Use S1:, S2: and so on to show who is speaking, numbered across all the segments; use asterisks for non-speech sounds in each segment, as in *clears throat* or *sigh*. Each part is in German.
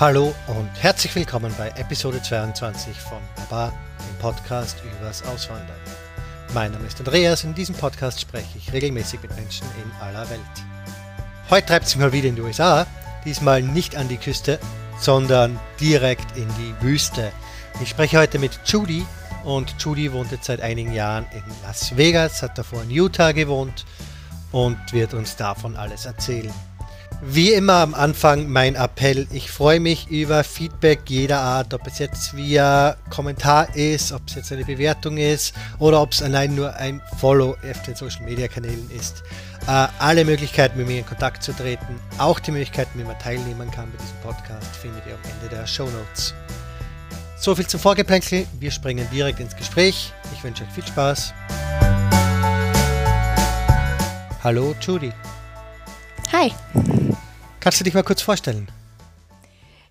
S1: Hallo und herzlich willkommen bei Episode 22 von Baba, dem Podcast übers Auswandern. Mein Name ist Andreas und in diesem Podcast spreche ich regelmäßig mit Menschen in aller Welt. Heute treibt es mich mal wieder in die USA, diesmal nicht an die Küste, sondern direkt in die Wüste. Ich spreche heute mit Judy und Judy wohnt jetzt seit einigen Jahren in Las Vegas, hat davor in Utah gewohnt und wird uns davon alles erzählen. Wie immer am Anfang mein Appell. Ich freue mich über Feedback jeder Art, ob es jetzt via Kommentar ist, ob es jetzt eine Bewertung ist oder ob es allein nur ein Follow auf den Social Media Kanälen ist. Äh, alle Möglichkeiten, mit mir in Kontakt zu treten, auch die Möglichkeiten, wie man teilnehmen kann bei diesem Podcast, findet ihr am Ende der Show Notes. So viel zum Vorgeplänkel. Wir springen direkt ins Gespräch. Ich wünsche euch viel Spaß. Hallo Judy.
S2: Hi.
S1: Kannst du dich mal kurz vorstellen?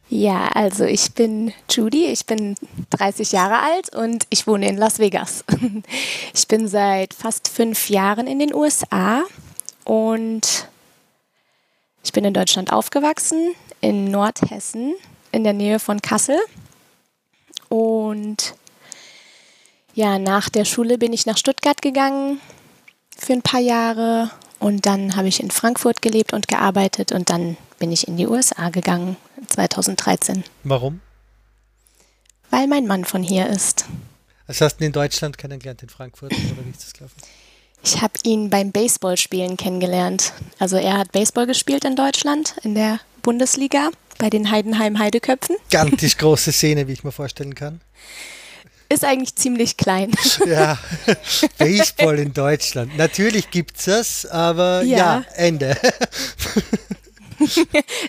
S2: Ja, also ich bin Judy, ich bin 30 Jahre alt und ich wohne in Las Vegas. *laughs* Ich bin seit fast fünf Jahren in den USA und ich bin in Deutschland aufgewachsen, in Nordhessen, in der Nähe von Kassel. Und ja, nach der Schule bin ich nach Stuttgart gegangen für ein paar Jahre und dann habe ich in Frankfurt gelebt und gearbeitet und dann bin ich in die USA gegangen 2013.
S1: Warum?
S2: Weil mein Mann von hier ist.
S1: Also hast du ihn in Deutschland kennengelernt, in Frankfurt oder wie ist das gelaufen?
S2: Ich habe ihn beim Baseballspielen kennengelernt. Also er hat Baseball gespielt in Deutschland, in der Bundesliga, bei den Heidenheim Heideköpfen.
S1: Gigantisch *laughs* große Szene, wie ich mir vorstellen kann.
S2: Ist eigentlich ziemlich klein. *laughs*
S1: Ja, Baseball in Deutschland. Natürlich gibt es das, aber ja,
S2: Ja.
S1: Ende. *laughs*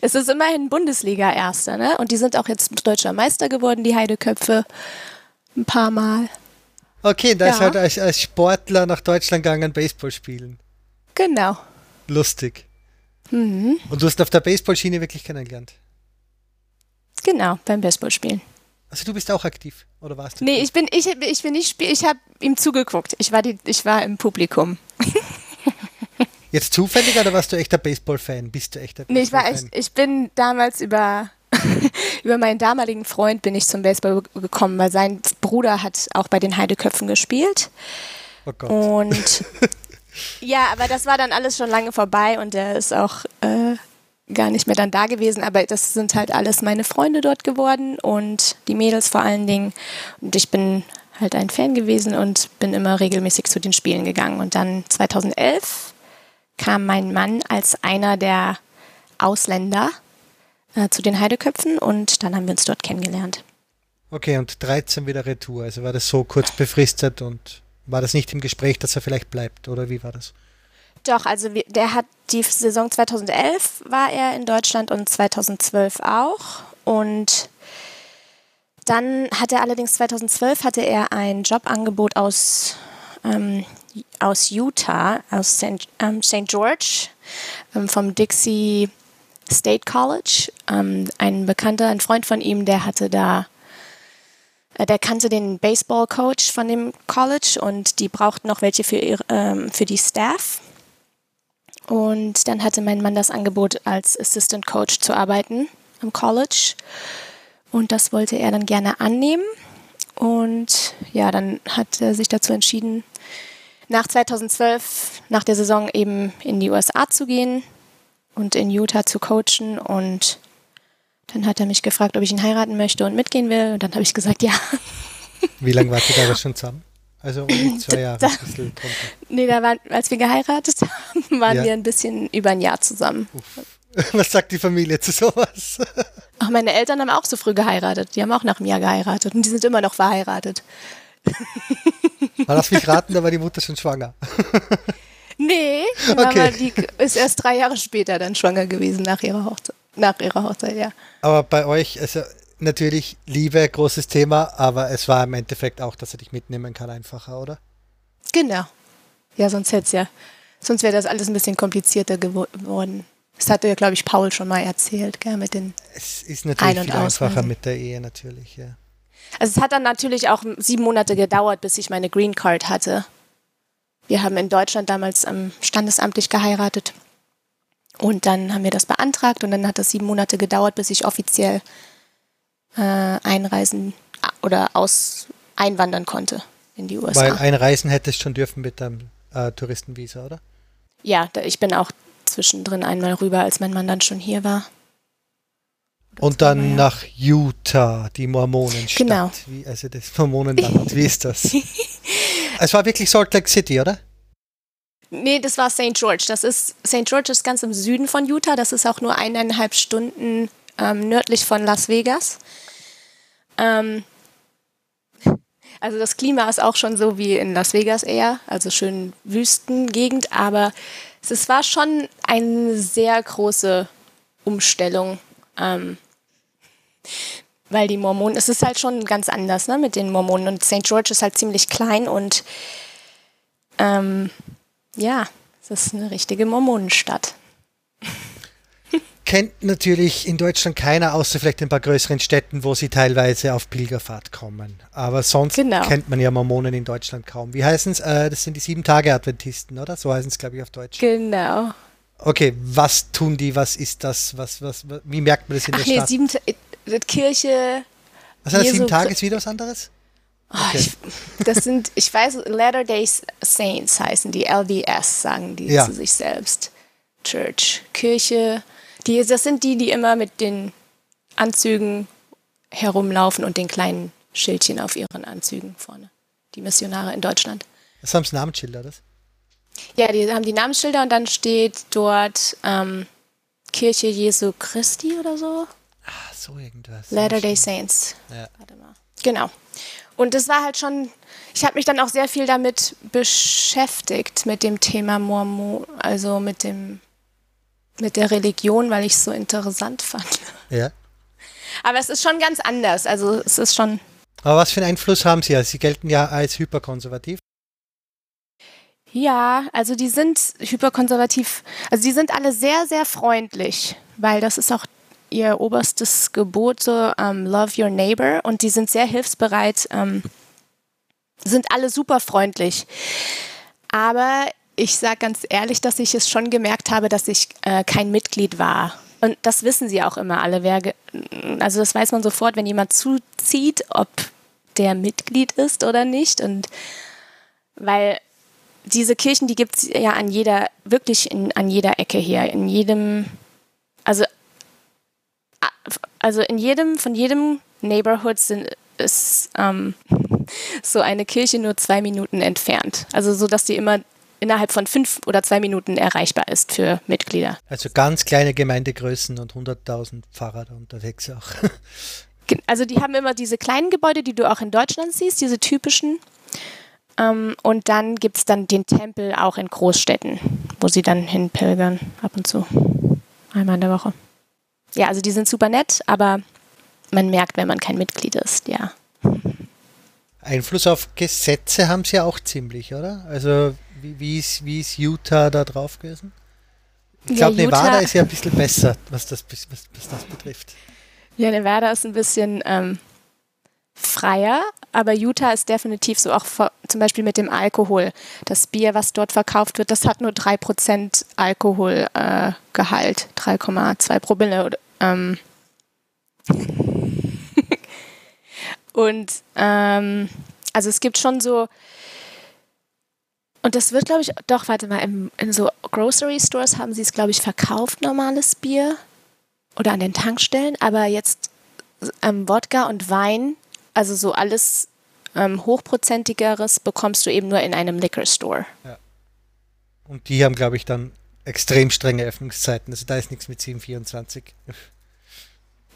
S2: es ist immerhin Bundesliga-Erster, ne? Und die sind auch jetzt deutscher Meister geworden, die Heideköpfe. Ein paar Mal.
S1: Okay, da ist
S2: Ja.
S1: halt als, als Sportler nach Deutschland gegangen, Baseball spielen.
S2: Genau.
S1: Lustig.
S2: Mhm.
S1: Und du hast auf der Baseballschiene wirklich kennengelernt.
S2: Genau, beim Baseballspielen.
S1: Also du bist auch aktiv, oder warst du?
S2: Nee, ich bin, ich, ich bin nicht spiel, ich habe ihm zugeguckt. Ich war, die, ich war im Publikum. *laughs*
S1: Jetzt zufällig oder warst du echter Baseball-Fan? Bist du echter
S2: Nee, ich war
S1: Baseball-Fan?
S2: echt, ich bin damals über, *laughs* über meinen damaligen Freund bin ich zum Baseball gekommen, weil sein Bruder hat auch bei den Heideköpfen gespielt.
S1: Oh Gott.
S2: Und *laughs* ja, aber das war dann alles schon lange vorbei und er ist auch äh, gar nicht mehr dann da gewesen. Aber das sind halt alles meine Freunde dort geworden und die Mädels vor allen Dingen. Und ich bin halt ein Fan gewesen und bin immer regelmäßig zu den Spielen gegangen. Und dann 2011 kam mein Mann als einer der Ausländer äh, zu den Heideköpfen und dann haben wir uns dort kennengelernt.
S1: Okay, und 13 wieder Retour. Also war das so kurz befristet und war das nicht im Gespräch, dass er vielleicht bleibt, oder wie war das?
S2: Doch, also der hat die Saison 2011 war er in Deutschland und 2012 auch. Und dann hat er allerdings 2012 hatte er ein Jobangebot aus, ähm, aus Utah, aus St. Ähm. George, ähm, vom Dixie State College. Ähm, ein Bekannter, ein Freund von ihm, der hatte da äh, der kannte den Baseball-Coach von dem College und die brauchten noch welche für, ihr, ähm, für die Staff. Und dann hatte mein Mann das Angebot, als Assistant Coach zu arbeiten am College. Und das wollte er dann gerne annehmen. Und ja, dann hat er sich dazu entschieden, nach 2012, nach der Saison eben in die USA zu gehen und in Utah zu coachen. Und dann hat er mich gefragt, ob ich ihn heiraten möchte und mitgehen will. Und dann habe ich gesagt, ja.
S1: Wie lange wart ihr da schon zusammen? Also um die zwei *laughs* Jahre, ein bisschen drunter.
S2: Nee, da waren, als wir geheiratet haben, waren
S1: Ja.
S2: wir ein bisschen über ein Jahr zusammen. *laughs*
S1: Was sagt die Familie zu sowas? *laughs*
S2: Auch meine Eltern haben auch so früh geheiratet. Die haben auch nach einem Jahr geheiratet und die sind immer noch verheiratet.
S1: Mal lass mich raten, da war die Mutter schon schwanger.
S2: Nee, die Mama
S1: Okay.
S2: die ist erst drei Jahre später dann schwanger gewesen nach ihrer Hochzeit. Nach ihrer Hochzeit, ja.
S1: Aber bei euch, also natürlich Liebe, großes Thema, aber es war im Endeffekt auch, dass er dich mitnehmen kann, einfacher, oder?
S2: Genau. Ja, sonst hätte ja, sonst wäre das alles ein bisschen komplizierter gewo- geworden. Das hatte ja, glaube ich, Paul schon mal erzählt, gell, mit den.
S1: Es ist natürlich viel einfacher mit der Ehe, natürlich, ja.
S2: Also es hat dann natürlich auch sieben Monate gedauert, bis ich meine Green Card hatte. Wir haben in Deutschland damals ähm, standesamtlich geheiratet. Und dann haben wir das beantragt und dann hat das sieben Monate gedauert, bis ich offiziell äh, einreisen oder aus einwandern konnte in die USA.
S1: Weil einreisen hättest schon dürfen mit einem äh, Touristenvisa, oder?
S2: Ja, ich bin auch zwischendrin einmal rüber, als mein Mann dann schon hier war.
S1: Und dann nach Utah, die Mormonenstadt.
S2: Genau.
S1: Wie, also das Mormonenland, wie ist das? *laughs* es war wirklich Salt Lake City, oder?
S2: Nee, das war St. George. Das ist St. George ist ganz im Süden von Utah. Das ist auch nur eineinhalb Stunden ähm, nördlich von Las Vegas. Ähm, *laughs* also das Klima ist auch schon so wie in Las Vegas eher, also schön Wüstengegend, aber es war schon eine sehr große Umstellung. Ähm, weil die Mormonen, es ist halt schon ganz anders ne, mit den Mormonen und St. George ist halt ziemlich klein und ähm, ja, es ist eine richtige Mormonenstadt.
S1: Kennt natürlich in Deutschland keiner, außer vielleicht ein paar größeren Städten, wo sie teilweise auf Pilgerfahrt kommen. Aber sonst genau. kennt man ja Mormonen in Deutschland kaum. Wie heißen es? Äh, das sind die Sieben-Tage-Adventisten, oder? So heißen es, glaube ich, auf Deutsch.
S2: Genau.
S1: Okay, was tun die? Was ist das? Was, was, wie merkt man das in
S2: Ach
S1: der
S2: nee,
S1: Stadt?
S2: Sieben, Kirche.
S1: Was heißt sieben Tage? Ist wieder was anderes?
S2: Oh, okay. ich, *laughs* das sind, ich weiß, Latter Day Saints heißen die, LDS sagen die ja. zu sich selbst. Church, Kirche. Die, das sind die, die immer mit den Anzügen herumlaufen und den kleinen Schildchen auf ihren Anzügen vorne. Die Missionare in Deutschland.
S1: Das haben sie Namensschilder, das?
S2: Ja, die haben die Namensschilder und dann steht dort ähm, Kirche Jesu Christi oder so.
S1: Ah, so irgendwas.
S2: Latter Day Saints.
S1: Ja.
S2: Warte mal. Genau. Und das war halt schon, ich habe mich dann auch sehr viel damit beschäftigt, mit dem Thema Mormon, also mit dem, mit der Religion, weil ich es so interessant fand.
S1: Ja.
S2: Aber es ist schon ganz anders. Also es ist schon.
S1: Aber was für einen Einfluss haben Sie? Also Sie gelten ja als hyperkonservativ.
S2: Ja, also die sind hyperkonservativ. Also die sind alle sehr, sehr freundlich, weil das ist auch ihr oberstes Gebot, so um, Love Your Neighbor. Und die sind sehr hilfsbereit, ähm, sind alle super freundlich. Aber ich sage ganz ehrlich, dass ich es schon gemerkt habe, dass ich äh, kein Mitglied war. Und das wissen sie auch immer alle. Wer also das weiß man sofort, wenn jemand zuzieht, ob der Mitglied ist oder nicht. Und weil diese Kirchen, die gibt es ja an jeder, wirklich in, an jeder Ecke hier, in jedem, also also in jedem, von jedem Neighborhood sind, ist ähm, *laughs* so eine Kirche nur zwei Minuten entfernt. Also so, dass die immer innerhalb von fünf oder zwei Minuten erreichbar ist für Mitglieder.
S1: Also ganz kleine Gemeindegrößen und 100.000 Pfarrer da unterwegs auch. *laughs*
S2: Also die haben immer diese kleinen Gebäude, die du auch in Deutschland siehst, diese typischen. Ähm, und dann gibt es dann den Tempel auch in Großstädten, wo sie dann hinpilgern ab und zu. Einmal in der Woche ja, also die sind super nett, aber man merkt, wenn man kein Mitglied ist, ja.
S1: Einfluss auf Gesetze haben sie ja auch ziemlich, oder? Also wie, wie, ist, wie ist Utah da drauf gewesen? Ich glaube, ja, Nevada ist ja ein bisschen besser, was das, was, was das betrifft.
S2: Ja, Nevada ist ein bisschen ähm, freier, aber Utah ist definitiv so auch vor, zum Beispiel mit dem Alkohol. Das Bier, was dort verkauft wird, das hat nur 3% Alkoholgehalt, äh, 3,2 Promille. Ähm. *laughs* Und ähm, also es gibt schon so, und das wird, glaube ich, doch, warte mal, im, in so Grocery Stores haben sie es, glaube ich, verkauft, normales Bier. Oder an den Tankstellen, aber jetzt ähm, Wodka und Wein also so alles ähm, hochprozentigeres bekommst du eben nur in einem Liquor Store. Ja.
S1: Und die haben, glaube ich, dann extrem strenge Öffnungszeiten. Also da ist nichts mit 724.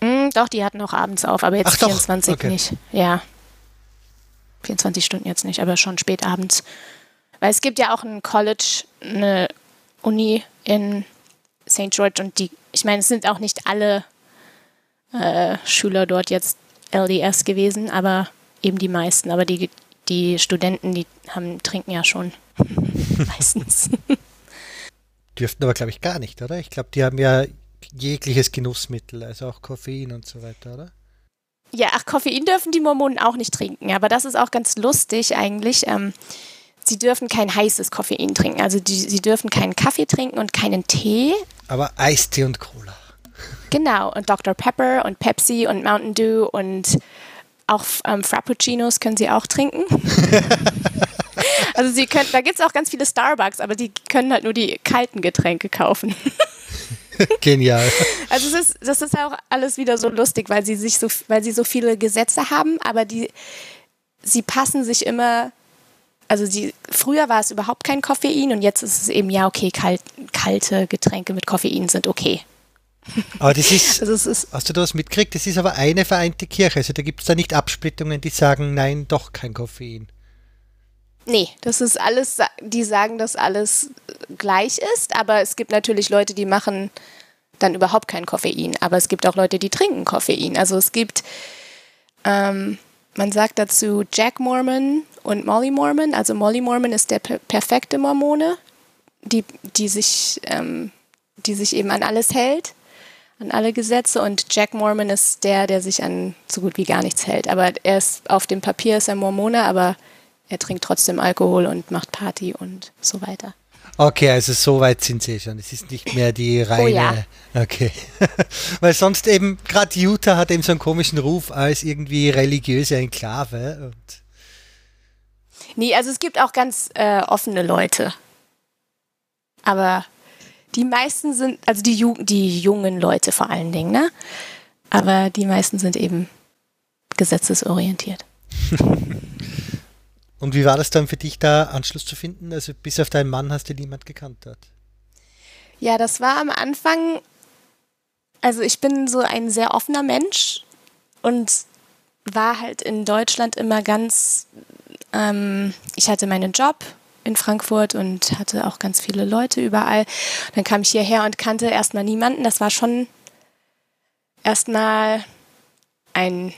S2: Mm, doch, die hatten auch abends auf, aber jetzt Ach 24 okay. nicht. Ja. 24 Stunden jetzt nicht, aber schon spät abends. Weil es gibt ja auch ein College, eine Uni in St. George und die, ich meine, es sind auch nicht alle äh, Schüler dort jetzt LDS gewesen, aber eben die meisten. Aber die, die Studenten, die haben, trinken ja schon *laughs* meistens.
S1: Dürften aber, glaube ich, gar nicht, oder? Ich glaube, die haben ja jegliches Genussmittel, also auch Koffein und so weiter, oder?
S2: Ja, ach, Koffein dürfen die Mormonen auch nicht trinken, aber das ist auch ganz lustig eigentlich. Ähm, sie dürfen kein heißes Koffein trinken, also die, sie dürfen keinen Kaffee trinken und keinen Tee,
S1: Aber Eistee und Cola.
S2: Genau, und Dr. Pepper und Pepsi und Mountain Dew und auch ähm, Frappuccinos können sie auch trinken. *laughs* also sie können, da gibt es auch ganz viele Starbucks, aber die können halt nur die kalten Getränke kaufen. *laughs*
S1: Genial.
S2: Also es ist, das ist auch alles wieder so lustig, weil sie sich so, weil sie so viele Gesetze haben, aber die, sie passen sich immer. Also die, früher war es überhaupt kein Koffein und jetzt ist es eben, ja, okay, kalt, kalte Getränke mit Koffein sind okay.
S1: Aber das ist, *laughs* also ist, hast du das mitgekriegt? Das ist aber eine vereinte Kirche. Also da gibt es da nicht Absplittungen, die sagen, nein, doch kein Koffein.
S2: Nee, das ist alles, die sagen, dass alles gleich ist, aber es gibt natürlich Leute, die machen dann überhaupt kein Koffein, aber es gibt auch Leute, die trinken Koffein. Also es gibt, ähm, man sagt dazu Jack Mormon und Molly Mormon. Also Molly Mormon ist der per perfekte Mormone, die, die, sich, ähm, die sich eben an alles hält, an alle Gesetze und Jack Mormon ist der, der sich an so gut wie gar nichts hält. Aber er ist auf dem Papier ist er Mormone, aber er trinkt trotzdem Alkohol und macht Party und so weiter.
S1: Okay, also so weit sind sie schon. Es ist nicht mehr die reine. Oh ja. Okay. *laughs* Weil sonst eben, gerade Utah hat eben so einen komischen Ruf als irgendwie religiöse Enklave. Und
S2: nee, also es gibt auch ganz äh, offene Leute. Aber die meisten sind, also die, Ju die jungen Leute vor allen Dingen, ne? Aber die meisten sind eben gesetzesorientiert. *laughs*
S1: Und wie war das dann für dich, da Anschluss zu finden? Also bis auf deinen Mann hast du niemand gekannt dort.
S2: Ja, das war am Anfang, also ich bin so ein sehr offener Mensch und war halt in Deutschland immer ganz, ähm, ich hatte meinen Job in Frankfurt und hatte auch ganz viele Leute überall. Dann kam ich hierher und kannte erstmal niemanden. Das war schon erstmal ein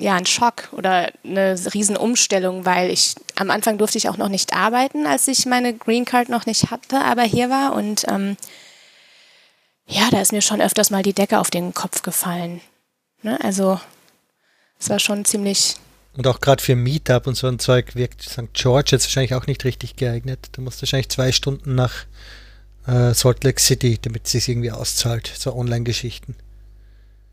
S2: ja, ein Schock oder eine Riesenumstellung, weil ich am Anfang durfte ich auch noch nicht arbeiten, als ich meine Green Card noch nicht hatte, aber hier war. Und ähm, ja, da ist mir schon öfters mal die Decke auf den Kopf gefallen. Ne? Also es war schon ziemlich.
S1: Und auch gerade für Meetup und so ein Zeug wirkt St. George jetzt wahrscheinlich auch nicht richtig geeignet. Du musst wahrscheinlich zwei Stunden nach äh, Salt Lake City, damit es sich irgendwie auszahlt, so Online-Geschichten.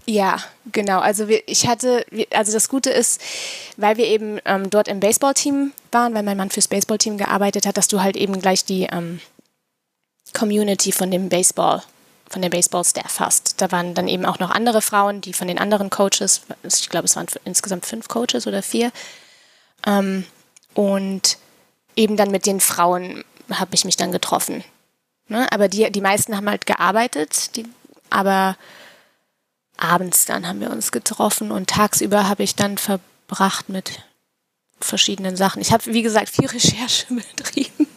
S2: Ja, genau. Also wir, ich hatte, also das Gute ist, weil wir eben ähm, dort im Baseballteam waren, weil mein Mann fürs Baseballteam gearbeitet hat, dass du halt eben gleich die ähm, Community von dem Baseball, von dem Baseball-Staff hast. Da waren dann eben auch noch andere Frauen, die von den anderen Coaches, ich glaube, es waren insgesamt fünf Coaches oder vier. Ähm, und eben dann mit den Frauen habe ich mich dann getroffen. Ne? Aber die, die meisten haben halt gearbeitet, die, aber abends dann haben wir uns getroffen und tagsüber habe ich dann verbracht mit verschiedenen Sachen. Ich habe, wie gesagt, viel Recherche *laughs* betrieben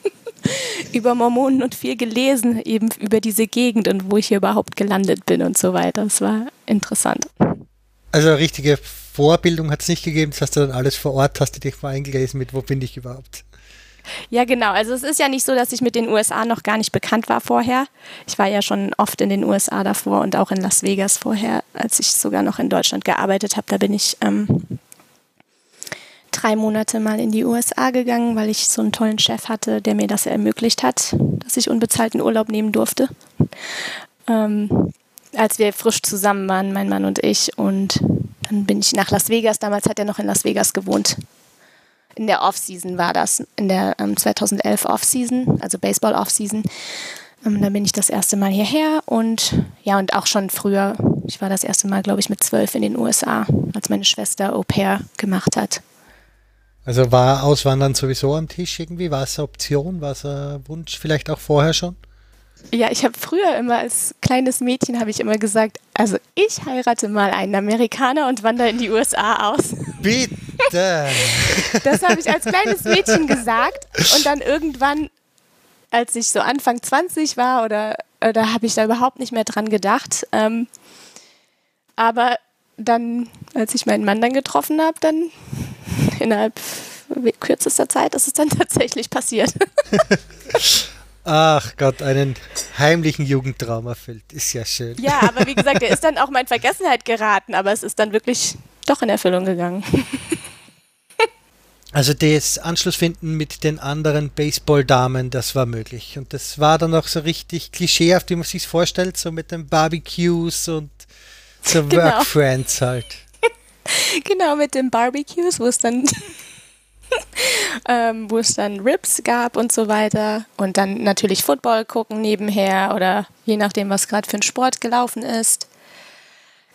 S2: über Mormonen und viel gelesen, eben über diese Gegend und wo ich hier überhaupt gelandet bin und so weiter. Es war interessant.
S1: Also richtige Vorbildung hat es nicht gegeben, das hast du dann alles vor Ort, hast du dich mal eingelesen mit, wo bin ich überhaupt?
S2: Ja, genau. Also es ist ja nicht so, dass ich mit den USA noch gar nicht bekannt war vorher. Ich war ja schon oft in den USA davor und auch in Las Vegas vorher, als ich sogar noch in Deutschland gearbeitet habe. Da bin ich ähm, drei Monate mal in die USA gegangen, weil ich so einen tollen Chef hatte, der mir das ermöglicht hat, dass ich unbezahlten Urlaub nehmen durfte. Ähm, als wir frisch zusammen waren, mein Mann und ich. Und dann bin ich nach Las Vegas. Damals hat er noch in Las Vegas gewohnt in der Offseason war das, in der ähm, 2011 Offseason, also Baseball Offseason. Ähm, da bin ich das erste Mal hierher und ja, und auch schon früher. Ich war das erste Mal, glaube ich, mit zwölf in den USA, als meine Schwester Au pair gemacht hat.
S1: Also war Auswandern sowieso am Tisch irgendwie? War es eine Option? War es ein Wunsch vielleicht auch vorher schon?
S2: Ja, ich habe früher immer als kleines Mädchen habe ich immer gesagt, also ich heirate mal einen Amerikaner und wandere in die USA aus.
S1: Bitte. *laughs*
S2: Das habe ich als kleines Mädchen gesagt und dann irgendwann, als ich so Anfang 20 war oder, oder habe ich da überhaupt nicht mehr dran gedacht. Ähm, aber dann, als ich meinen Mann dann getroffen habe, dann innerhalb kürzester Zeit ist es dann *laughs* tatsächlich passiert. *laughs*
S1: Ach Gott, einen heimlichen Jugendtraum erfüllt. Ist ja schön.
S2: Ja, aber wie gesagt, er ist dann auch mal in Vergessenheit geraten, aber es ist dann wirklich doch in Erfüllung gegangen. *laughs*
S1: Also das Anschlussfinden mit den anderen Baseball-Damen, das war möglich. Und das war dann auch so richtig klischeehaft, wie man sich vorstellt, so mit den Barbecues und so
S2: Genau.
S1: Work-Friends halt. *laughs*
S2: Genau, mit den Barbecues, wo es dann, *laughs* ähm, wo es dann Ribs gab und so weiter. Und dann natürlich Football gucken nebenher oder je nachdem, was gerade für ein Sport gelaufen ist.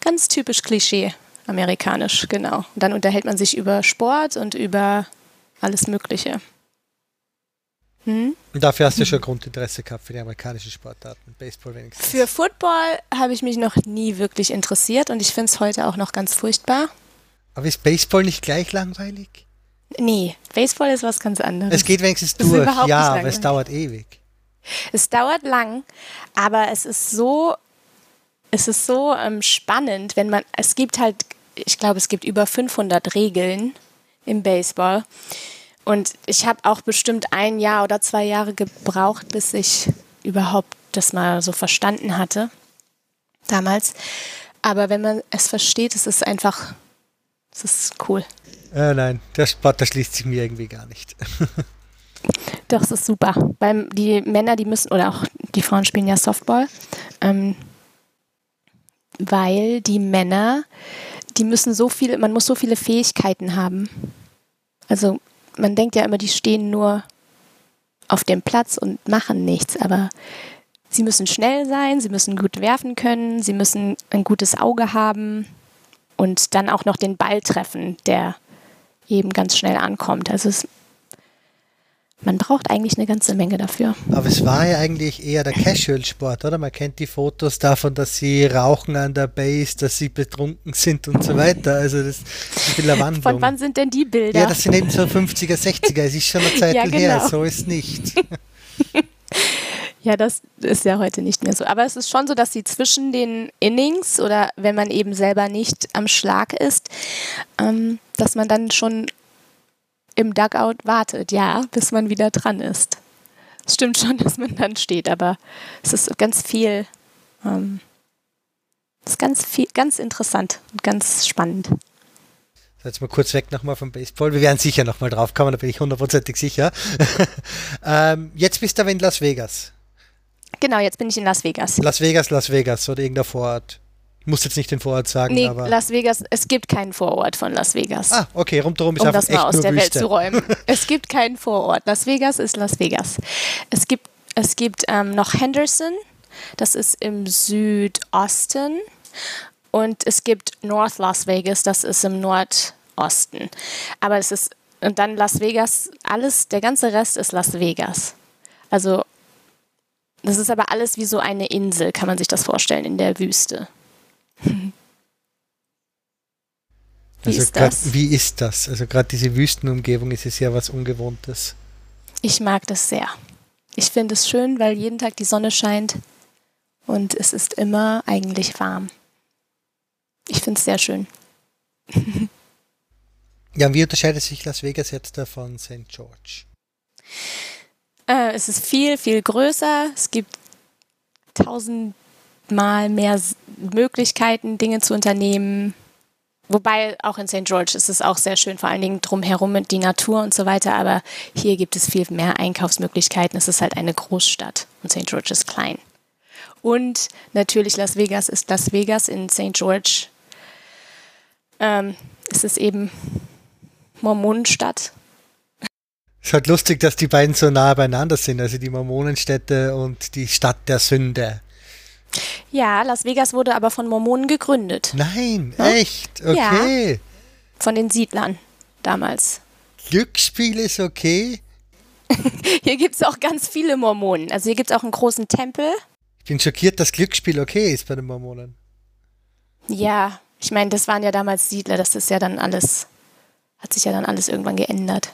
S2: Ganz typisch Klischee, amerikanisch, genau. Und dann unterhält man sich über Sport und über alles Mögliche. Hm?
S1: Und dafür hast du schon Grundinteresse gehabt für die amerikanischen Sportarten, Baseball wenigstens.
S2: Für Football habe ich mich noch nie wirklich interessiert und ich finde es heute auch noch ganz furchtbar.
S1: Aber ist Baseball nicht gleich langweilig?
S2: Nee, Baseball ist was ganz anderes.
S1: Es geht wenigstens
S2: Das
S1: durch, ja, aber es dauert ewig.
S2: Es dauert lang, aber es ist so, es ist so ähm, spannend, wenn man, es gibt halt, ich glaube, es gibt über 500 Regeln im Baseball. Und ich habe auch bestimmt ein Jahr oder zwei Jahre gebraucht, bis ich überhaupt das mal so verstanden hatte. Damals. Aber wenn man es versteht, es ist einfach, es ist cool.
S1: Äh, nein, der Sport, der schließt sich mir irgendwie gar nicht. *laughs*
S2: Doch, es ist super. Beim, die Männer, die müssen, oder auch die Frauen spielen ja Softball, ähm, weil die Männer, die müssen so viel, man muss so viele Fähigkeiten haben. Also man denkt ja immer, die stehen nur auf dem Platz und machen nichts, aber sie müssen schnell sein, sie müssen gut werfen können, sie müssen ein gutes Auge haben und dann auch noch den Ball treffen, der eben ganz schnell ankommt. Also es, man braucht eigentlich eine ganze Menge dafür.
S1: Aber es war ja eigentlich eher der Casual-Sport, oder? Man kennt die Fotos davon, dass sie rauchen an der Base, dass sie betrunken sind und so weiter. Also das ist eine Wandlung.
S2: Von wann sind denn die Bilder?
S1: ja, das sind eben so 50er, 60er. Es ist schon eine *laughs* Zeit
S2: Ja,
S1: her,
S2: genau.
S1: so ist nicht. *laughs*
S2: Ja, das ist ja heute nicht mehr so. Aber es ist schon so, dass sie zwischen den Innings oder wenn man eben selber nicht am Schlag ist, ähm, dass man dann schon im Dugout wartet, ja, bis man wieder dran ist. Es stimmt schon, *laughs* dass man dann steht, aber es ist ganz viel, ähm, ist ganz viel, ganz interessant und ganz spannend.
S1: Jetzt mal kurz weg nochmal vom Baseball. Wir werden sicher nochmal drauf kommen, da bin ich hundertprozentig sicher. *laughs* ähm, jetzt bist du aber in Las Vegas.
S2: Genau, jetzt bin ich in Las Vegas.
S1: Las Vegas, Las Vegas oder irgendein Vorort. Ich muss jetzt nicht den Vorort sagen,
S2: Nee,
S1: aber.
S2: Las Vegas, es gibt keinen Vorort von Las Vegas.
S1: ah, okay, rundherum ist
S2: um
S1: einfach
S2: das
S1: echt
S2: mal aus der Welt
S1: Wüste.
S2: zu räumen. *laughs* Es gibt keinen Vorort. Las Vegas ist Las Vegas. Es gibt, es gibt ähm, noch Henderson, das ist im Südosten. Und es gibt North Las Vegas, das ist im Nordosten. Aber es ist, und dann Las Vegas, alles, der ganze Rest ist Las Vegas. Also, das ist aber alles wie so eine Insel, kann man sich das vorstellen, in der Wüste. *laughs* Wie
S1: also
S2: ist
S1: grad,
S2: das?
S1: Wie ist das? Also gerade diese Wüstenumgebung ist es ja was Ungewohntes.
S2: Ich mag das sehr. Ich finde es schön, weil jeden Tag die Sonne scheint und es ist immer eigentlich warm. Ich finde es sehr schön. *laughs*
S1: Ja, und wie unterscheidet sich Las Vegas jetzt da von St. George?
S2: Äh, es ist viel, viel größer. Es gibt tausendmal mehr Möglichkeiten, Dinge zu unternehmen. Wobei auch in St. George ist es auch sehr schön, vor allen Dingen drumherum mit die Natur und so weiter. Aber hier gibt es viel mehr Einkaufsmöglichkeiten. Es ist halt eine Großstadt und St. George ist klein. Und natürlich Las Vegas ist Las Vegas. In St. George ähm, ist es eben Mormonenstadt.
S1: Es ist halt lustig, dass die beiden so nah beieinander sind, also die Mormonenstädte und die Stadt der Sünde.
S2: Ja, Las Vegas wurde aber von Mormonen gegründet.
S1: Nein,
S2: Ja?
S1: echt? Okay.
S2: Von den Siedlern damals.
S1: Glücksspiel ist okay. *laughs*
S2: Hier gibt es auch ganz viele Mormonen. Also hier gibt es auch einen großen Tempel.
S1: Ich bin schockiert, dass Glücksspiel okay ist bei den Mormonen.
S2: Ja, ich meine, das waren ja damals Siedler. Das ist ja dann alles, hat sich ja dann alles irgendwann geändert.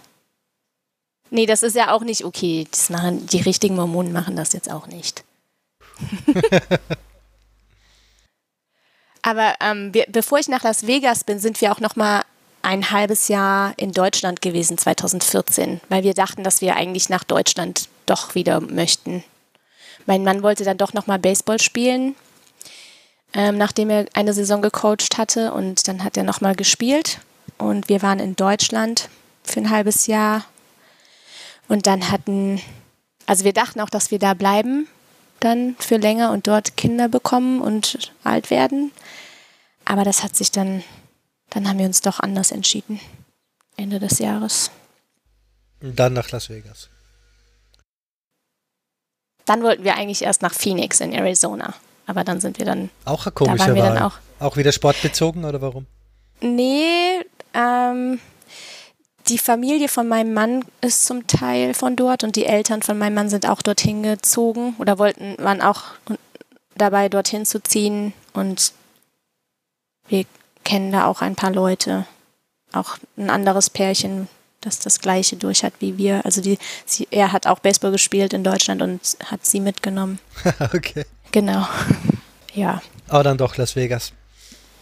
S2: Nee, das ist ja auch nicht okay. Machen, die richtigen Mormonen machen das jetzt auch nicht. *laughs* Aber ähm, wir, bevor ich nach Las Vegas bin, sind wir auch noch mal ein halbes Jahr in Deutschland gewesen, 2014, weil wir dachten, dass wir eigentlich nach Deutschland doch wieder möchten. Mein Mann wollte dann doch noch mal Baseball spielen, ähm, nachdem er eine Saison gecoacht hatte und dann hat er noch mal gespielt und wir waren in Deutschland für ein halbes Jahr. Und dann hatten, also wir dachten auch, dass wir da bleiben, dann für länger und dort Kinder bekommen und alt werden. Aber das hat sich dann, dann haben wir uns doch anders entschieden. Ende des Jahres.
S1: Und dann nach Las Vegas.
S2: Dann wollten wir eigentlich erst nach Phoenix in Arizona. Aber dann sind wir dann.
S1: Auch ein komischer da Wahl. Auch, auch wieder sportbezogen oder warum?
S2: Nee, ähm, die Familie von meinem Mann ist zum Teil von dort und die Eltern von meinem Mann sind auch dorthin gezogen oder wollten, waren auch dabei, dorthin zu ziehen. Und wir kennen da auch ein paar Leute. Auch ein anderes Pärchen, das das gleiche durch hat wie wir. Also die, sie, er hat auch Baseball gespielt in Deutschland und hat sie mitgenommen. *laughs*
S1: okay.
S2: Genau. Ja.
S1: Aber dann doch Las Vegas.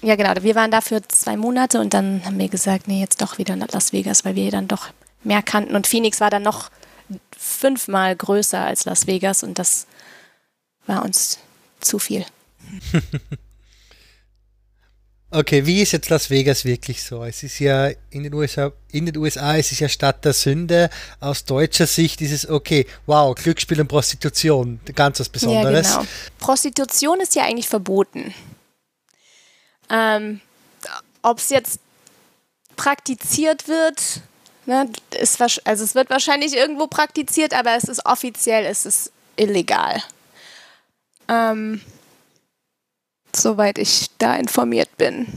S2: Ja, genau. Wir waren da für zwei Monate und dann haben wir gesagt, nee, jetzt doch wieder nach Las Vegas, weil wir dann doch mehr kannten. Und Phoenix war dann noch fünfmal größer als Las Vegas und das war uns zu viel. *laughs*
S1: okay, wie ist jetzt Las Vegas wirklich so? Es ist ja in den USA, in den USA ist es ja Stadt der Sünde. Aus deutscher Sicht ist es okay, wow, Glücksspiel und Prostitution, ganz was Besonderes. Ja, genau.
S2: Prostitution ist ja eigentlich verboten. Ähm, Ob es jetzt praktiziert wird, ne, ist, also es wird wahrscheinlich irgendwo praktiziert, aber es ist offiziell, es ist illegal. Ähm, soweit ich da informiert bin.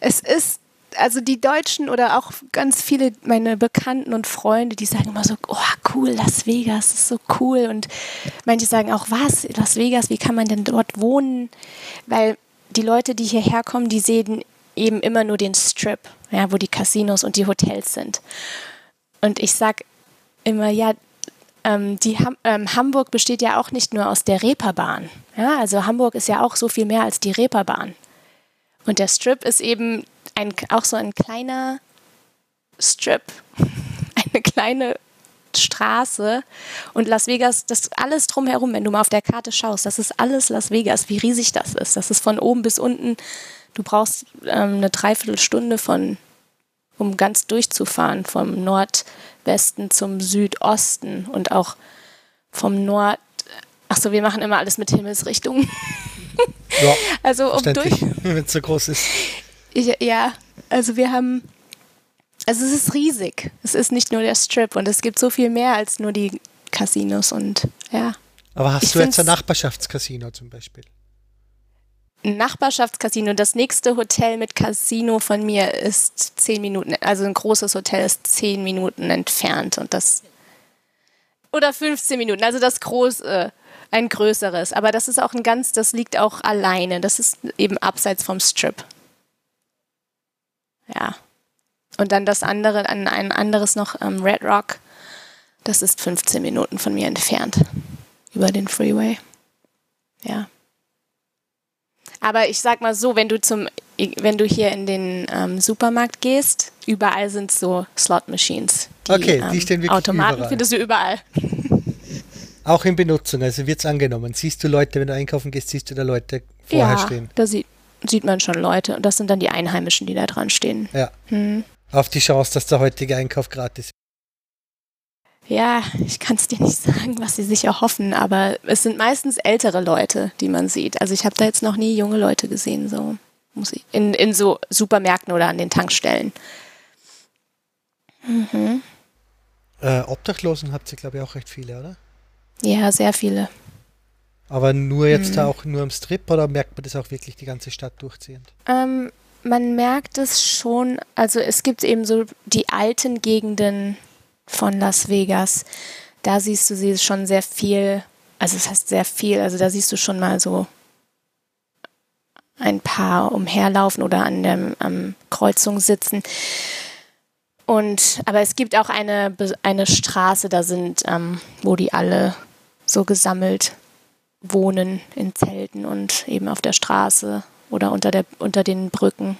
S2: Es ist also die Deutschen oder auch ganz viele meine Bekannten und Freunde, die sagen immer so, oh cool, Las Vegas ist so cool und manche sagen auch, was, Las Vegas, wie kann man denn dort wohnen? Weil die Leute, die hierher kommen, die sehen eben immer nur den Strip, ja, wo die Casinos und die Hotels sind. Und ich sage immer, ja, ähm, die Ham ähm, Hamburg besteht ja auch nicht nur aus der Reeperbahn. Ja, also Hamburg ist ja auch so viel mehr als die Reeperbahn. Und der Strip ist eben ein, auch so ein kleiner Strip, *laughs* eine kleine Straße und Las Vegas, das alles drumherum, wenn du mal auf der Karte schaust, das ist alles Las Vegas, wie riesig das ist. Das ist von oben bis unten. Du brauchst ähm, eine Dreiviertelstunde von, um ganz durchzufahren, vom Nordwesten zum Südosten und auch vom Nord. Achso, wir machen immer alles mit Himmelsrichtungen.
S1: Ja, *laughs* also um durch. *laughs* Wenn es so groß ist.
S2: Ich, ja, also wir haben also es ist riesig. Es ist nicht nur der Strip und es gibt so viel mehr als nur die Casinos und ja.
S1: Aber hast ich du jetzt ein Nachbarschaftscasino zum Beispiel?
S2: Ein Nachbarschaftscasino. Das nächste Hotel mit Casino von mir ist zehn Minuten, also ein großes Hotel ist zehn Minuten entfernt und das oder 15 Minuten, also das große, ein größeres. Aber das ist auch ein ganz, das liegt auch alleine. Das ist eben abseits vom Strip. Ja. Und dann das andere, ein, ein anderes noch, ähm, Red Rock, das ist 15 Minuten von mir entfernt. Über den Freeway. Ja. Aber ich sag mal so, wenn du zum, wenn du hier in den ähm, Supermarkt gehst, überall sind so Slot Machines.
S1: Die, okay, die ähm, stehen wirklich
S2: Automaten
S1: überall.
S2: findest du überall. *laughs*
S1: Auch in Benutzung, also wird es angenommen. Siehst du Leute, wenn du einkaufen gehst, siehst du da Leute vorher
S2: ja,
S1: stehen?
S2: Da sieht, sieht man schon Leute und das sind dann die Einheimischen, die da dran stehen.
S1: Ja. Hm auf die Chance, dass der heutige Einkauf gratis ist.
S2: Ja, ich kann es dir nicht *laughs* sagen, was sie sich erhoffen, aber es sind meistens ältere Leute, die man sieht. Also ich habe da jetzt noch nie junge Leute gesehen, so in, in so Supermärkten oder an den Tankstellen.
S1: Mhm. Äh, Obdachlosen habt ihr, glaube ich, auch recht viele, oder?
S2: Ja, sehr viele.
S1: Aber nur jetzt mhm. auch nur am Strip oder merkt man das auch wirklich die ganze Stadt durchziehend?
S2: Ähm, man merkt es schon, also es gibt eben so die alten Gegenden von Las Vegas. Da siehst du sie schon sehr viel, also es das heißt sehr viel, also da siehst du schon mal so ein paar umherlaufen oder an der am Kreuzung sitzen. Und aber es gibt auch eine, eine Straße, da sind, ähm, wo die alle so gesammelt wohnen in Zelten und eben auf der Straße oder unter, der, unter den Brücken.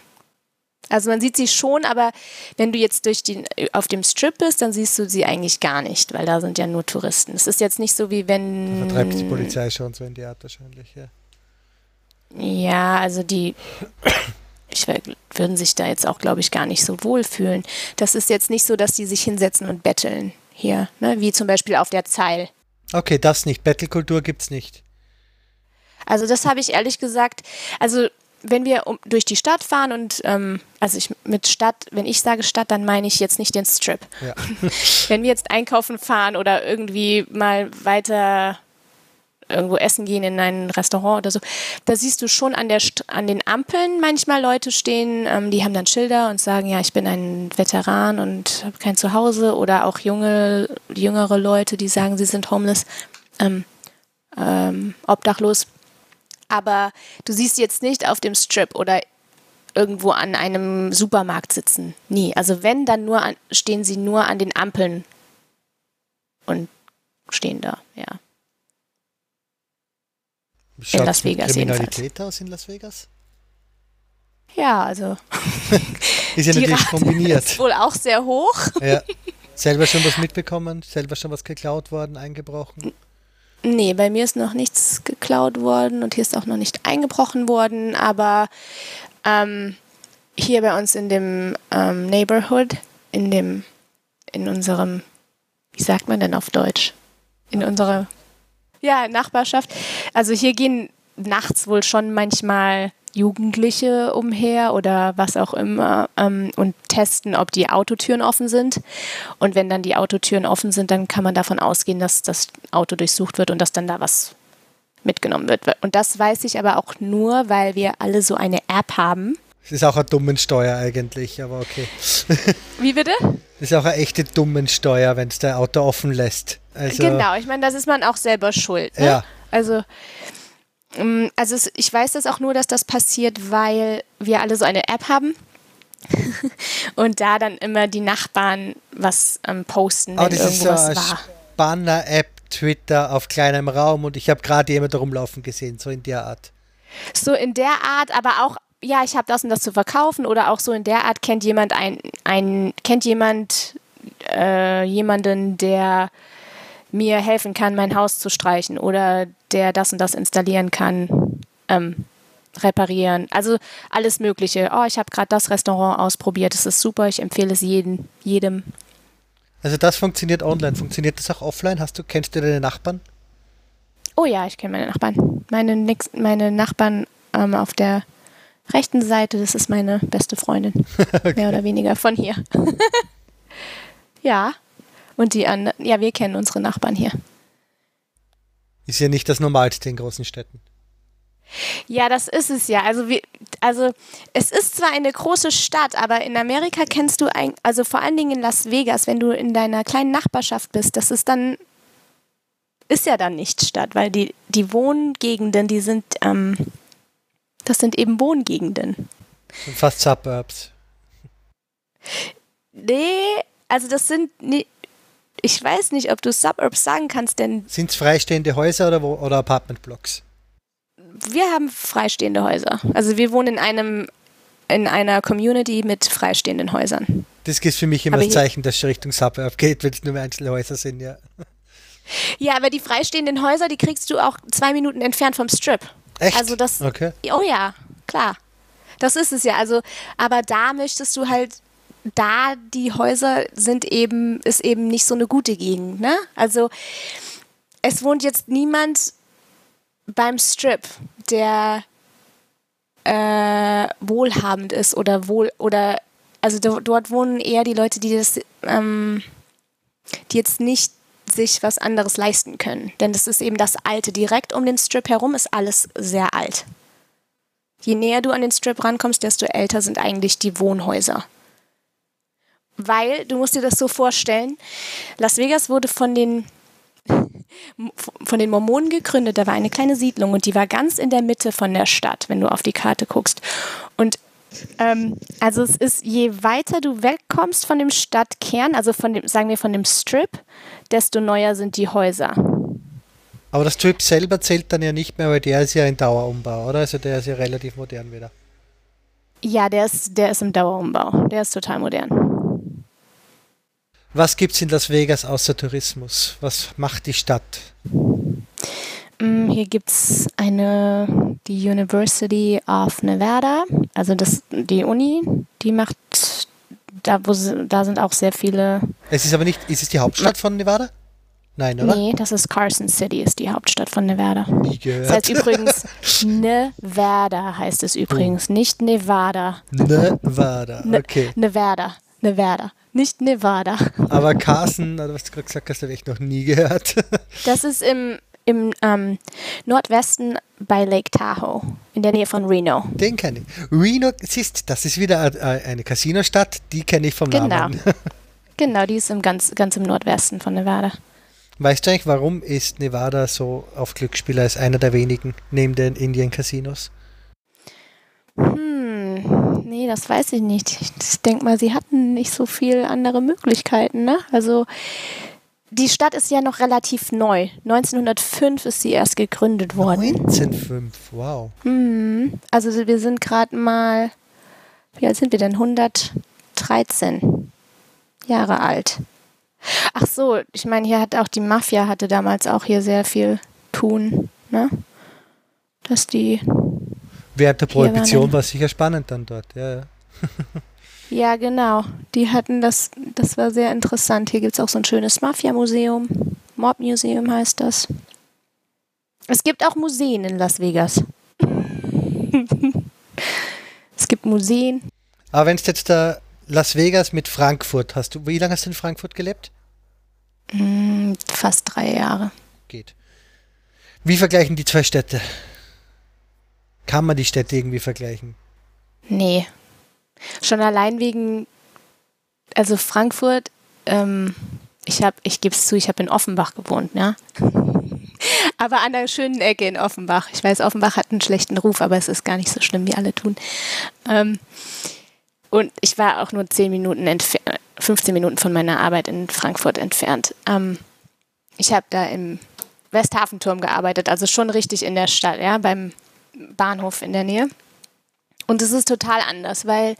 S2: Also man sieht sie schon, aber wenn du jetzt durch die, auf dem Strip bist, dann siehst du sie eigentlich gar nicht, weil da sind ja nur Touristen. Es ist jetzt nicht so wie wenn.
S1: Da vertreibt die Polizei schon so in die Art wahrscheinlich, ja.
S2: Ja, also die. ich, würden sich da jetzt auch, glaube ich, gar nicht so wohlfühlen. Das ist jetzt nicht so, dass die sich hinsetzen und betteln hier, ne? wie zum Beispiel auf der Zeil.
S1: Okay, das nicht. Bettelkultur gibt es nicht.
S2: Also das habe ich ehrlich gesagt, also wenn wir um, durch die Stadt fahren und ähm, also ich mit Stadt, wenn ich sage Stadt, dann meine ich jetzt nicht den Strip. Ja. *laughs* wenn wir jetzt einkaufen fahren oder irgendwie mal weiter irgendwo essen gehen in ein Restaurant oder so, da siehst du schon an, der, an den Ampeln manchmal Leute stehen, ähm, die haben dann Schilder und sagen, ja, ich bin ein Veteran und habe kein Zuhause oder auch junge, jüngere Leute, die sagen, sie sind homeless, ähm, ähm, obdachlos. Aber du siehst jetzt nicht auf dem Strip oder irgendwo an einem Supermarkt sitzen. Nie. Also wenn, dann nur an, stehen sie nur an den Ampeln und stehen da, ja.
S1: Schaut in Las Vegas Kriminalität jedenfalls. aus in Las Vegas?
S2: Ja, also. *laughs*
S1: ist ja natürlich kombiniert.
S2: Ist wohl auch sehr hoch.
S1: ja. *laughs* Selber schon was mitbekommen? Selber schon was geklaut worden, eingebrochen?
S2: Nee, bei mir ist noch nichts geklaut worden und hier ist auch noch nicht eingebrochen worden, aber ähm, hier bei uns in dem ähm, Neighborhood, in dem, in unserem, wie sagt man denn auf Deutsch? In unserer ja, Nachbarschaft. Also hier gehen nachts wohl schon manchmal Jugendliche umher oder was auch immer ähm, und testen, ob die Autotüren offen sind. Und wenn dann die Autotüren offen sind, dann kann man davon ausgehen, dass das Auto durchsucht wird und dass dann da was mitgenommen wird. Und das weiß ich aber auch nur, weil wir alle so eine App haben.
S1: Es ist auch eine Dummensteuer eigentlich, aber okay. *laughs*
S2: Wie bitte?
S1: Das ist auch eine echte Dummensteuer, wenn es der Auto offen lässt.
S2: Also, genau, ich meine, das ist man auch selber schuld. Ne?
S1: Ja.
S2: Also, also es, ich weiß das auch nur, dass das passiert, weil wir alle so eine App haben. *laughs* und da dann immer die Nachbarn was ähm, posten,
S1: wenn oh, das irgendwas ist so war. Banner-App, Twitter auf kleinem Raum und ich habe gerade jemand rumlaufen gesehen, so in der Art.
S2: So in der Art, aber auch, ja, ich habe das und das zu verkaufen oder auch so in der Art kennt jemand ein, ein kennt jemand äh, jemanden, der mir helfen kann, mein Haus zu streichen oder der das und das installieren kann, ähm, reparieren. Also alles Mögliche. Oh, ich habe gerade das Restaurant ausprobiert, es ist super, ich empfehle es jedem, jedem.
S1: Also das funktioniert online. Funktioniert das auch offline? Hast du, kennst du deine Nachbarn?
S2: Oh ja, ich kenne meine Nachbarn. Meine, Nix, meine Nachbarn ähm, auf der rechten Seite, das ist meine beste Freundin. *laughs* okay. Mehr oder weniger von hier. *laughs* ja, und die anderen, ja, wir kennen unsere Nachbarn hier.
S1: Ist ja nicht das Normalste in großen Städten.
S2: Ja, das ist es ja. Also, wir, also es ist zwar eine große Stadt, aber in Amerika kennst du, ein, also vor allen Dingen in Las Vegas, wenn du in deiner kleinen Nachbarschaft bist, das ist dann, ist ja dann nicht Stadt, weil die, die Wohngegenden, die sind, ähm, das sind eben Wohngegenden.
S1: Sind fast Suburbs.
S2: Nee, also das sind, nee, ich weiß nicht, ob du Suburbs sagen kannst, denn.
S1: Sind es freistehende Häuser oder, oder Apartmentblocks?
S2: Wir haben freistehende Häuser. Also wir wohnen in einem in einer Community mit freistehenden Häusern.
S1: Das ist für mich immer aber das Zeichen, dass es Richtung Suburb geht, wenn es nur einzelne Häuser sind, ja.
S2: Ja, aber die freistehenden Häuser, die kriegst du auch zwei Minuten entfernt vom Strip.
S1: Echt?
S2: Also das.
S1: Okay.
S2: Oh ja, klar. Das ist es ja. Also, aber da möchtest du halt da die Häuser sind eben, ist eben nicht so eine gute Gegend. Ne? Also es wohnt jetzt niemand beim Strip, der äh, wohlhabend ist oder wohl oder also dort wohnen eher die Leute, die das, ähm, die jetzt nicht sich was anderes leisten können. Denn das ist eben das Alte. Direkt um den Strip herum ist alles sehr alt. Je näher du an den Strip rankommst, desto älter sind eigentlich die Wohnhäuser. Weil, du musst dir das so vorstellen, Las Vegas wurde von den, von den Mormonen gegründet. Da war eine kleine Siedlung und die war ganz in der Mitte von der Stadt, wenn du auf die Karte guckst. Und ähm, also es ist, je weiter du wegkommst von dem Stadtkern, also von dem, sagen wir von dem Strip, desto neuer sind die Häuser.
S1: Aber das Strip selber zählt dann ja nicht mehr, weil der ist ja in Dauerumbau, oder? Also der ist ja relativ modern wieder.
S2: Ja, der ist, der ist im Dauerumbau. Der ist total modern.
S1: Was gibt es in Las Vegas außer Tourismus? Was macht die Stadt?
S2: Mm, hier gibt es eine, die University of Nevada, also das, die Uni, die macht, da, wo, da sind auch sehr viele.
S1: Es ist aber nicht, ist es die Hauptstadt von Nevada? Nein, oder?
S2: Nee, das ist Carson City, ist die Hauptstadt von Nevada.
S1: Nie gehört.
S2: Das heißt übrigens *laughs* Nevada heißt es übrigens, nicht Nevada.
S1: Nevada,
S2: Ne-
S1: okay.
S2: Nevada, Nevada, nicht Nevada.
S1: Aber Carson, was du gerade gesagt hast, habe ich noch nie gehört. *laughs*
S2: Das ist im, im ähm, Nordwesten bei Lake Tahoe, in der Nähe von Reno.
S1: Den kenne ich. Reno, siehst, das ist wieder äh, eine Casinostadt, die kenne ich vom
S2: Genau.
S1: Namen. *laughs* *laughs*
S2: Genau, die ist im ganz, ganz im Nordwesten von Nevada.
S1: Weißt du eigentlich, warum ist Nevada so auf Glücksspieler als einer der wenigen neben den Indien-Casinos?
S2: Hm, nee, das weiß ich nicht. Ich denke mal, sie hatten nicht so viel andere Möglichkeiten, ne? Also die Stadt ist ja noch relativ neu. 1905 ist sie erst gegründet worden.
S1: 1905, wow.
S2: Hm, also wir sind gerade mal, wie alt sind wir denn? 113 Jahre alt. Ach so, ich meine, hier hat auch die Mafia hatte damals auch hier sehr viel tun, ne? Dass die,
S1: Während der Prohibition war es sicher spannend dann dort. Ja, ja. *laughs*
S2: ja genau, die hatten das, das war sehr interessant. Hier gibt es auch so ein schönes Mafia-Museum. Mob Museum heißt das. Es gibt auch Museen in Las Vegas. *laughs* es gibt Museen.
S1: Aber wenn es jetzt da Las Vegas mit Frankfurt hast du, wie lange hast du in Frankfurt gelebt?
S2: Hm, fast drei Jahre.
S1: Geht. Wie vergleichen die zwei Städte? Kann man die Städte irgendwie vergleichen?
S2: Nee. Schon allein wegen, also Frankfurt, ähm, ich habe, ich gebe es zu, ich habe in Offenbach gewohnt, ja. *laughs* aber an der schönen Ecke in Offenbach. Ich weiß, Offenbach hat einen schlechten Ruf, aber es ist gar nicht so schlimm, wie alle tun. Ähm, und ich war auch nur 10 Minuten entfernt, 15 Minuten von meiner Arbeit in Frankfurt entfernt. Ähm, ich habe da im Westhafenturm gearbeitet, also schon richtig in der Stadt, ja, beim Bahnhof in der Nähe. Und es ist total anders, weil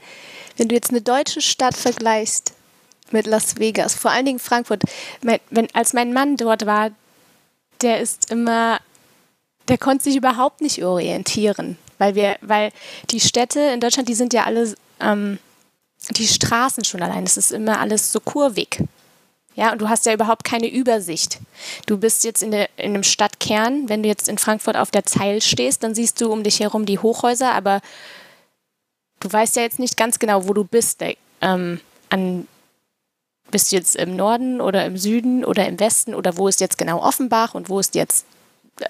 S2: wenn du jetzt eine deutsche Stadt vergleichst mit Las Vegas, vor allen Dingen Frankfurt, mein, wenn, als mein Mann dort war, der ist immer, der konnte sich überhaupt nicht orientieren, weil wir, weil die Städte in Deutschland, die sind ja alle, ähm, die Straßen schon allein, das ist immer alles so kurvig. Ja, und du hast ja überhaupt keine Übersicht. Du bist jetzt in, der, in einem Stadtkern, wenn du jetzt in Frankfurt auf der Zeil stehst, dann siehst du um dich herum die Hochhäuser, aber du weißt ja jetzt nicht ganz genau, wo du bist. Ähm, an, bist du jetzt im Norden oder im Süden oder im Westen oder wo ist jetzt genau Offenbach und wo ist jetzt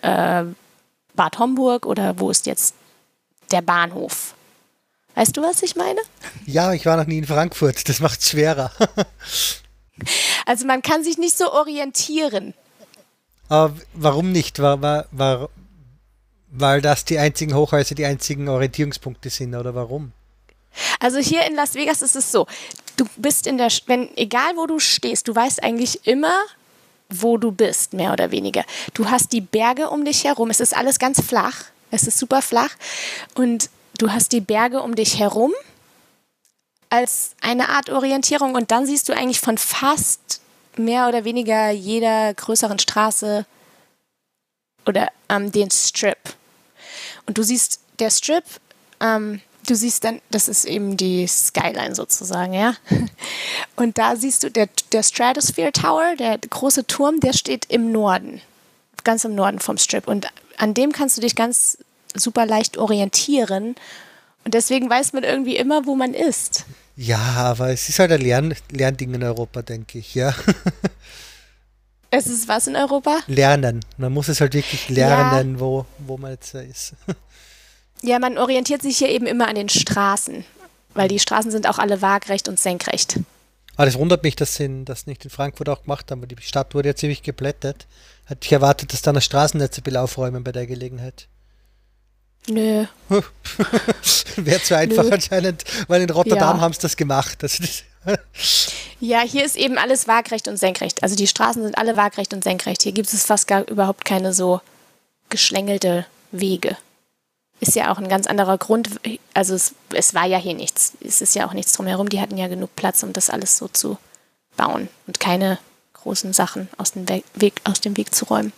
S2: äh, Bad Homburg oder wo ist jetzt der Bahnhof? Weißt du, was ich meine?
S1: Ja, ich war noch nie in Frankfurt. Das macht es schwerer. *laughs*
S2: Also man kann sich nicht so orientieren.
S1: Aber warum nicht? War, war, war, weil das die einzigen Hochhäuser, die einzigen Orientierungspunkte sind, oder warum?
S2: Also hier in Las Vegas ist es so, du bist in der, wenn, egal wo du stehst, du weißt eigentlich immer, wo du bist, mehr oder weniger. Du hast die Berge um dich herum, es ist alles ganz flach, es ist super flach und du hast die Berge um dich herum als eine Art Orientierung und dann siehst du eigentlich von fast mehr oder weniger jeder größeren Straße oder ähm, den Strip. Und du siehst, der Strip, ähm, du siehst dann, das ist eben die Skyline sozusagen, ja. *laughs* Und da siehst du, der, der Stratosphere Tower, der große Turm, der steht im Norden, ganz im Norden vom Strip. Und an dem kannst du dich ganz super leicht orientieren. Und deswegen weiß man irgendwie immer, wo man ist.
S1: Ja, aber es ist halt ein Lern Lernding in Europa, denke ich, ja. *laughs*
S2: Es ist was in Europa?
S1: lernen. Man muss es halt wirklich lernen, wo, wo man jetzt ist. *laughs*
S2: Ja, man orientiert sich hier eben immer an den Straßen, weil die Straßen sind auch alle waagrecht und senkrecht.
S1: Aber das wundert mich, dass sie in- das nicht in Frankfurt auch gemacht haben, weil die Stadt wurde ja ziemlich geplättet. Hätte ich erwartet, dass dann das Straßennetz ein bisschen aufräumen bei der Gelegenheit.
S2: Nö. *laughs*
S1: Wäre zu einfach
S2: Nö.
S1: anscheinend, weil in Rotterdam
S2: Ja.
S1: haben sie das gemacht. Das *laughs*
S2: Ja, hier ist eben alles waagrecht und senkrecht. Also die Straßen sind alle waagrecht und senkrecht. Hier gibt es fast gar überhaupt keine so geschlängelte Wege. Ist ja auch ein ganz anderer Grund. Also es, es war ja hier nichts. Es ist ja auch nichts drumherum. Die hatten ja genug Platz, um das alles so zu bauen und keine großen Sachen aus dem Weg, aus dem Weg zu räumen.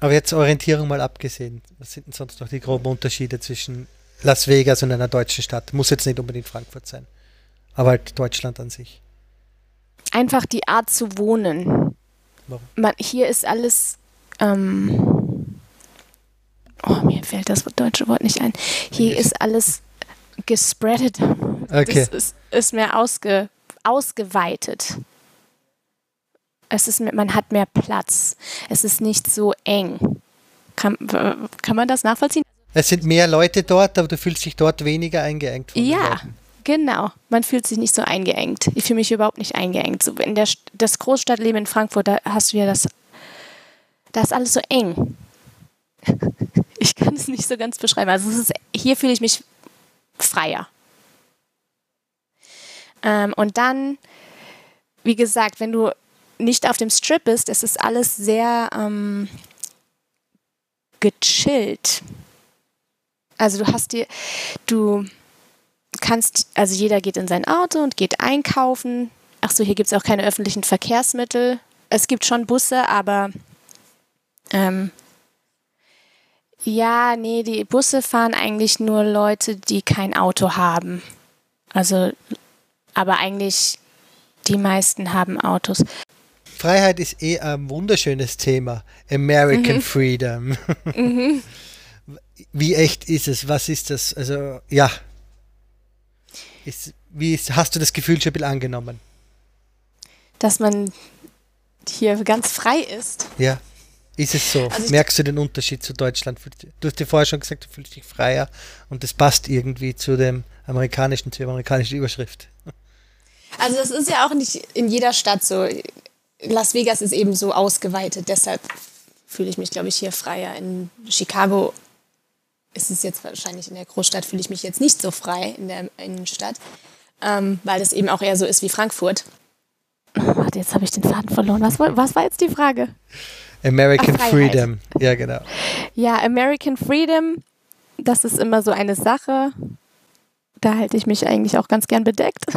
S1: Aber jetzt Orientierung mal abgesehen. Was sind denn sonst noch die groben Unterschiede zwischen Las Vegas und einer deutschen Stadt? Muss jetzt nicht unbedingt Frankfurt sein. Aber halt Deutschland an sich.
S2: Einfach die Art zu wohnen.
S1: Warum?
S2: Man, hier ist alles. Ähm, oh, mir fällt das deutsche Wort nicht ein. Hier ist alles gespreadet.
S1: Okay.
S2: Das ist, ist mehr ausge, ausgeweitet. Es ist, man hat mehr Platz. Es ist nicht so eng. Kann, kann man das nachvollziehen?
S1: Es sind mehr Leute dort, aber du fühlst dich dort weniger eingeengt.
S2: Ja, genau. Man fühlt sich nicht so eingeengt. Ich fühle mich überhaupt nicht eingeengt. So in der, das Großstadtleben in Frankfurt, da hast du ja das, da ist alles so eng. *laughs* Ich kann es nicht so ganz beschreiben. Also es ist, hier fühle ich mich freier. Ähm, und dann, wie gesagt, wenn du nicht auf dem Strip bist, es ist alles sehr ähm, gechillt. Also du hast dir, du kannst, also jeder geht in sein Auto und geht einkaufen. Ach so, hier gibt es auch keine öffentlichen Verkehrsmittel. Es gibt schon Busse, aber ähm, ja, nee, die Busse fahren eigentlich nur Leute, die kein Auto haben. Also, aber eigentlich die meisten haben Autos.
S1: Freiheit ist eh ein wunderschönes Thema. American
S2: Mhm.
S1: Freedom. *laughs* Wie echt ist es? Was ist das? Also, ja. Ist, wie ist, hast du das Gefühl schon ein bisschen angenommen?
S2: Dass man hier ganz frei ist.
S1: Ja. Ist es so?
S2: Also
S1: Merkst du den Unterschied zu Deutschland? Du hast dir vorher schon gesagt, du fühlst dich freier und das passt irgendwie zu dem amerikanischen, zur amerikanischen Überschrift.
S2: Also das ist ja auch nicht in jeder Stadt so. Las Vegas ist eben so ausgeweitet, deshalb fühle ich mich, glaube ich, hier freier. In Chicago ist es jetzt wahrscheinlich in der Großstadt, fühle ich mich jetzt nicht so frei in der Innenstadt, ähm, weil das eben auch eher so ist wie Frankfurt. Warte, jetzt habe ich den Faden verloren. Was, war- was war jetzt die Frage?
S1: American
S2: Ach, Freiheit.
S1: Freedom. Ja, genau.
S2: Ja, American Freedom, das ist immer so eine Sache. Da halte ich mich eigentlich auch ganz gern bedeckt. *laughs*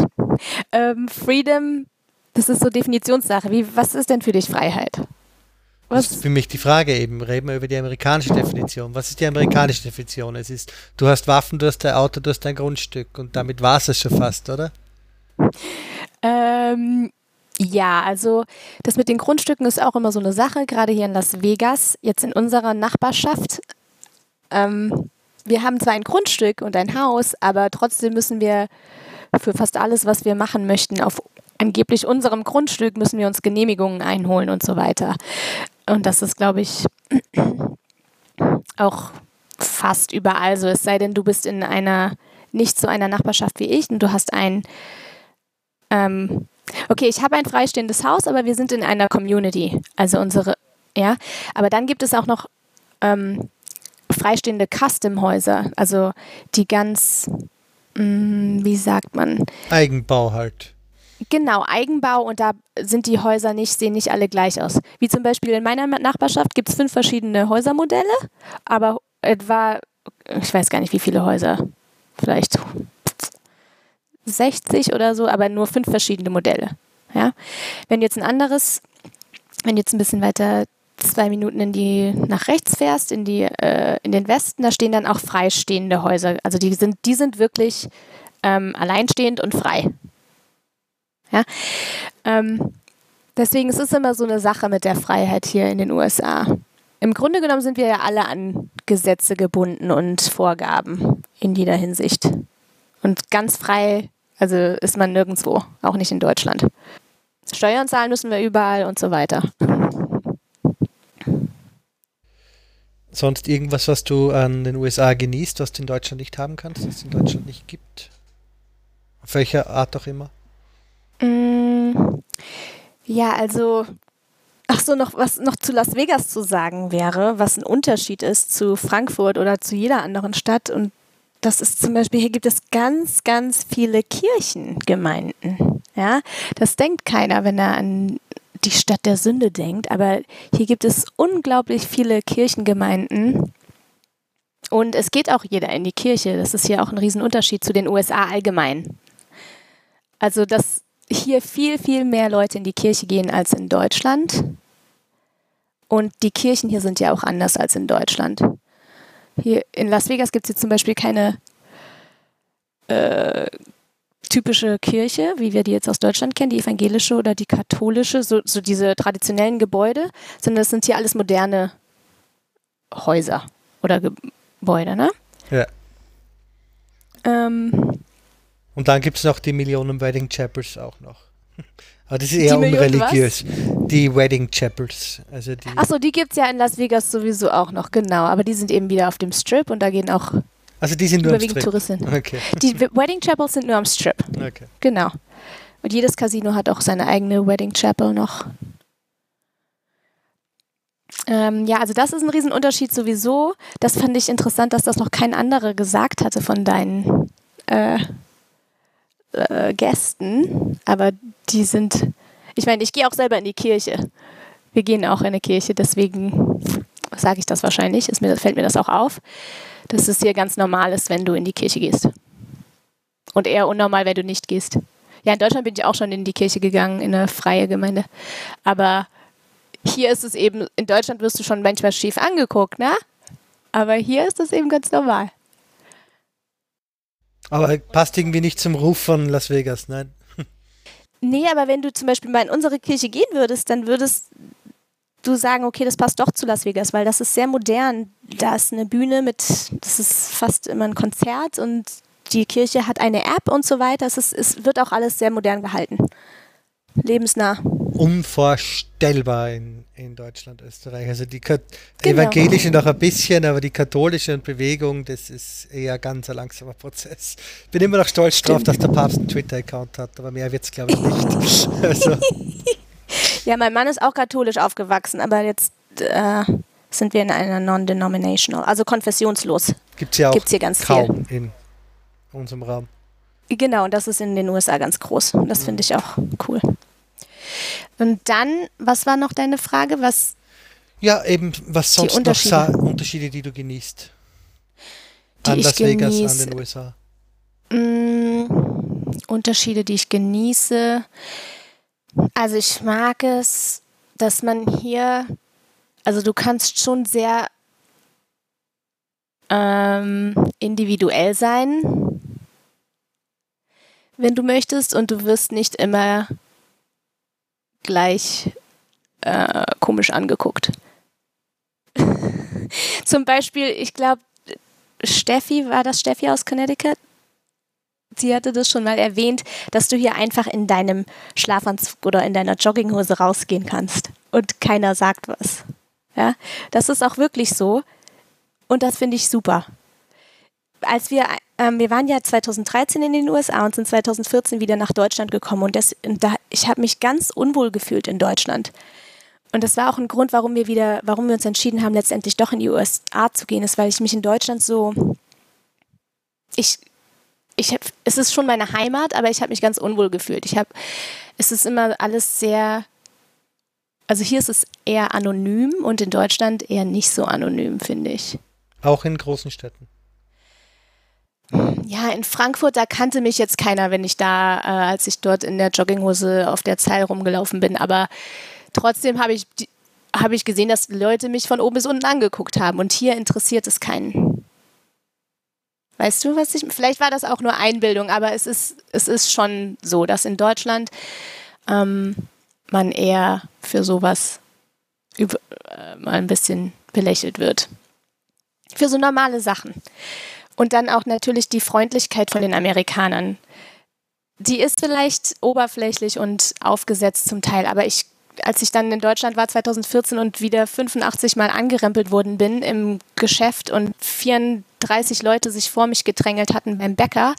S2: Ähm, Freedom, das ist so Definitionssache. Wie, was ist denn für dich Freiheit?
S1: Das
S2: Was?
S1: ist für mich die Frage eben. Reden wir über die amerikanische Definition. Was ist die amerikanische Definition? Es ist, du hast Waffen, du hast dein Auto, du hast dein Grundstück und damit war es schon fast, oder?
S2: Ähm, ja, also das mit den Grundstücken ist auch immer so eine Sache, gerade hier in Las Vegas, jetzt in unserer Nachbarschaft. Ähm, wir haben zwar ein Grundstück und ein Haus, aber trotzdem müssen wir für fast alles, was wir machen möchten, auf angeblich unserem Grundstück müssen wir uns Genehmigungen einholen und so weiter. Und das ist, glaube ich, auch fast überall so. Es sei denn, du bist in einer, nicht so einer Nachbarschaft wie ich und du hast ein ähm, okay, ich habe ein freistehendes Haus, aber wir sind in einer Community. Also unsere, ja. Aber dann gibt es auch noch ähm, freistehende Custom-Häuser, also die ganz, mh, wie sagt man,
S1: Eigenbau halt.
S2: Genau, Eigenbau und da sind die Häuser nicht, sehen nicht alle gleich aus. Wie zum Beispiel in meiner Nachbarschaft gibt es fünf verschiedene Häusermodelle, aber etwa, ich weiß gar nicht, wie viele Häuser, vielleicht 60 oder so, aber nur fünf verschiedene Modelle. Ja? Wenn du jetzt ein anderes, wenn du jetzt ein bisschen weiter zwei Minuten in die nach rechts fährst, in die äh, in den Westen, da stehen dann auch freistehende Häuser. Also die sind die sind wirklich ähm, alleinstehend und frei. Ja? Ähm, deswegen ist es immer so eine Sache mit der Freiheit hier in den USA. Im Grunde genommen sind wir ja alle an Gesetze gebunden und Vorgaben in jeder Hinsicht. Und ganz frei, also ist man nirgendwo, auch nicht in Deutschland. Steuern zahlen müssen wir überall und so weiter.
S1: Sonst irgendwas, was du an den USA genießt, was du in Deutschland nicht haben kannst, was es in Deutschland nicht gibt? Auf welcher Art auch immer?
S2: Mm, Ja, also, ach so, noch was noch zu Las Vegas zu sagen wäre, was ein Unterschied ist zu Frankfurt oder zu jeder anderen Stadt. Und das ist zum Beispiel, hier gibt es ganz, ganz viele Kirchengemeinden. Ja, das denkt keiner, wenn er an die Stadt der Sünde denkt. Aber hier gibt es unglaublich viele Kirchengemeinden. Und es geht auch jeder in die Kirche. Das ist hier auch ein Riesenunterschied zu den USA allgemein. Also, dass hier viel, viel mehr Leute in die Kirche gehen als in Deutschland. Und die Kirchen hier sind ja auch anders als in Deutschland. Hier in Las Vegas gibt es jetzt zum Beispiel keine äh, typische Kirche, wie wir die jetzt aus Deutschland kennen, die evangelische oder die katholische, so, so diese traditionellen Gebäude, sondern es sind hier alles moderne Häuser oder Gebäude, ne?
S1: Ja.
S2: Ähm,
S1: Und dann gibt es noch die Millionen Wedding Chapels auch noch. *laughs* Aber das ist eher unreligiös. Die Wedding Chapels. Also die
S2: Achso, die gibt es ja in Las Vegas sowieso auch noch, genau. Aber die sind eben wieder auf dem Strip und da gehen auch
S1: also die sind nur am
S2: überwiegend
S1: Strip.
S2: Touristen. *laughs*
S1: Okay.
S2: Die Wedding Chapels sind nur am Strip,
S1: okay.
S2: genau. Und jedes Casino hat auch seine eigene Wedding Chapel noch. Ähm, ja, also das ist ein Riesenunterschied sowieso. Das fand ich interessant, dass das noch kein anderer gesagt hatte von deinen äh, äh, Gästen. Aber die sind, ich meine, ich gehe auch selber in die Kirche. Wir gehen auch in eine Kirche, deswegen sage ich das wahrscheinlich. Ist mir, fällt mir das auch auf, dass es hier ganz normal ist, wenn du in die Kirche gehst. Und eher unnormal, wenn du nicht gehst. Ja, in Deutschland bin ich auch schon in die Kirche gegangen, in eine freie Gemeinde. Aber hier ist es eben, in Deutschland wirst du schon manchmal schief angeguckt, ne? Aber hier ist es eben ganz normal.
S1: Aber passt irgendwie nicht zum Ruf von Las Vegas, nein?
S2: Nee, aber wenn du zum Beispiel mal in unsere Kirche gehen würdest, dann würdest du sagen, okay, das passt doch zu Las Vegas, weil das ist sehr modern. Da ist eine Bühne mit, das ist fast immer ein Konzert und die Kirche hat eine App und so weiter. Es, ist, es wird auch alles sehr modern gehalten. Lebensnah.
S1: Unvorstellbar in, in Deutschland, Österreich. Also die Kat
S2: Genau.
S1: evangelische noch ein bisschen, aber die katholische Bewegung, das ist eher ganz ein langsamer Prozess. Bin immer noch stolz drauf, dass der Papst einen Twitter-Account hat, aber mehr wird es glaube ich nicht. *laughs* also,
S2: Ja, mein Mann ist auch katholisch aufgewachsen, aber jetzt äh, sind wir in einer non-denominational, also konfessionslos.
S1: Gibt es ja auch
S2: Gibt's hier ganz
S1: kaum in unserem Raum.
S2: Genau, und das ist in den USA ganz groß. Und das finde ich auch cool. Und dann, was war noch deine Frage? Was
S1: Ja, eben, was
S2: Die
S1: sonst noch
S2: Unterschiede.
S1: Sa Unterschiede, die du genießt?
S2: Die
S1: an
S2: ich
S1: Las Vegas, an den USA.
S2: mh, Unterschiede, die ich genieße? Also ich mag es, dass man hier, also du kannst schon sehr ähm, individuell sein, wenn du möchtest, und du wirst nicht immer gleich äh, komisch angeguckt. *laughs* Zum Beispiel, ich glaube, Steffi, war das Steffi aus Connecticut? Sie hatte das schon mal erwähnt, dass du hier einfach in deinem Schlafanzug oder in deiner Jogginghose rausgehen kannst und keiner sagt was. Ja, das ist auch wirklich so und das finde ich super. Als wir, ähm, wir waren ja 2013 in den USA und sind 2014 wieder nach Deutschland gekommen und, das, und da, ich habe mich ganz unwohl gefühlt in Deutschland. Und das war auch ein Grund, warum wir wieder, warum wir uns entschieden haben, letztendlich doch in die USA zu gehen, ist, weil ich mich in Deutschland so, ich, ich hab, es ist schon meine Heimat, aber ich habe mich ganz unwohl gefühlt. Ich habe, es ist immer alles sehr, also hier ist es eher anonym und in Deutschland eher nicht so anonym, finde ich.
S1: Auch in großen Städten.
S2: Ja, in Frankfurt, da kannte mich jetzt keiner, wenn ich da, äh, als ich dort in der Jogginghose auf der Zeil rumgelaufen bin. Aber trotzdem habe ich, habe ich gesehen, dass Leute mich von oben bis unten angeguckt haben. Und hier interessiert es keinen. Weißt du, was ich. Vielleicht war das auch nur Einbildung, aber es ist, es ist schon so, dass in Deutschland ähm, man eher für sowas über, äh, mal ein bisschen belächelt wird. Für so normale Sachen. Und dann auch natürlich die Freundlichkeit von den Amerikanern. Die ist vielleicht oberflächlich und aufgesetzt zum Teil, aber ich, als ich dann in Deutschland war 2014 und wieder 85 Mal angerempelt worden bin im Geschäft und 34 Leute sich vor mich gedrängelt hatten beim Bäcker,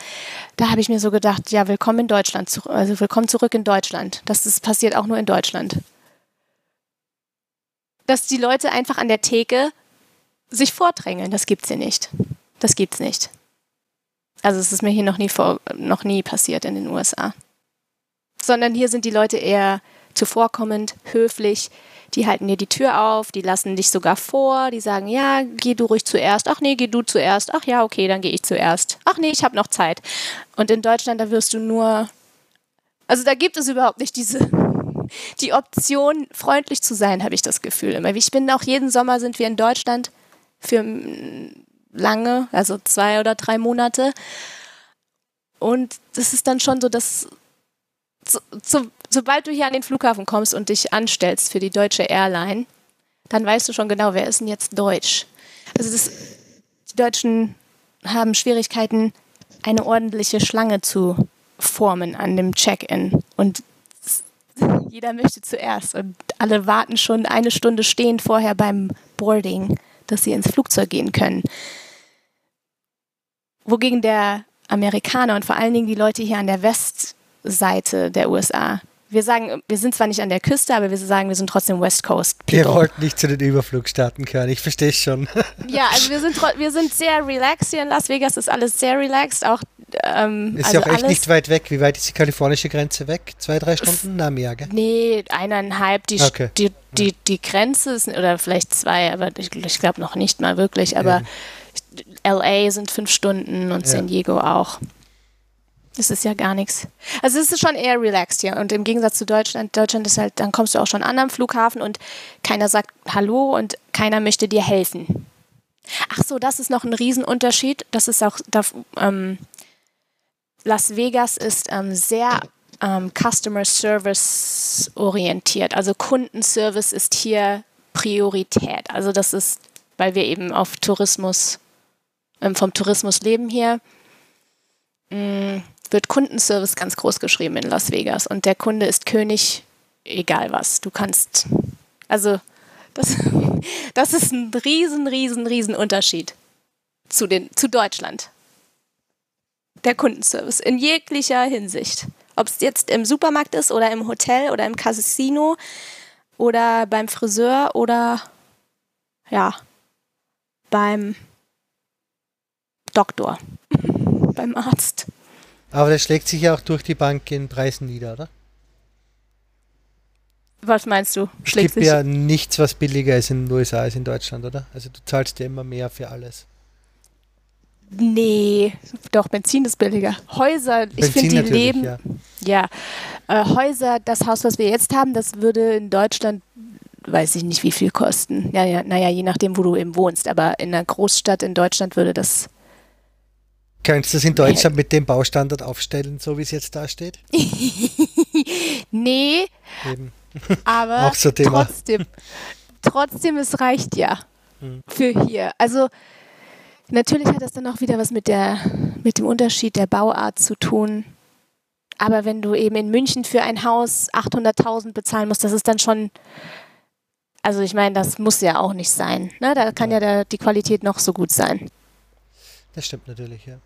S2: da habe ich mir so gedacht, ja, willkommen in Deutschland, also willkommen zurück in Deutschland. Das ist, passiert auch nur in Deutschland. Dass die Leute einfach an der Theke sich vordrängeln, das gibt's hier nicht. Das gibt's nicht. Also es ist mir hier noch nie vor, noch nie passiert in den USA. Sondern hier sind die Leute eher zuvorkommend, höflich. Die halten dir die Tür auf, die lassen dich sogar vor, die sagen, ja, geh du ruhig zuerst. Ach nee, geh du zuerst. Ach ja, okay, dann gehe ich zuerst. Ach nee, ich habe noch Zeit. Und in Deutschland, da wirst du nur, also da gibt es überhaupt nicht diese, die Option, freundlich zu sein, habe ich das Gefühl immer. Ich bin auch jeden Sommer sind wir in Deutschland für lange, also zwei oder drei Monate. Und das ist dann schon so, dass so, so, sobald du hier an den Flughafen kommst und dich anstellst für die deutsche Airline, dann weißt du schon genau, wer ist denn jetzt deutsch. Also das, die Deutschen haben Schwierigkeiten, eine ordentliche Schlange zu formen an dem Check-in. Und jeder möchte zuerst. Und alle warten schon eine Stunde stehend vorher beim Boarding, dass sie ins Flugzeug gehen können. Wogegen der Amerikaner und vor allen Dingen die Leute hier an der Westseite der USA wir sagen, wir sind zwar nicht an der Küste, aber wir sagen, wir sind trotzdem West Coast.
S1: Ihr wollt nicht zu den Überflugstaaten gehören, ich verstehe es schon. *laughs*
S2: Ja, also wir sind, wir sind sehr relaxed hier in Las Vegas, ist alles sehr relaxed, auch
S1: ähm, ist also ja auch echt nicht weit weg. Wie weit ist die kalifornische Grenze weg? Zwei, drei Stunden? Na, mehr, gell?
S2: Nee, eineinhalb. Die, okay. die, die, die Grenze ist, oder vielleicht zwei, aber ich, ich glaube noch nicht mal wirklich. Aber ja. LA sind fünf Stunden und ja. San Diego auch. Das ist ja gar nichts. Also es ist schon eher relaxed hier. Und im Gegensatz zu Deutschland, Deutschland ist halt, dann kommst du auch schon an am Flughafen und keiner sagt Hallo und keiner möchte dir helfen. Ach so, das ist noch ein Riesenunterschied. Das ist auch, da, ähm, Las Vegas ist ähm, sehr ähm, Customer Service orientiert. Also Kundenservice ist hier Priorität. Also das ist, weil wir eben auf Tourismus, vom Tourismus leben hier. Mm, wird Kundenservice ganz groß geschrieben in Las Vegas und der Kunde ist König, egal was. Du kannst, also das, *laughs* das ist ein riesen, riesen, riesen Unterschied zu, den, zu Deutschland. Der Kundenservice in jeglicher Hinsicht. Ob es jetzt im Supermarkt ist oder im Hotel oder im Casino oder beim Friseur oder ja, beim Doktor, *laughs* beim Arzt.
S1: Aber das schlägt sich ja auch durch die Bank in Preisen nieder, oder?
S2: Was meinst du?
S1: Schlägt es gibt ja nichts, was billiger ist in den USA als in Deutschland, oder? Also du zahlst ja immer mehr für alles.
S2: Nee, doch, Benzin ist billiger. Häuser, Benzin ich finde die leben. Ja, ja. Äh, Häuser, das Haus, was wir jetzt haben, das würde in Deutschland, weiß ich nicht, wie viel kosten. Ja, ja, naja, je nachdem, wo du eben wohnst. Aber in einer Großstadt in Deutschland würde das
S1: Könntest du das in Deutschland mit dem Baustandard aufstellen, so wie es jetzt da steht? *laughs*
S2: nee. Eben. Aber *laughs* so trotzdem, trotzdem, es reicht ja hm. für hier. Also natürlich hat das dann auch wieder was mit, der, mit dem Unterschied der Bauart zu tun. Aber wenn du eben in München für ein Haus 800.000 bezahlen musst, das ist dann schon, also ich meine, das muss ja auch nicht sein. Ne? Da kann ja der, die Qualität noch so gut sein.
S1: Das stimmt natürlich, ja.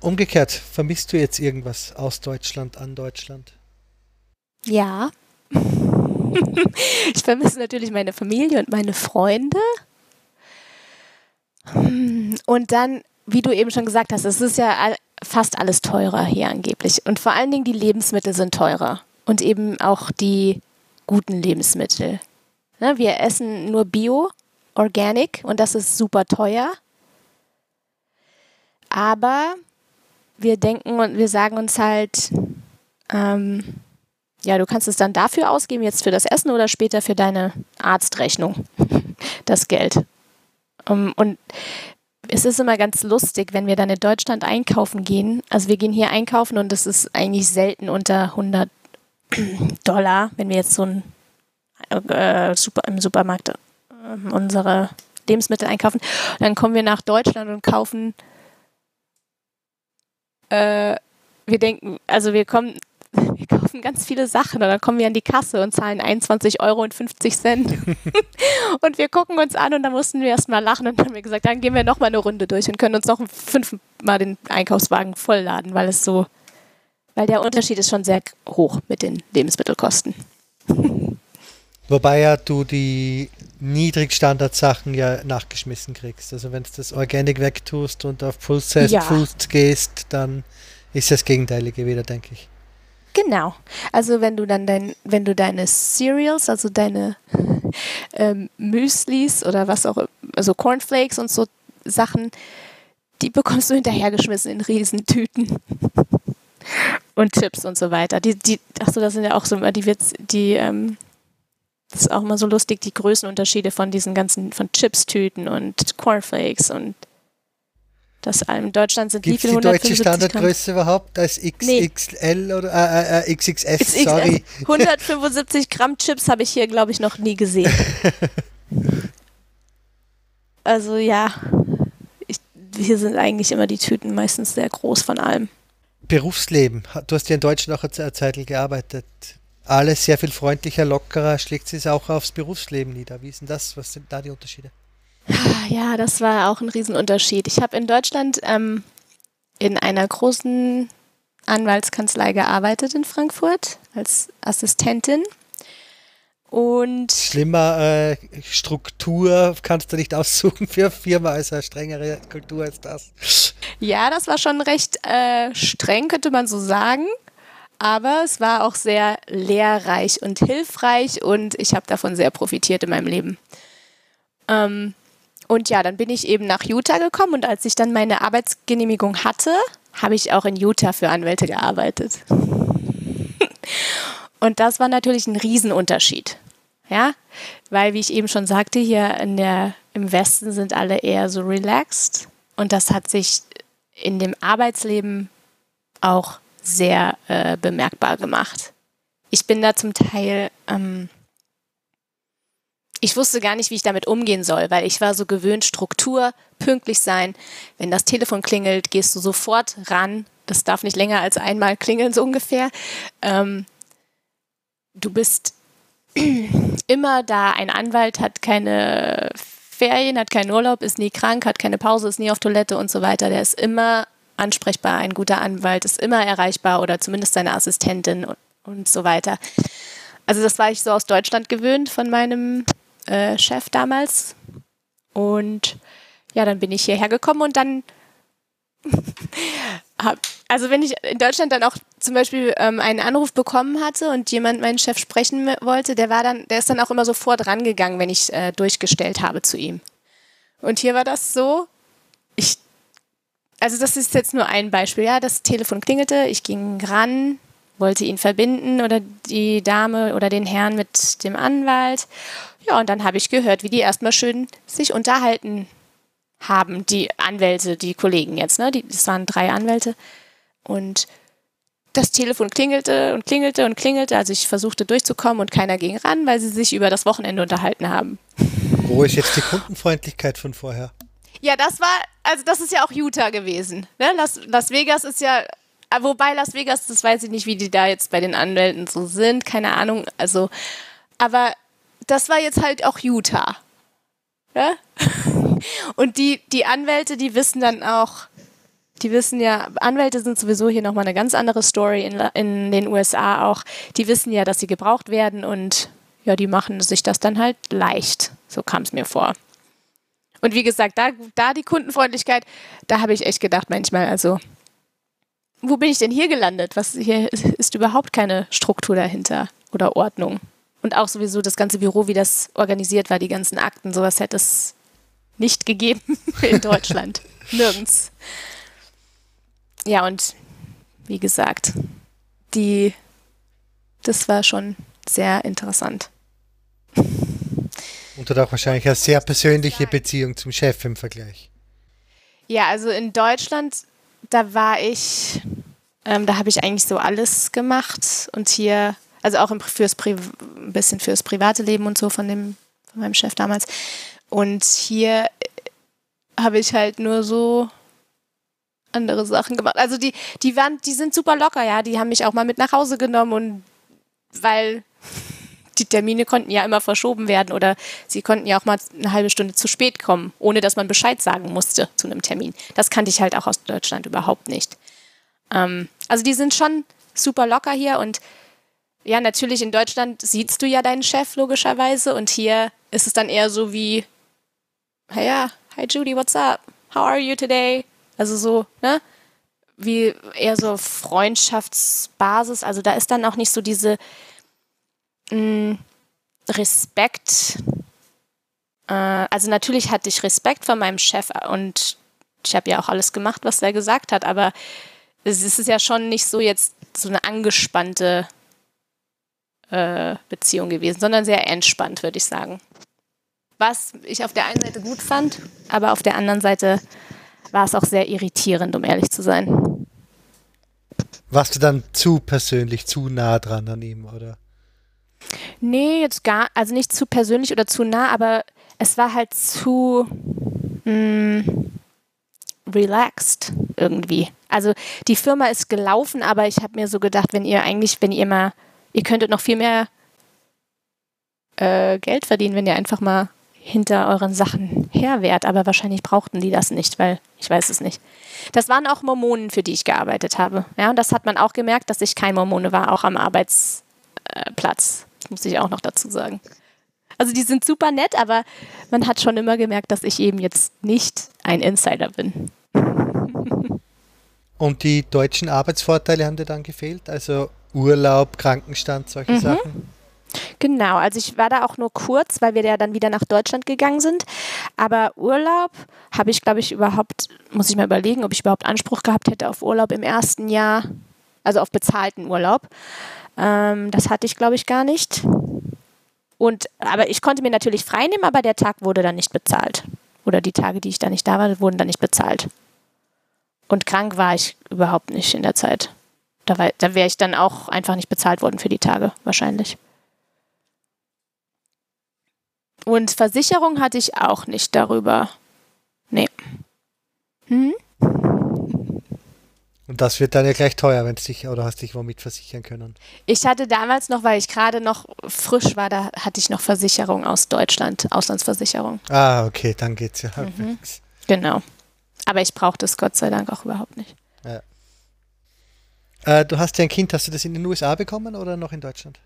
S1: Umgekehrt, vermisst du jetzt irgendwas aus Deutschland an Deutschland?
S2: Ja. *laughs* ich vermisse natürlich meine Familie und meine Freunde. Und dann, wie du eben schon gesagt hast, es ist ja fast alles teurer hier angeblich. Und vor allen Dingen die Lebensmittel sind teurer. Und eben auch die guten Lebensmittel. Ne, wir essen nur Bio, Organic und das ist super teuer. Aber wir denken und wir sagen uns halt, ähm, ja, du kannst es dann dafür ausgeben, jetzt für das Essen oder später für deine Arztrechnung, *laughs* das Geld. Um, und es ist immer ganz lustig, wenn wir dann in Deutschland einkaufen gehen. Also wir gehen hier einkaufen und es ist eigentlich selten unter 100 *clears throat* Dollar, wenn wir jetzt so ein, äh, super, im Supermarkt äh, unsere Lebensmittel einkaufen. Dann kommen wir nach Deutschland und kaufen äh, wir denken, also wir kommen, *laughs* wir kaufen ganz viele Sachen und dann kommen wir an die Kasse und zahlen 21 Euro und 50 Cent. *laughs* und wir gucken uns an und dann mussten wir erstmal lachen und haben wir gesagt, dann gehen wir nochmal eine Runde durch und können uns noch fünfmal den Einkaufswagen vollladen, weil es so, weil der Unterschied ist schon sehr hoch mit den Lebensmittelkosten.
S1: Wobei ja du die Niedrigstandard-Sachen ja nachgeschmissen kriegst. Also wenn du das Organic wegtust und auf Full-Size ja. Food gehst, dann ist das Gegenteilige wieder, denke ich.
S2: Genau. Also wenn du dann dein, wenn du deine Cereals, also deine *laughs* ähm, Müslis oder was auch, also Cornflakes und so Sachen, die bekommst du hinterhergeschmissen in Riesentüten. *laughs* und Chips und so weiter. Die, die, achso, das sind ja auch so immer die Witz, die, ähm, das ist auch immer so lustig, die Größenunterschiede von diesen ganzen, von Chips-Tüten und Cornflakes und das in Deutschland sind
S1: Gibt's
S2: wie viele
S1: die deutsche Standardgröße überhaupt als XXL nee. oder äh, äh, XXF? XXF? Sorry. *laughs* *laughs*
S2: 175 Gramm Chips habe ich hier, glaube ich, noch nie gesehen. *laughs* also ja, ich, hier sind eigentlich immer die Tüten meistens sehr groß von allem.
S1: Berufsleben. Du hast ja in Deutschland auch eine Zeit gearbeitet. Alles sehr viel freundlicher, lockerer. Schlägt sich auch aufs Berufsleben nieder? Wie ist denn das? Was sind da die Unterschiede?
S2: Ja, das war auch ein Riesenunterschied. Ich habe in Deutschland ähm, in einer großen Anwaltskanzlei gearbeitet in Frankfurt als Assistentin. Und
S1: Schlimmer äh, Struktur kannst du nicht aussuchen für eine Firma als eine strengere Kultur als das.
S2: Ja, das war schon recht äh, streng, könnte man so sagen. Aber es war auch sehr lehrreich und hilfreich und ich habe davon sehr profitiert in meinem Leben. Ähm, und ja, dann bin ich eben nach Utah gekommen und als ich dann meine Arbeitsgenehmigung hatte, habe ich auch in Utah für Anwälte gearbeitet. *laughs* und das war natürlich ein Riesenunterschied. Ja, weil wie ich eben schon sagte, hier in der, im Westen sind alle eher so relaxed und das hat sich in dem Arbeitsleben auch sehr äh, bemerkbar gemacht. Ich bin da zum Teil ähm, ich wusste gar nicht, wie ich damit umgehen soll, weil ich war so gewöhnt, Struktur, pünktlich sein. Wenn das Telefon klingelt, gehst du sofort ran. Das darf nicht länger als einmal klingeln, so ungefähr. Ähm, du bist *clears throat* immer da. Ein Anwalt hat keine Ferien, hat keinen Urlaub, ist nie krank, hat keine Pause, ist nie auf Toilette und so weiter. Der ist immer ansprechbar. Ein guter Anwalt ist immer erreichbar oder zumindest seine Assistentin und, und so weiter. Also das war ich so aus Deutschland gewöhnt von meinem äh, Chef damals. Und ja, dann bin ich hierher gekommen und dann *laughs* hab, also wenn ich in Deutschland dann auch zum Beispiel ähm, einen Anruf bekommen hatte und jemand meinen Chef sprechen wollte, der war dann, der ist dann auch immer sofort rangegangen, wenn ich äh, durchgestellt habe zu ihm. Und hier war das so, ich, also das ist jetzt nur ein Beispiel, ja, das Telefon klingelte, ich ging ran, wollte ihn verbinden oder die Dame oder den Herrn mit dem Anwalt. Ja, und dann habe ich gehört, wie die erstmal schön sich unterhalten haben, die Anwälte, die Kollegen jetzt, ne? Die, das waren drei Anwälte. Und das Telefon klingelte und klingelte und klingelte. Also ich versuchte durchzukommen und keiner ging ran, weil sie sich über das Wochenende unterhalten haben.
S1: Wo ist jetzt die Kundenfreundlichkeit von vorher?
S2: Ja, das war, also das ist ja auch Utah gewesen. Ne? Las, Las Vegas ist ja Ah, wobei Las Vegas, das weiß ich nicht, wie die da jetzt bei den Anwälten so sind, keine Ahnung. Also, aber das war jetzt halt auch Utah. Ja? *laughs* Und die, die Anwälte, die wissen dann auch, die wissen ja, Anwälte sind sowieso hier nochmal eine ganz andere Story in, in den USA auch. Die wissen ja, dass sie gebraucht werden und ja, die machen sich das dann halt leicht. So kam es mir vor. Und wie gesagt, da, da die Kundenfreundlichkeit, da habe ich echt gedacht manchmal, also wo bin ich denn hier gelandet? Was hier ist, ist überhaupt keine Struktur dahinter oder Ordnung. Und auch sowieso das ganze Büro, wie das organisiert war, die ganzen Akten, sowas hätte es nicht gegeben *laughs* in Deutschland. *laughs* Nirgends. Ja, und wie gesagt, die, das war schon sehr interessant.
S1: Und hat auch wahrscheinlich eine sehr persönliche Beziehung zum Chef im Vergleich.
S2: Ja, also in Deutschland da war ich, ähm, da habe ich eigentlich so alles gemacht und hier, also auch im, fürs Pri ein bisschen fürs private Leben und so von dem, von meinem Chef damals. Und hier äh, habe ich halt nur so andere Sachen gemacht. Also die, die waren, die sind super locker, ja. Die haben mich auch mal mit nach Hause genommen und weil die Termine konnten ja immer verschoben werden oder sie konnten ja auch mal eine halbe Stunde zu spät kommen, ohne dass man Bescheid sagen musste zu einem Termin. Das kannte ich halt auch aus Deutschland überhaupt nicht. Ähm, also die sind schon super locker hier und ja, natürlich in Deutschland siehst du ja deinen Chef logischerweise und hier ist es dann eher so wie, ja, hi Judy, what's up? How are you today? Also so, ne? Wie eher so Freundschaftsbasis. Also da ist dann auch nicht so diese, mh, mm, Respekt. Äh, also natürlich hatte ich Respekt vor meinem Chef und ich habe ja auch alles gemacht, was er gesagt hat, aber es ist ja schon nicht so jetzt so eine angespannte äh, Beziehung gewesen, sondern sehr entspannt, würde ich sagen. Was ich auf der einen Seite gut fand, aber auf der anderen Seite war es auch sehr irritierend, um ehrlich zu sein.
S1: Warst du dann zu persönlich, zu nah dran an ihm, oder?
S2: Nee, jetzt gar, also nicht zu persönlich oder zu nah, aber es war halt zu mh, mm, relaxed irgendwie. Also die Firma ist gelaufen, aber ich habe mir so gedacht, wenn ihr eigentlich, wenn ihr mal, ihr könntet noch viel mehr äh, Geld verdienen, wenn ihr einfach mal hinter euren Sachen her wärt, aber wahrscheinlich brauchten die das nicht, weil ich weiß es nicht. Das waren auch Mormonen, für die ich gearbeitet habe. Ja, und das hat man auch gemerkt, dass ich kein Mormone war, auch am Arbeitsplatz. Das muss ich auch noch dazu sagen. Also die sind super nett, aber man hat schon immer gemerkt, dass ich eben jetzt nicht ein Insider bin. *laughs*
S1: Und die deutschen Arbeitsvorteile haben dir dann gefehlt? Also Urlaub, Krankenstand, solche mhm. Sachen?
S2: Genau, also ich war da auch nur kurz, weil wir ja dann wieder nach Deutschland gegangen sind. Aber Urlaub habe ich, glaube ich, überhaupt, muss ich mal überlegen, ob ich überhaupt Anspruch gehabt hätte auf Urlaub im ersten Jahr, also auf bezahlten Urlaub. Ähm, das hatte ich, glaube ich, gar nicht. Und, aber ich konnte mir natürlich freinehmen, aber der Tag wurde dann nicht bezahlt. Oder die Tage, die ich da nicht da war, wurden dann nicht bezahlt. Und krank war ich überhaupt nicht in der Zeit. Da, da wäre ich dann auch einfach nicht bezahlt worden für die Tage, wahrscheinlich. Und Versicherung hatte ich auch nicht darüber. Nee. Hm?
S1: Und das wird dann ja gleich teuer, wenn du dich oder hast dich womit versichern können.
S2: Ich hatte damals noch, weil ich gerade noch frisch war, da hatte ich noch Versicherung aus Deutschland, Auslandsversicherung.
S1: Ah, okay, dann geht's ja mhm.
S2: Genau. Aber ich brauchte es Gott sei Dank auch überhaupt nicht. Ja.
S1: Äh, du hast ja ein Kind, hast du das in den USA bekommen oder noch in Deutschland?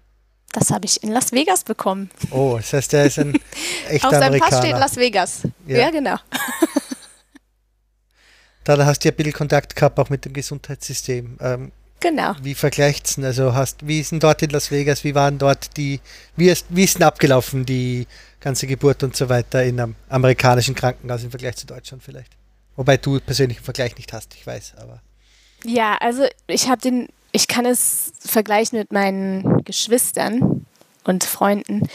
S2: Das habe ich in Las Vegas bekommen.
S1: Oh, das heißt, der ist ein *laughs* echter Auf seinem Pass steht
S2: Las Vegas. Ja, ja genau. *laughs*
S1: da hast du ja ein bisschen Kontakt gehabt, auch mit dem Gesundheitssystem. Ähm,
S2: genau.
S1: Wie vergleicht denn? Also hast, wie ist denn dort in Las Vegas? Wie waren dort die, wie ist, wie ist denn abgelaufen, die ganze Geburt und so weiter in einem amerikanischen Krankenhaus im Vergleich zu Deutschland vielleicht? Wobei du persönlich einen Vergleich nicht hast, ich weiß, aber.
S2: Ja, also ich habe den, ich kann es vergleichen mit meinen Geschwistern und Freunden.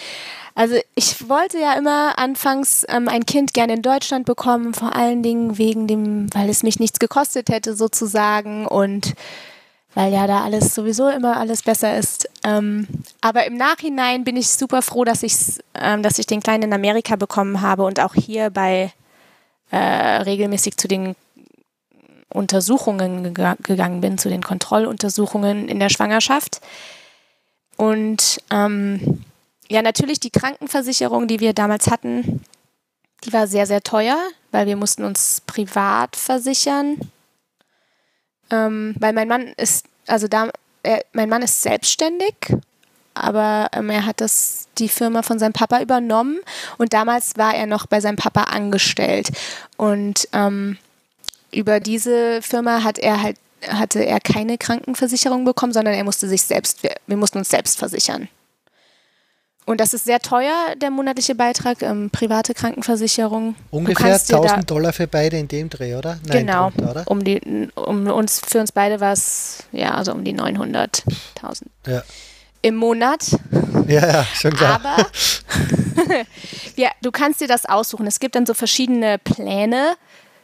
S2: Also ich wollte ja immer anfangs ähm, ein Kind gerne in Deutschland bekommen, vor allen Dingen wegen dem, weil es mich nichts gekostet hätte sozusagen und weil ja da alles sowieso immer alles besser ist. Ähm, aber im Nachhinein bin ich super froh, dass, ich's, ähm, dass ich den Kleinen in Amerika bekommen habe und auch hier bei äh, regelmäßig zu den Untersuchungen gegangen bin, zu den Kontrolluntersuchungen in der Schwangerschaft. Und ähm, ja, natürlich die Krankenversicherung, die wir damals hatten, die war sehr, sehr teuer, weil wir mussten uns privat versichern. Ähm, weil mein Mann ist, also da, er, mein Mann ist selbstständig, aber ähm, er hat das, die Firma von seinem Papa übernommen und damals war er noch bei seinem Papa angestellt. Und ähm, über diese Firma hat er halt hatte er keine Krankenversicherung bekommen, sondern er musste sich selbst, wir, wir mussten uns selbst versichern. Und das ist sehr teuer, der monatliche Beitrag, ähm, private Krankenversicherung.
S1: Ungefähr 1000 Dollar für beide in dem Dreh, oder?
S2: Nein, genau. Drunter, oder? Um die, um uns, für uns beide war es, ja, also um die 900.000. Ja. Im Monat.
S1: Ja, ja, schon klar.
S2: Aber *laughs* ja, du kannst dir das aussuchen. Es gibt dann so verschiedene Pläne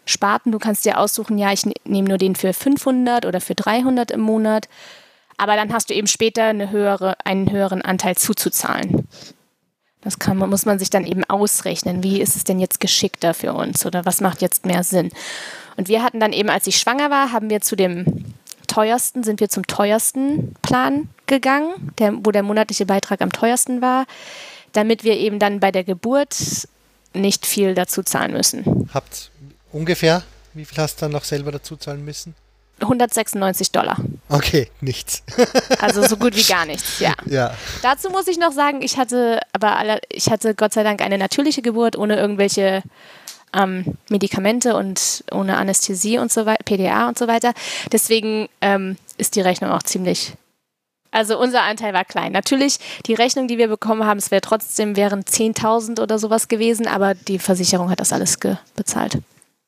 S2: Sparten. Du kannst dir aussuchen, ja, ich ne-, nehme nur den für 500 oder für 300 im Monat. Aber dann hast du eben später eine höhere, einen höheren Anteil zuzuzahlen. Das kann, muss man sich dann eben ausrechnen. Wie ist es denn jetzt geschickter für uns oder was macht jetzt mehr Sinn? Und wir hatten dann eben, als ich schwanger war, haben wir zu dem teuersten, sind wir zum teuersten Plan gegangen, der, wo der monatliche Beitrag am teuersten war, damit wir eben dann bei der Geburt nicht viel dazu zahlen müssen.
S1: Habt Ungefähr? Wie viel hast du dann noch selber dazu zahlen müssen?
S2: 196 Dollar.
S1: Okay, nichts. *laughs*
S2: also so gut wie gar nichts, ja.
S1: ja.
S2: Dazu muss ich noch sagen, ich hatte aber alle, ich hatte Gott sei Dank eine natürliche Geburt ohne irgendwelche ähm, Medikamente und ohne Anästhesie und so weiter, PDA und so weiter. Deswegen ähm, ist die Rechnung auch ziemlich. Also unser Anteil war klein. Natürlich, die Rechnung, die wir bekommen haben, es wäre trotzdem wären 10.000 oder sowas gewesen, aber die Versicherung hat das alles bezahlt.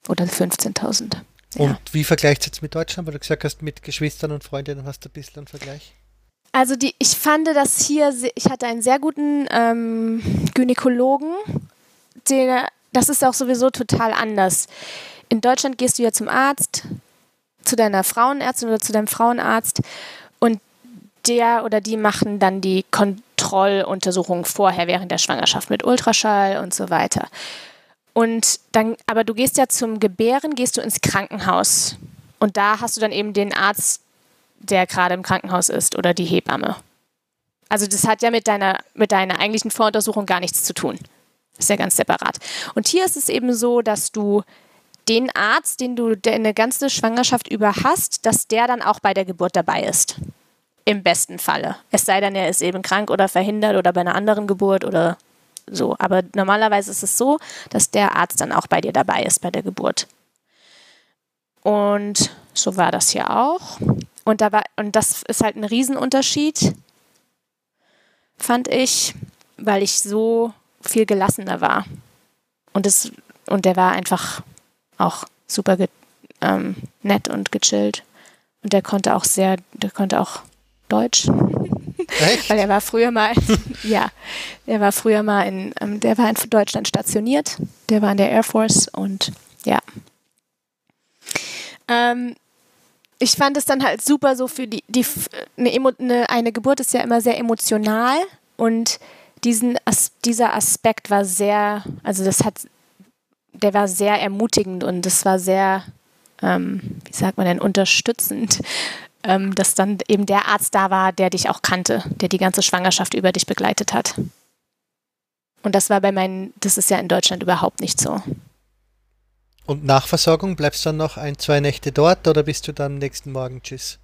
S2: Oder 15.000.
S1: Und ja. wie vergleicht es jetzt mit Deutschland? Weil du gesagt hast, mit Geschwistern und Freundinnen hast du ein bisschen einen Vergleich.
S2: Also die, ich fand das hier, ich hatte einen sehr guten ähm, Gynäkologen, der, das ist auch sowieso total anders. In Deutschland gehst du ja zum Arzt, zu deiner Frauenärztin oder zu deinem Frauenarzt und der oder die machen dann die Kontrolluntersuchung vorher während der Schwangerschaft mit Ultraschall und so weiter. Und dann, aber du gehst ja zum Gebären, gehst du ins Krankenhaus. Und da hast du dann eben den Arzt, der gerade im Krankenhaus ist oder die Hebamme. Also das hat ja mit deiner, mit deiner eigentlichen Voruntersuchung gar nichts zu tun. Ist ja ganz separat. Und hier ist es eben so, dass du den Arzt, den du eine ganze Schwangerschaft über hast, dass der dann auch bei der Geburt dabei ist. Im besten Falle. Es sei denn, er ist eben krank oder verhindert oder bei einer anderen Geburt oder so. Aber normalerweise ist es so, dass der Arzt dann auch bei dir dabei ist bei der Geburt. Und so war das hier auch. Und, da war, und das ist halt ein Riesenunterschied, fand ich, weil ich so viel gelassener war. Und, das, und der war einfach auch super ähm, nett und gechillt. Und der konnte auch sehr, der konnte auch Deutsch. Echt? Weil er war früher mal, *laughs* ja, der war früher mal in, ähm, der war in Deutschland stationiert. Der war in der Air Force und ja. Ähm, ich fand es dann halt super so für die, die eine, eine, Geburt ist ja immer sehr emotional und diesen, dieser Aspekt war sehr, also das hat der war sehr ermutigend und das war sehr, ähm, wie sagt man denn, unterstützend, ähm, dass dann eben der Arzt da war, der dich auch kannte, der die ganze Schwangerschaft über dich begleitet hat. Und das war bei meinen, das ist ja in Deutschland überhaupt nicht so.
S1: Und Nachversorgung, bleibst du dann noch ein, zwei Nächte dort oder bist du dann nächsten Morgen tschüss?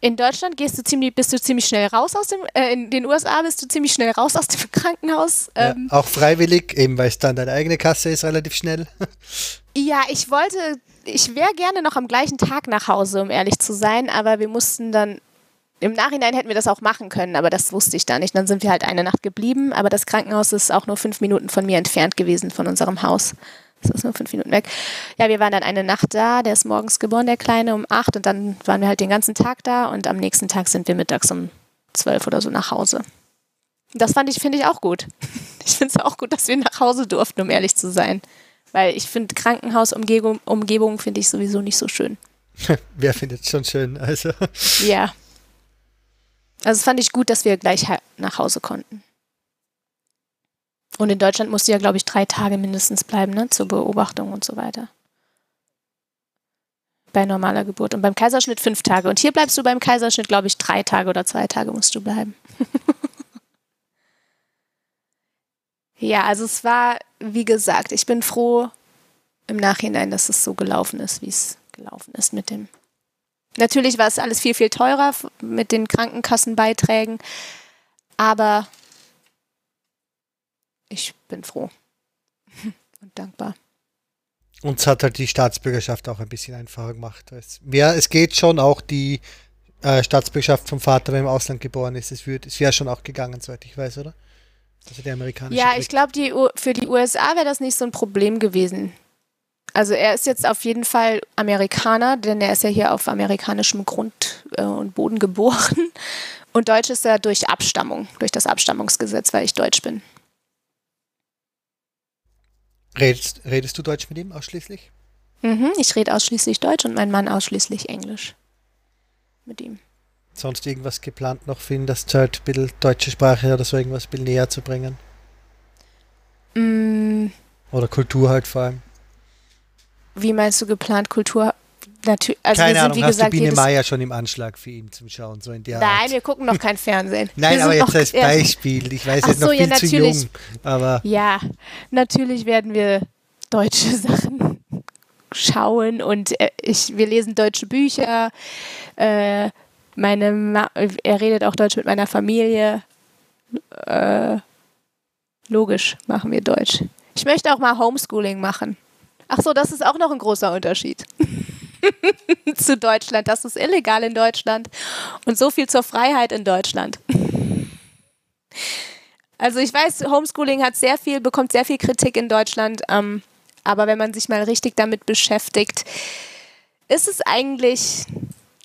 S2: In Deutschland gehst du ziemlich, bist du ziemlich schnell raus aus dem, äh, in den USA bist du ziemlich schnell raus aus dem *laughs* Krankenhaus.
S1: Ähm, ja, auch freiwillig, eben weil es dann deine eigene Kasse ist, relativ schnell.
S2: ja, ich wollte, ich wäre gerne noch am gleichen Tag nach Hause, um ehrlich zu sein, aber wir mussten dann, im Nachhinein hätten wir das auch machen können, aber das wusste ich da nicht. Dann sind wir halt eine Nacht geblieben, aber das Krankenhaus ist auch nur fünf Minuten von mir entfernt gewesen, von unserem Haus. Das ist nur fünf Minuten weg. Ja, wir waren dann eine Nacht da. Der ist morgens geboren, der Kleine, um acht. Und dann waren wir halt den ganzen Tag da. Und am nächsten Tag sind wir mittags um zwölf oder so nach Hause. Das fand ich, finde ich auch gut. *laughs* Ich finde es auch gut, dass wir nach Hause durften, um ehrlich zu sein. Weil ich finde Krankenhausumgebung Umgebung finde ich sowieso nicht so schön. *laughs*
S1: Wer findet es schon schön? Also.
S2: Ja. *laughs* Also fand ich gut, dass wir gleich nach Hause konnten. Und in Deutschland musst du ja, glaube ich, drei Tage mindestens bleiben, ne? Zur Beobachtung und so weiter. Bei normaler Geburt. Und beim Kaiserschnitt fünf Tage. Und hier bleibst du beim Kaiserschnitt, glaube ich, drei Tage oder zwei Tage musst du bleiben. *laughs* ja, also es war, wie gesagt, ich bin froh im Nachhinein, dass es so gelaufen ist, wie es gelaufen ist mit dem. Natürlich war es alles viel, viel teurer mit den Krankenkassenbeiträgen, aber ich bin froh *laughs* und dankbar.
S1: Uns hat halt die Staatsbürgerschaft auch ein bisschen einfacher gemacht. Es, ja, es geht schon auch die äh, Staatsbürgerschaft vom Vater, wenn im Ausland geboren ist. Es, es wäre schon auch gegangen, soweit ich weiß, oder?
S2: Also der amerikanische. Ja, Krieg. ich glaube, für die USA wäre das nicht so ein Problem gewesen. Also er ist jetzt auf jeden Fall Amerikaner, denn er ist ja hier auf amerikanischem Grund äh, und Boden geboren. Und Deutsch ist ja durch Abstammung, durch das Abstammungsgesetz, weil ich Deutsch bin.
S1: Redest, redest du Deutsch mit ihm ausschließlich?
S2: Mhm, ich rede ausschließlich Deutsch und mein Mann ausschließlich Englisch mit ihm.
S1: Sonst irgendwas geplant noch für ihn, das halt ein bisschen deutsche Sprache oder so irgendwas ein bisschen näher zu bringen? Mm. Oder Kultur halt vor allem.
S2: Wie meinst du geplant Kultur? Natürlich, also
S1: Keine wir sind, Ahnung, wie hast gesagt, du Biene Meier schon im Anschlag für ihn zum Schauen, so in der
S2: Nein, Art. wir gucken noch kein Fernsehen.
S1: Nein, aber jetzt als Beispiel. Ich weiß, jetzt so, noch viel ja, zu jung. Aber
S2: ja, natürlich werden wir deutsche *laughs* Sachen schauen und äh, ich, wir lesen deutsche Bücher. Äh, meine Ma er redet auch Deutsch mit meiner Familie. Äh, logisch machen wir Deutsch. Ich möchte auch mal Homeschooling machen. Ach so, das ist auch noch ein großer Unterschied. *laughs* zu Deutschland. Das ist illegal in Deutschland. Und so viel zur Freiheit in Deutschland. *laughs* Also ich weiß, Homeschooling hat sehr viel, bekommt sehr viel Kritik in Deutschland. Ähm, aber wenn man sich mal richtig damit beschäftigt, ist es eigentlich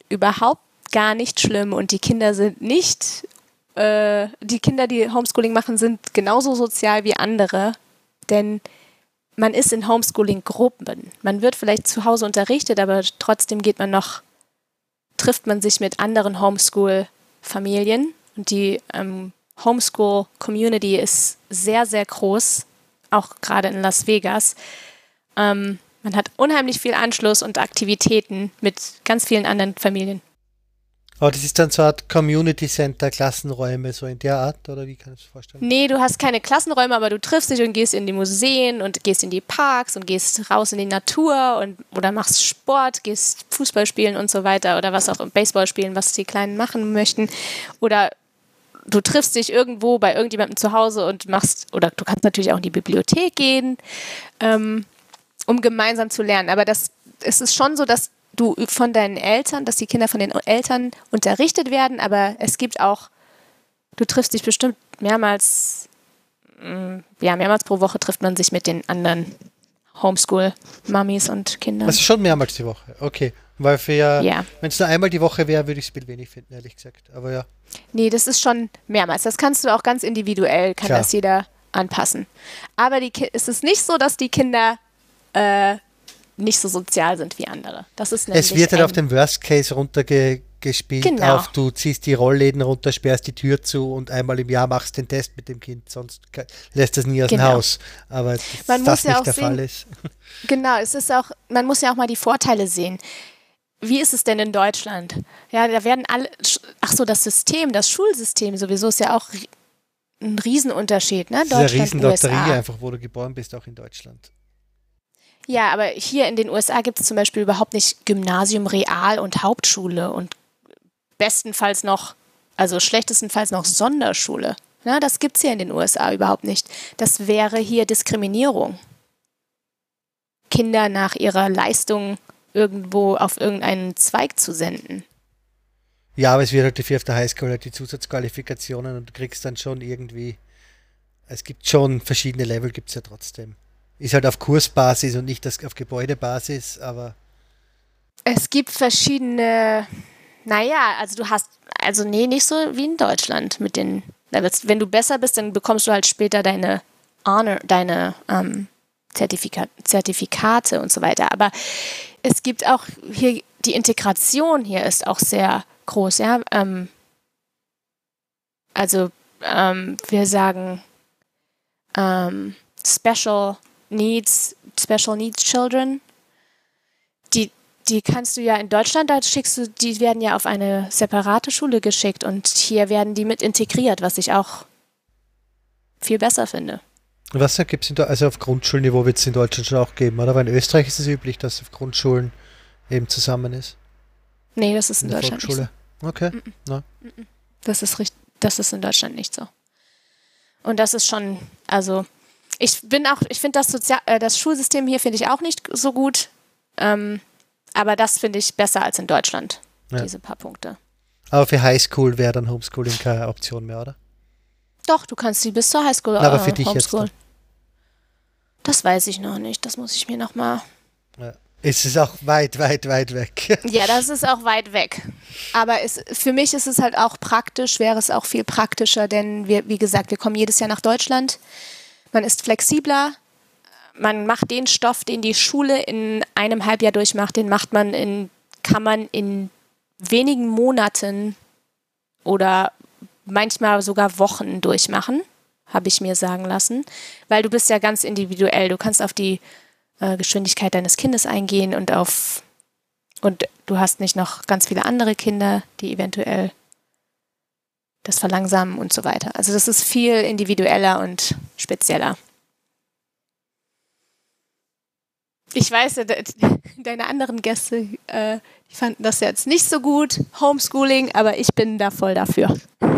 S2: überhaupt gar nicht schlimm und die Kinder sind nicht, äh, die Kinder, die Homeschooling machen, sind genauso sozial wie andere, denn man ist in Homeschooling-Gruppen. Man wird vielleicht zu Hause unterrichtet, aber trotzdem geht man noch, trifft man sich mit anderen Homeschool-Familien und die ähm, Homeschool-Community ist sehr, sehr groß, auch gerade in Las Vegas. Ähm, man hat unheimlich viel Anschluss und Aktivitäten mit ganz vielen anderen Familien.
S1: Aber das ist dann so eine Art Community Center, Klassenräume, so in der Art, oder wie kann ich das vorstellen?
S2: Nee, du hast keine Klassenräume, aber du triffst dich und gehst in die Museen und gehst in die Parks und gehst raus in die Natur und oder machst Sport, gehst Fußball spielen und so weiter oder was auch Baseball spielen, was die Kleinen machen möchten. Oder du triffst dich irgendwo bei irgendjemandem zu Hause und machst, oder du kannst natürlich auch in die Bibliothek gehen, ähm, um gemeinsam zu lernen. Aber das es ist schon so, dass du von deinen Eltern, dass die Kinder von den Eltern unterrichtet werden, aber es gibt auch, du triffst dich bestimmt mehrmals, mm, ja, mehrmals pro Woche trifft man sich mit den anderen Homeschool-Mummies und Kindern.
S1: Also schon mehrmals die Woche, okay. Weil für ja,
S2: ja.
S1: wenn es nur einmal die Woche wäre, würde ich es wenig finden, ehrlich gesagt. Aber ja.
S2: Nee, das ist schon mehrmals. Das kannst du auch ganz individuell, kann Klar. das jeder anpassen. Aber die, es ist nicht so, dass die Kinder äh, nicht so sozial sind wie andere. Das ist
S1: es wird halt auf den Worst Case runtergespielt. Genau. Auf, du ziehst die Rollläden runter, sperrst die Tür zu und einmal im Jahr machst den Test mit dem Kind, sonst lässt es nie aus genau. dem Haus. Aber
S2: man
S1: das
S2: ja
S1: nicht der
S2: sehen,
S1: Fall ist. *laughs*
S2: Genau, es ist auch, man muss ja auch mal die Vorteile sehen. Wie ist es denn in Deutschland? Ja, da werden alle, ach so, das System, das Schulsystem sowieso ist ja auch ein Riesenunterschied, ne?
S1: Deutschland, das ist eine Riesenlotterie USA. einfach, wo du geboren bist, auch in Deutschland.
S2: Ja, aber hier in den USA gibt es zum Beispiel überhaupt nicht Gymnasium, Real und Hauptschule und bestenfalls noch, also schlechtestenfalls noch Sonderschule. Na, das gibt es hier in den USA überhaupt nicht. Das wäre hier Diskriminierung. Kinder nach ihrer Leistung irgendwo auf irgendeinen Zweig zu senden.
S1: Ja, aber es wird halt für auf der Highschool halt die Zusatzqualifikationen und du kriegst dann schon irgendwie, es gibt schon verschiedene Level, gibt es ja trotzdem. Ist halt auf Kursbasis und nicht auf Gebäudebasis, aber.
S2: Es gibt verschiedene, naja, also du hast, also nee, nicht so wie in Deutschland mit den Levels. Wenn du besser bist, dann bekommst du halt später deine Honor, deine ähm, Zertifika Zertifikate und so weiter. Aber es gibt auch hier, die Integration hier ist auch sehr groß, ja. Ähm, also ähm, wir sagen ähm, Special Needs, Special Needs Children, die, die kannst du ja in Deutschland, da schickst du, die werden ja auf eine separate Schule geschickt und hier werden die mit integriert, was ich auch viel besser finde.
S1: Was gibt es also auf Grundschulniveau wird es in Deutschland schon auch geben, oder? Aber in Österreich ist es üblich, dass auf Grundschulen eben zusammen ist.
S2: Nee, das ist in, in Deutschland Volksschule.
S1: nicht so. Okay. Mm
S2: -mm. Das ist richtig, das ist in Deutschland nicht so. Und das ist schon, also ich bin auch, ich finde das, Sozial äh, das Schulsystem hier finde ich auch nicht so gut. Ähm, aber das finde ich besser als in Deutschland, ja. diese paar Punkte.
S1: Aber für Highschool wäre dann Homeschooling keine Option mehr, oder?
S2: Doch, du kannst sie bis zur Highschool
S1: äh, Aber für dich Homeschool. jetzt.
S2: Das weiß ich noch nicht. Das muss ich mir noch mal.
S1: Ja. Es ist auch weit, weit, weit weg. *laughs*
S2: ja, das ist auch weit weg. Aber es, für mich ist es halt auch praktisch, wäre es auch viel praktischer, denn wir, wie gesagt, wir kommen jedes Jahr nach Deutschland. Man ist flexibler. Man macht den Stoff, den die Schule in einem Halbjahr durchmacht, den macht man in, kann man in wenigen Monaten oder manchmal sogar Wochen durchmachen, habe ich mir sagen lassen, weil du bist ja ganz individuell. Du kannst auf die äh, Geschwindigkeit deines Kindes eingehen und auf und du hast nicht noch ganz viele andere Kinder, die eventuell das Verlangsamen und so weiter. Also das ist viel individueller und spezieller. Ich weiß, *laughs* deine anderen Gäste, äh, die fanden das jetzt nicht so gut, Homeschooling, aber ich bin da voll dafür. *laughs*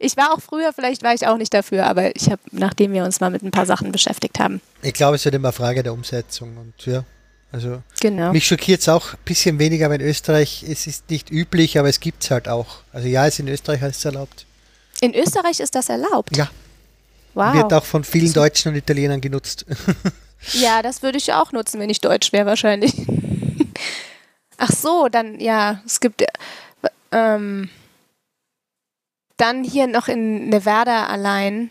S2: Ich war auch früher, vielleicht war ich auch nicht dafür, aber ich habe, nachdem wir uns mal mit ein paar Sachen beschäftigt haben.
S1: Ich glaube, es wird immer Frage der Umsetzung und ja. Also
S2: genau.
S1: mich schockiert es auch ein bisschen weniger, aber in Österreich es ist nicht üblich, aber es gibt es halt auch. Also ja, es ist in Österreich heißt es erlaubt.
S2: In Österreich ist das erlaubt?
S1: Ja. Wow. Wird auch von vielen Deutschen und Italienern genutzt. *laughs*
S2: ja, das würde ich auch nutzen, wenn ich Deutsch wäre wahrscheinlich. *laughs* Ach so, dann, ja, es gibt, ähm, dann hier noch in Nevada allein.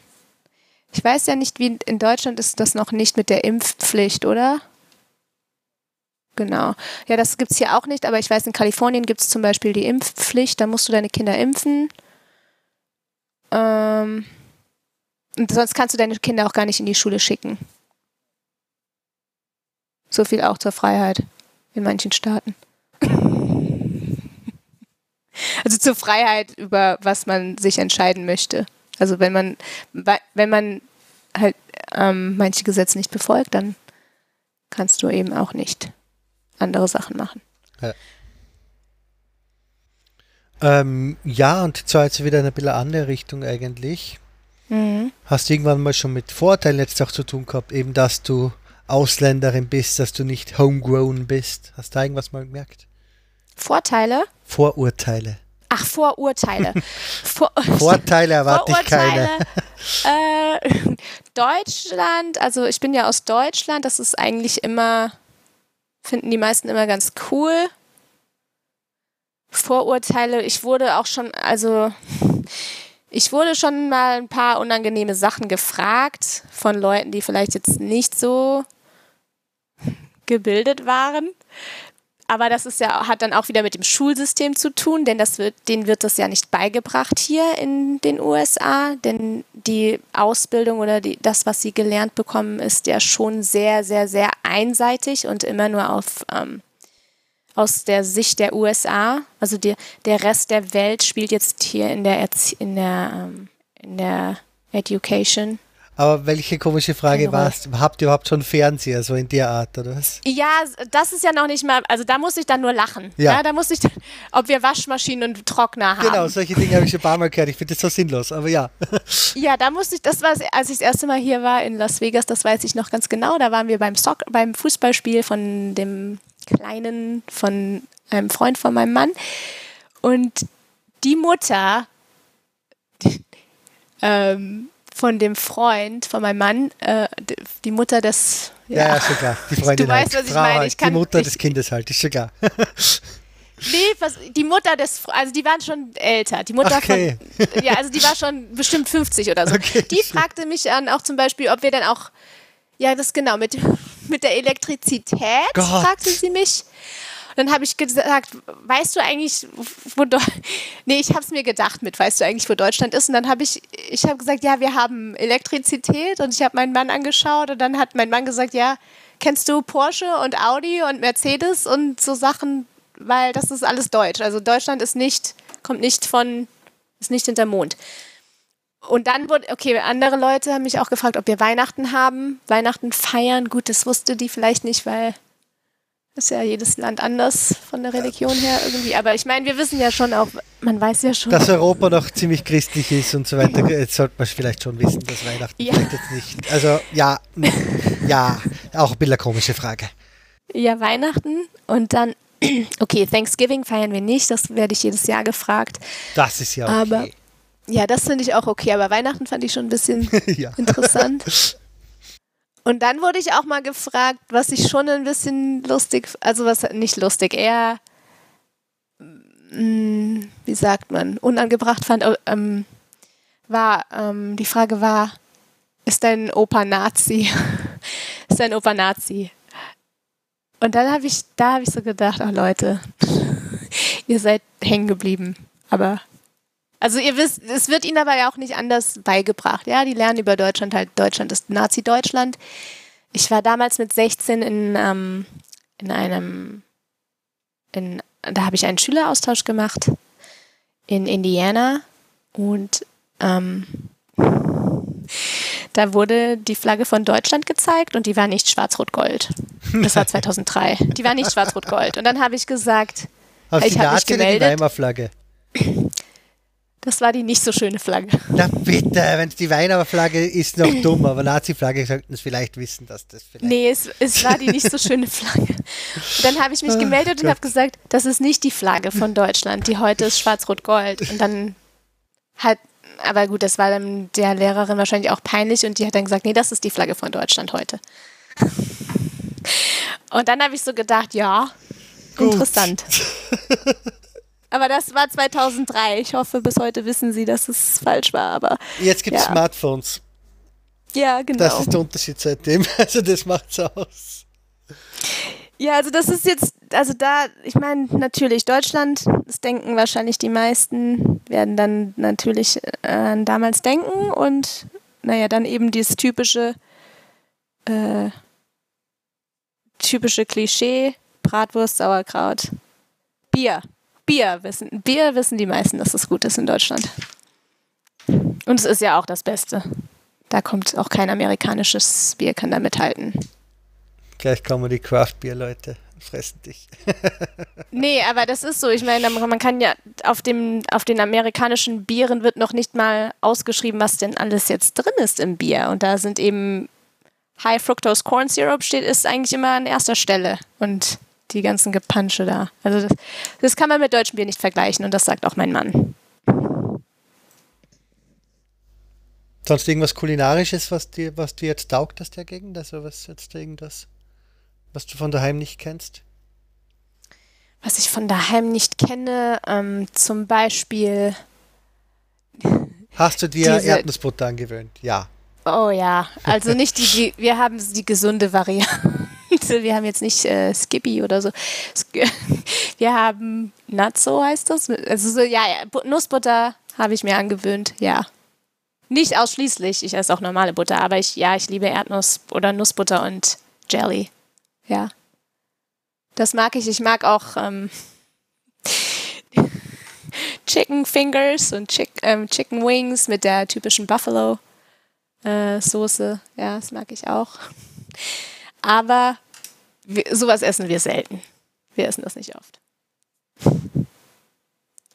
S2: Ich weiß ja nicht, wie in Deutschland ist das noch nicht mit der Impfpflicht, oder? Genau. Ja, das gibt es hier auch nicht, aber ich weiß, in Kalifornien gibt es zum Beispiel die Impfpflicht, da musst du deine Kinder impfen. Ähm, und sonst kannst du deine Kinder auch gar nicht in die Schule schicken. So viel auch zur Freiheit in manchen Staaten. *laughs* also zur Freiheit, über was man sich entscheiden möchte. Also wenn man, wenn man halt ähm, manche Gesetze nicht befolgt, dann kannst du eben auch nicht andere Sachen machen.
S1: Ja. Ähm, ja, und zwar jetzt wieder in eine bisschen andere Richtung eigentlich. Mhm. Hast du irgendwann mal schon mit Vorteilen jetzt auch zu tun gehabt, eben dass du Ausländerin bist, dass du nicht homegrown bist? Hast du irgendwas mal gemerkt?
S2: Vorteile?
S1: Vorurteile.
S2: Ach, Vorurteile. *laughs*
S1: Vor Vorteile erwarte Vorurteile.
S2: ich keine. Äh, *laughs* Deutschland, also ich bin ja aus Deutschland, das ist eigentlich immer finden die meisten immer ganz cool. Vorurteile, ich wurde auch schon, also ich wurde schon mal ein paar unangenehme Sachen gefragt von Leuten, die vielleicht jetzt nicht so gebildet waren. Aber das ist ja, hat dann auch wieder mit dem Schulsystem zu tun, denn das wird, denen wird das ja nicht beigebracht hier in den USA, denn die Ausbildung oder die, das, was sie gelernt bekommen, ist ja schon sehr, sehr, sehr einseitig und immer nur auf, ähm, aus der Sicht der USA. Also die, der Rest der Welt spielt jetzt hier in der, Erzie in der, ähm, in der Education
S1: aber welche komische Frage war es? Habt ihr überhaupt schon Fernseher, so in der Art, oder was?
S2: Ja, das ist ja noch nicht mal, also da muss ich dann nur lachen. Ja. ja da muss ich, dann, ob wir Waschmaschinen und Trockner haben.
S1: Genau, solche Dinge habe ich schon ein paar Mal gehört. Ich finde das so sinnlos, aber ja. *laughs*
S2: Ja, da musste ich, das war, als ich das erste Mal hier war in Las Vegas, das weiß ich noch ganz genau. Da waren wir beim, Stock, beim Fußballspiel von dem Kleinen, von einem Freund von meinem Mann. Und die Mutter, *laughs* ähm, von dem Freund, von meinem Mann, äh, die Mutter des.
S1: Ja, ja, ja schon klar. Die *laughs* Freundin.
S2: Du weißt, halt. was ich Frau meine.
S1: Halt.
S2: Ich kann,
S1: die Mutter
S2: ich,
S1: des Kindes halt, ist schon klar. *laughs*
S2: nee, was, die Mutter des, also die waren schon älter. Die Mutter okay. von, *laughs* ja, also die war schon bestimmt 50 oder so. Okay, die fragte mich an, auch zum Beispiel, ob wir dann auch, ja, das genau, mit, mit der Elektrizität, Gott. fragte sie mich dann habe ich gesagt, weißt du eigentlich, wo Do Nee, ich habe es mir gedacht mit, weißt du eigentlich, wo Deutschland ist? Und dann habe ich, ich habe gesagt, ja, wir haben Elektrizität und ich habe meinen Mann angeschaut und dann hat mein Mann gesagt, ja, kennst du Porsche und Audi und Mercedes und so Sachen, weil das ist alles deutsch. Also Deutschland ist nicht, kommt nicht von, ist nicht hinter Mond. Und dann wurde, okay, andere Leute haben mich auch gefragt, ob wir Weihnachten haben, Weihnachten feiern. Gut, das wusste die vielleicht nicht, weil ist ja jedes Land anders von der Religion her irgendwie. Aber ich meine, wir wissen ja schon auch, man weiß ja schon.
S1: Dass Europa noch ziemlich christlich ist und so weiter. *laughs* Jetzt sollte man vielleicht schon wissen, dass Weihnachten ja. jetzt nicht. Also ja, *laughs* ja, auch ein bisschen eine komische Frage.
S2: Ja, Weihnachten und dann, *clears throat* okay, Thanksgiving feiern wir nicht, das werde ich jedes Jahr gefragt.
S1: Das ist ja okay.
S2: Aber, ja, das finde ich auch okay, aber Weihnachten fand ich schon ein bisschen *laughs* ja. interessant. Und dann wurde ich auch mal gefragt, was ich schon ein bisschen lustig, also was nicht lustig, eher, mm, wie sagt man, unangebracht fand, äh, ähm, war, ähm, die Frage war, ist dein Opa Nazi? *laughs* ist dein Opa Nazi? Und dann habe ich, da habe ich so gedacht, ach Leute, *laughs* ihr seid hängen geblieben. Aber also ihr wisst, es wird ihnen aber ja auch nicht anders beigebracht. Ja, die lernen über Deutschland halt, Deutschland ist Nazi-Deutschland. Ich war damals mit 16 in, ähm, in einem, in, da habe ich einen Schüleraustausch gemacht in Indiana und ähm, da wurde die Flagge von Deutschland gezeigt und die war nicht schwarz-rot-gold. Das war *laughs* 2003. Die war nicht schwarz-rot-gold. Und dann habe ich gesagt,
S1: Auf ich habe mich gemeldet. Flagge. *laughs*
S2: Das war die nicht so schöne Flagge.
S1: Na bitte, wenn es die Weimarer Flagge ist, noch dumm, aber Nazi-Flagge sollten es vielleicht wissen, dass das vielleicht.
S2: Nee, es, es war die nicht so schöne Flagge. Und dann habe ich mich gemeldet oh, und habe gesagt, das ist nicht die Flagge von Deutschland, die heute ist schwarz-rot-gold. Und dann hat, aber gut, das war dann der Lehrerin wahrscheinlich auch peinlich und die hat dann gesagt, nee, das ist die Flagge von Deutschland heute. Und dann habe ich so gedacht, ja, Gut. Interessant. *laughs* aber das war 2003. Ich hoffe, bis heute wissen Sie, dass es falsch war. Aber
S1: jetzt gibt es ja. Smartphones.
S2: Ja, genau.
S1: Das ist der Unterschied seitdem. *laughs* Also das macht's aus.
S2: Ja, also das ist jetzt, also da, ich meine, natürlich Deutschland, das denken wahrscheinlich die meisten, werden dann natürlich äh, an damals denken und naja, dann eben dieses typische, äh, typische Klischee, Bratwurst, Sauerkraut, Bier. Bier wissen, Bier wissen die meisten, dass es gut ist in Deutschland. Und es ist ja auch das Beste. Da kommt auch kein amerikanisches Bier, kann da mithalten.
S1: Gleich kommen die Craft-Bier-Leute fressen dich. *laughs*
S2: nee, aber das ist so. Ich meine, man kann ja auf, dem, auf den amerikanischen Bieren wird noch nicht mal ausgeschrieben, was denn alles jetzt drin ist im Bier. Und da sind eben High Fructose Corn Syrup steht, ist eigentlich immer an erster Stelle. Und die ganzen Gepansche da. Also das, das kann man mit deutschem Bier nicht vergleichen und das sagt auch mein Mann.
S1: Sonst irgendwas Kulinarisches, was dir, was dir jetzt taugt, das dagegen? Also was jetzt irgendwas, was du von daheim nicht kennst?
S2: Was ich von daheim nicht kenne, ähm, zum Beispiel.
S1: Hast du dir Erdnussbutter angewöhnt? Ja.
S2: Oh ja, also nicht die, wir haben die gesunde Variante. Wir haben jetzt nicht äh, Skippy oder so. *laughs* Wir haben Natso heißt das. Also so, ja, ja Nussbutter habe ich mir angewöhnt, ja. Nicht ausschließlich, ich esse auch normale Butter, aber ich, ja, ich liebe Erdnuss oder Nussbutter und Jelly. Ja. Das mag ich. Ich mag auch ähm, *laughs* Chicken Fingers und Chick, ähm, Chicken Wings mit der typischen Buffalo äh, Soße. Ja, das mag ich auch. Aber wir, sowas essen wir selten. Wir essen das nicht oft.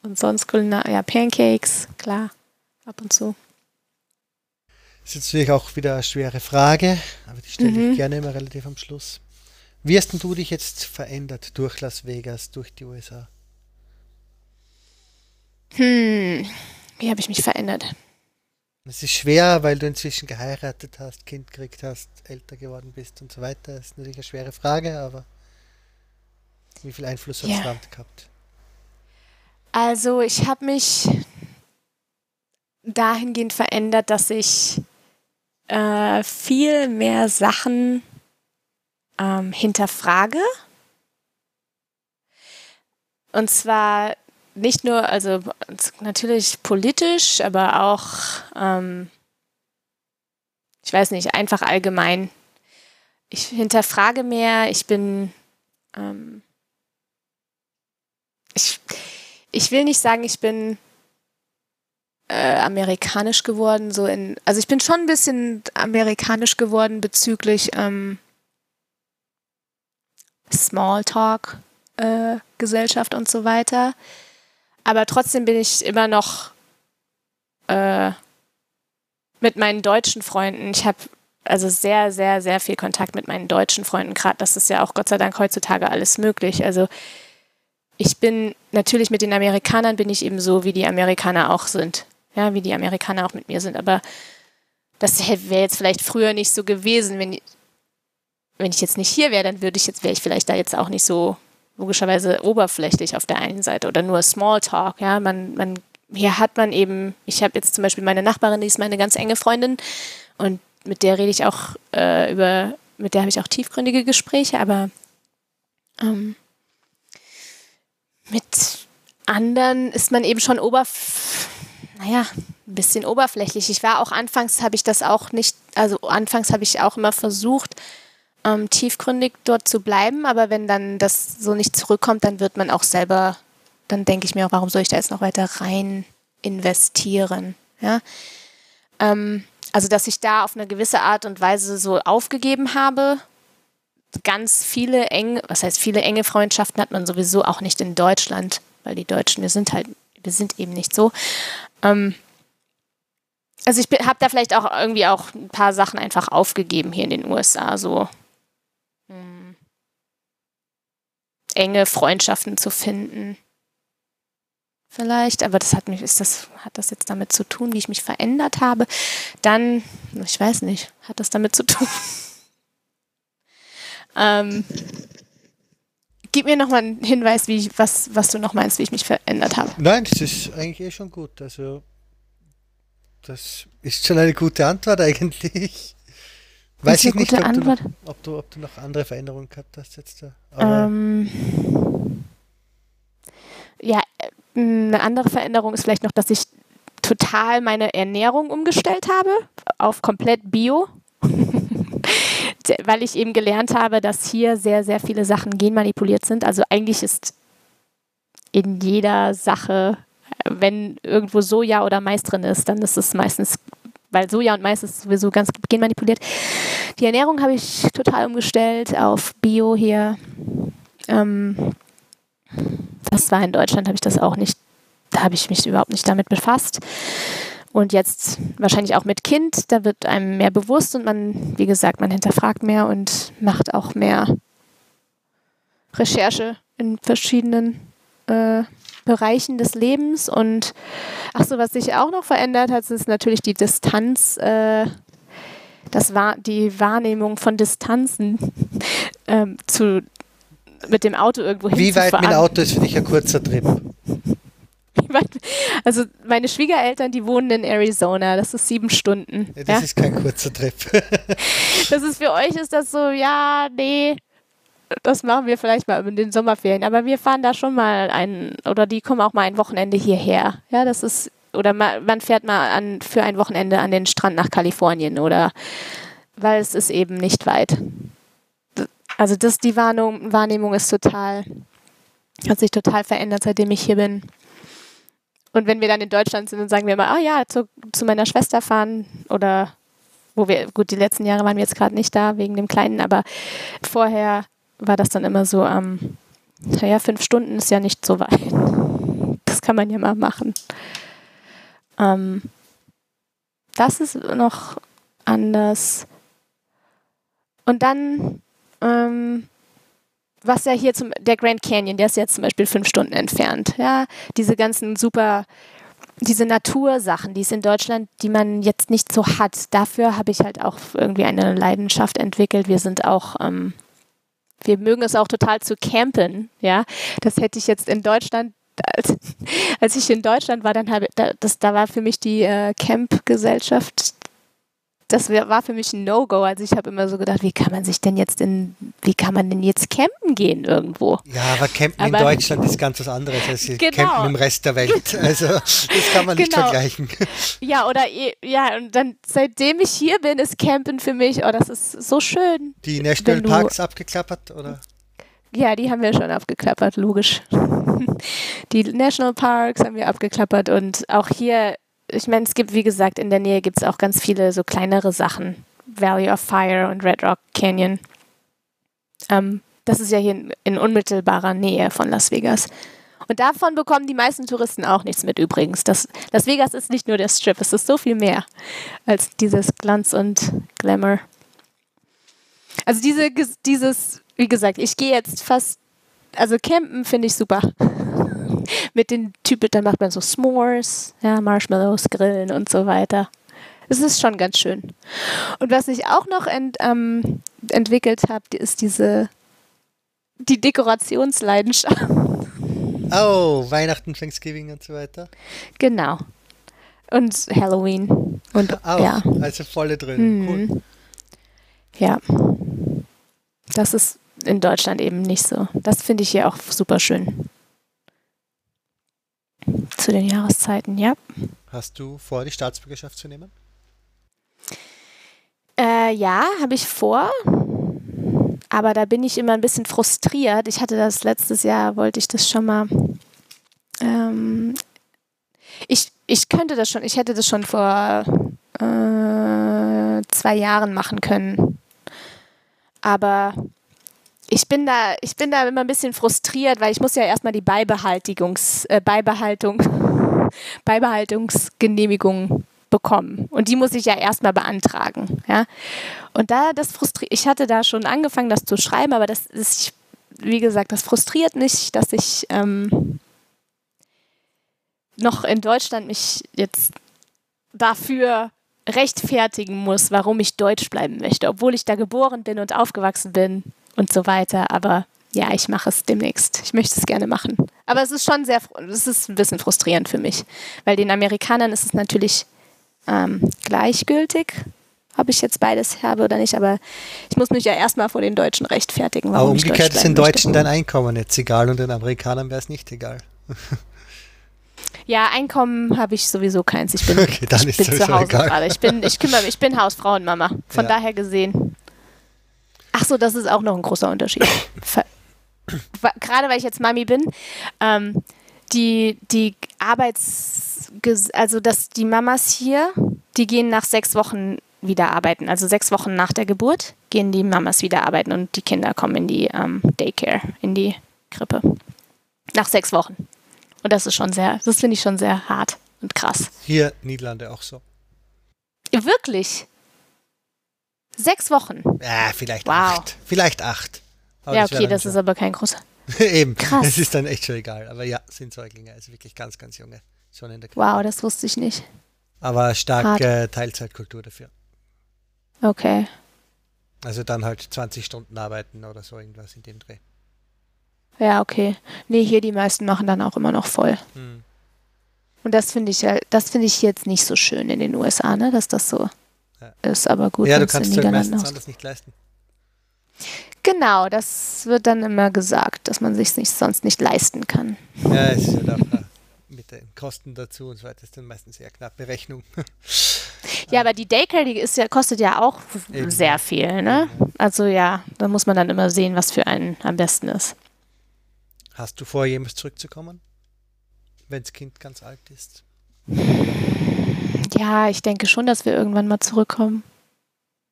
S2: Und sonst Kulinar, ja, Pancakes, klar, ab und zu.
S1: Das ist natürlich auch wieder eine schwere Frage, aber die stelle mhm. ich gerne immer relativ am Schluss. Wie hast denn du dich jetzt verändert durch Las Vegas, durch die USA?
S2: Hm, wie habe ich mich verändert?
S1: Es ist schwer, weil du inzwischen geheiratet hast, Kind gekriegt hast, älter geworden bist und so weiter. Das ist natürlich eine schwere Frage, aber wie viel Einfluss hat ja. gehabt?
S2: Also ich habe mich dahingehend verändert, dass ich äh, viel mehr Sachen ähm, hinterfrage. Und zwar nicht nur, also natürlich politisch, aber auch, ähm, ich weiß nicht, einfach allgemein. Ich hinterfrage mehr, ich bin, ähm, ich, ich will nicht sagen, ich bin äh, amerikanisch geworden, so in, also ich bin schon ein bisschen amerikanisch geworden bezüglich ähm, Smalltalk, äh, und so weiter. Aber trotzdem bin ich immer noch äh, mit meinen deutschen Freunden. Ich habe also sehr, sehr, sehr viel Kontakt mit meinen deutschen Freunden. Gerade das ist ja auch Gott sei Dank heutzutage alles möglich. Also ich bin natürlich mit den Amerikanern bin ich eben so, wie die Amerikaner auch sind. Ja, wie die Amerikaner auch mit mir sind. Aber das wäre jetzt vielleicht früher nicht so gewesen. Wenn, wenn ich jetzt nicht hier wäre, dann würde ich jetzt, wäre ich vielleicht da jetzt auch nicht so logischerweise oberflächlich auf der einen Seite oder nur Smalltalk. Ja, man, man, hier hat man eben, ich habe jetzt zum Beispiel meine Nachbarin, die ist meine ganz enge Freundin und mit der rede ich auch äh, über, mit der habe ich auch tiefgründige Gespräche, aber ähm, mit anderen ist man eben schon oberf naja, ein bisschen oberflächlich. Ich war auch anfangs, habe ich das auch nicht, also anfangs habe ich auch immer versucht, ähm, tiefgründig dort zu bleiben, aber wenn dann das so nicht zurückkommt, dann wird man auch selber, dann denke ich mir, warum soll ich da jetzt noch weiter rein investieren? Ja? Ähm, also, dass ich da auf eine gewisse Art und Weise so aufgegeben habe. Ganz viele enge, was heißt viele enge Freundschaften hat man sowieso auch nicht in Deutschland, weil die Deutschen, wir sind halt, wir sind eben nicht so. Ähm, also ich habe da vielleicht auch irgendwie auch ein paar Sachen einfach aufgegeben hier in den USA, so hm. enge Freundschaften zu finden. Vielleicht, aber das hat mich, ist das, hat das jetzt damit zu tun, wie ich mich verändert habe? Dann, ich weiß nicht, hat das damit zu tun? *laughs* ähm, gib mir nochmal einen Hinweis, wie ich, was, was du noch meinst, wie ich mich verändert habe.
S1: Nein, das ist eigentlich eh schon gut. Also, das ist schon eine gute Antwort eigentlich. Weiß ich nicht, ob du, noch, ob, du, ob du, noch, andere Veränderungen gehabt hast jetzt.
S2: Ähm, ja, eine andere Veränderung ist vielleicht noch, dass ich total meine Ernährung umgestellt habe auf komplett Bio. *laughs* Weil ich eben gelernt habe, dass hier sehr, sehr viele Sachen genmanipuliert sind. Also eigentlich ist in jeder Sache, wenn irgendwo Soja oder Mais drin ist, dann ist es meistens, weil Soja und Mais ist sowieso ganz genmanipuliert. Die Ernährung habe ich total umgestellt auf Bio hier. Ähm, das war in Deutschland, habe ich das auch nicht da habe ich mich überhaupt nicht damit befasst. Und jetzt wahrscheinlich auch mit Kind, da wird einem mehr bewusst und man, wie gesagt, man hinterfragt mehr und macht auch mehr Recherche in verschiedenen äh, Bereichen des Lebens. Und ach so, was sich auch noch verändert hat, ist natürlich die Distanz, äh, das war die Wahrnehmung von Distanzen *laughs* ähm, zu mit dem Auto irgendwo
S1: Wie weit mit dem Auto ist für dich ein kurzer Trip?
S2: Also meine Schwiegereltern, die wohnen in Arizona. Das ist sieben Stunden.
S1: Ja, das ja? ist kein kurzer Trip. *laughs*
S2: das ist für euch ist das so, ja, nee. Das machen wir vielleicht mal in den Sommerferien. Aber wir fahren da schon mal ein, oder die kommen auch mal ein Wochenende hierher. Ja, das ist, oder man fährt mal an, für ein Wochenende an den Strand nach Kalifornien oder, weil es ist eben nicht weit. Also das, die Wahrnehmung, Wahrnehmung ist total, hat sich total verändert, seitdem ich hier bin. Und wenn wir dann in Deutschland sind, dann sagen wir immer, ah ja, zu, zu meiner Schwester fahren oder wo wir, gut, die letzten Jahre waren wir jetzt gerade nicht da wegen dem Kleinen, aber vorher war das dann immer so, ähm, naja, fünf Stunden ist ja nicht so weit. Das kann man ja mal machen. Ähm, das ist noch anders. Und dann ähm, was ja hier zum, der Grand Canyon, der ist jetzt zum Beispiel fünf Stunden entfernt. Ja, diese ganzen super, diese Natursachen, die es in Deutschland, die man jetzt nicht so hat, dafür habe ich halt auch irgendwie eine Leidenschaft entwickelt. Wir sind auch, ähm, wir mögen es auch total zu campen. Ja, das hätte ich jetzt in Deutschland als, *laughs* als ich in Deutschland war, dann habe das, da war für mich die äh, Camp-Gesellschaft das war für mich ein No-Go. Also ich habe immer so gedacht, wie kann man sich denn jetzt in, wie kann man denn jetzt campen gehen irgendwo?
S1: Ja, aber campen aber, in Deutschland ist ganz was anderes als genau. campen im Rest der Welt. *laughs* Also das kann man nicht genau. vergleichen.
S2: Ja, oder ja, und dann seitdem ich hier bin, ist Campen für mich, oh, das ist so schön.
S1: Die Nationalparks abgeklappert, oder?
S2: Ja, die haben wir schon abgeklappert, logisch. *laughs* Die Nationalparks haben wir abgeklappert und auch hier ich meine, es gibt, wie gesagt, in der Nähe gibt es auch ganz viele so kleinere Sachen. Valley of Fire und Red Rock Canyon. Ähm, das ist ja hier in, in, unmittelbarer Nähe von Las Vegas. Und davon bekommen die meisten Touristen auch nichts mit übrigens. Das, Las Vegas ist nicht nur der Strip, es ist so viel mehr als dieses Glanz und Glamour. Also diese, dieses, wie gesagt, ich gehe jetzt fast, also campen finde ich super mit den Typen, dann macht man so S'mores, ja, Marshmallows, Grillen und so weiter. Es ist schon ganz schön. Und was ich auch noch ent, ähm, entwickelt habe, ist diese die Dekorationsleidenschaft.
S1: Oh, Weihnachten, Thanksgiving und so weiter.
S2: Genau. Und Halloween. Und
S1: auch, ja. also volle drin. Mhm. Cool.
S2: Ja. Das ist in Deutschland eben nicht so. Das finde ich hier auch super schön. Zu den Jahreszeiten, ja.
S1: Hast du vor, die Staatsbürgerschaft zu nehmen?
S2: Äh, ja, habe ich vor. Aber da bin ich immer ein bisschen frustriert. Ich hatte das letztes Jahr, wollte ich das schon mal. Ähm, ich, ich könnte das schon, ich hätte das schon vor äh, zwei Jahren machen können. Aber ich bin da, ich bin da immer ein bisschen frustriert, weil ich muss ja erstmal die Beibehaltungs, äh, Beibehaltung, *laughs* Beibehaltungsgenehmigung bekommen. Und die muss ich ja erstmal beantragen. Ja? Und da das frustriert, ich hatte da schon angefangen, das zu schreiben, aber das ist, wie gesagt, das frustriert mich, dass ich ähm, noch in Deutschland mich jetzt dafür rechtfertigen muss, warum ich Deutsch bleiben möchte, obwohl ich da geboren bin und aufgewachsen bin und so weiter. Aber ja, ich mache es demnächst. Ich möchte es gerne machen. Aber es ist schon sehr, es ist ein bisschen frustrierend für mich, weil den Amerikanern ist es natürlich ähm, gleichgültig, ob ich jetzt beides habe oder nicht, aber ich muss mich ja erstmal vor den Deutschen rechtfertigen.
S1: Warum aber umgekehrt ist den Deutschen dein Einkommen jetzt egal und den Amerikanern wäre es nicht egal. *laughs*
S2: Ja, Einkommen habe ich sowieso keins. Ich bin, okay, ich bin zu Hause gerade. Ich bin, ich kümmere ich bin *laughs* Hausfrau und Mama. Von ja. daher gesehen. Ach so, das ist auch noch ein großer Unterschied. gerade weil ich jetzt Mami bin, ähm, die, die Arbeits, also dass die Mamas hier, die gehen nach sechs Wochen wieder arbeiten. Also sechs Wochen nach der Geburt gehen die Mamas wieder arbeiten und die Kinder kommen in die ähm, Daycare, in die Krippe. Nach sechs Wochen. Und das ist schon sehr, das finde ich schon sehr hart und krass.
S1: Hier Niederlande auch so.
S2: Wirklich? Sechs Wochen?
S1: Ja, vielleicht wow. acht. Vielleicht acht.
S2: Aber ja, okay, das ist aber kein großer. *laughs*
S1: Eben. Krass. Es ist dann echt schon egal. Aber ja, sind Säuglinge, also wirklich ganz, ganz junge.
S2: Schon in der Wow, das wusste ich nicht.
S1: Aber starke Teilzeitkultur dafür.
S2: Okay.
S1: Also dann halt 20 Stunden arbeiten oder so irgendwas in dem Dreh.
S2: Ja, okay. Nee, hier die meisten machen dann auch immer noch voll. Hm. Und das finde ich ja, das finde ich jetzt nicht so schön in den USA, ne, dass das so. Ist, aber gut.
S1: Ja, du kannst es halt meistens anders nicht leisten.
S2: Genau, das wird dann immer gesagt, dass man sich nicht sonst nicht leisten kann.
S1: Ja, es ist halt auch äh, mit den Kosten dazu und so weiter ist dann meistens sehr knappe Rechnung. *laughs*
S2: Ja, aber die Daycare, die ist ja, kostet ja auch Eben. sehr viel, ne? Also ja, da muss man dann immer sehen, was für einen am besten ist.
S1: Hast du vor, jemals zurückzukommen, wenn das Kind ganz alt ist?
S2: Ja, ich denke schon, dass wir irgendwann mal zurückkommen.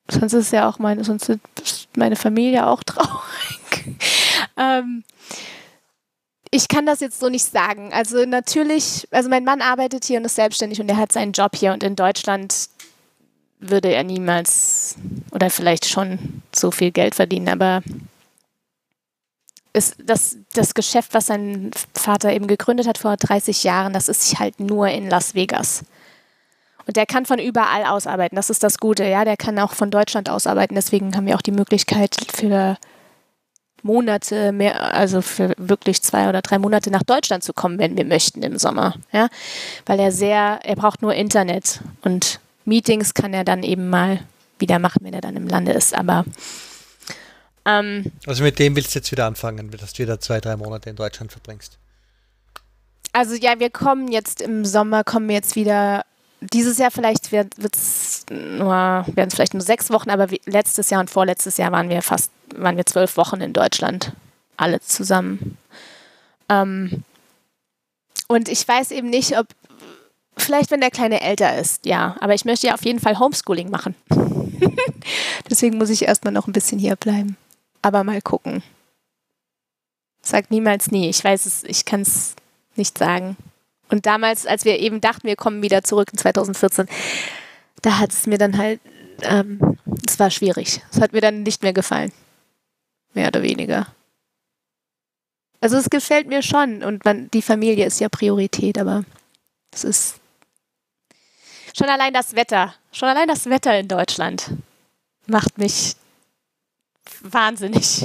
S2: Sonst ist ja auch meine, sonst ist meine Familie auch *laughs* traurig. ähm, ich kann das jetzt so nicht sagen. Also natürlich, also mein Mann arbeitet hier und ist selbstständig und er hat seinen Job hier und in Deutschland würde er niemals oder vielleicht schon so viel Geld verdienen, aber ist das, das Geschäft, was sein Vater eben gegründet hat vor 30 Jahren, das ist halt nur in Las Vegas. Und der kann von überall aus arbeiten. Das ist das Gute, ja. Der kann auch von Deutschland aus arbeiten. Deswegen haben wir auch die Möglichkeit für Monate mehr, also für wirklich zwei oder drei Monate nach Deutschland zu kommen, wenn wir möchten im Sommer, ja. Weil er sehr, er braucht nur Internet und Meetings kann er dann eben mal wieder machen, wenn er dann im Lande ist. Aber
S1: ähm, also mit dem willst du jetzt wieder anfangen, dass du wieder zwei, drei Monate in Deutschland verbringst.
S2: Also ja, wir kommen jetzt im Sommer, kommen wir jetzt wieder. Dieses Jahr vielleicht wird es nur, werden es vielleicht nur sechs Wochen, aber letztes Jahr und vorletztes Jahr waren wir fast, waren wir zwölf Wochen in Deutschland, alle zusammen. Ähm, und ich weiß eben nicht, ob vielleicht, wenn der Kleine älter ist, ja. Aber ich möchte ja auf jeden Fall Homeschooling machen. *laughs* Deswegen muss ich erstmal noch ein bisschen hier bleiben. Aber mal gucken. Sag niemals nie. Ich weiß es, ich kann es nicht sagen. Und damals, als wir eben dachten, wir kommen wieder zurück in 2014, da hat es mir dann halt, ähm, es war schwierig. Es hat mir dann nicht mehr gefallen. Mehr oder weniger. Also es gefällt mir schon und man, die Familie ist ja Priorität, aber es ist schon allein das Wetter, schon allein das Wetter in Deutschland macht mich wahnsinnig.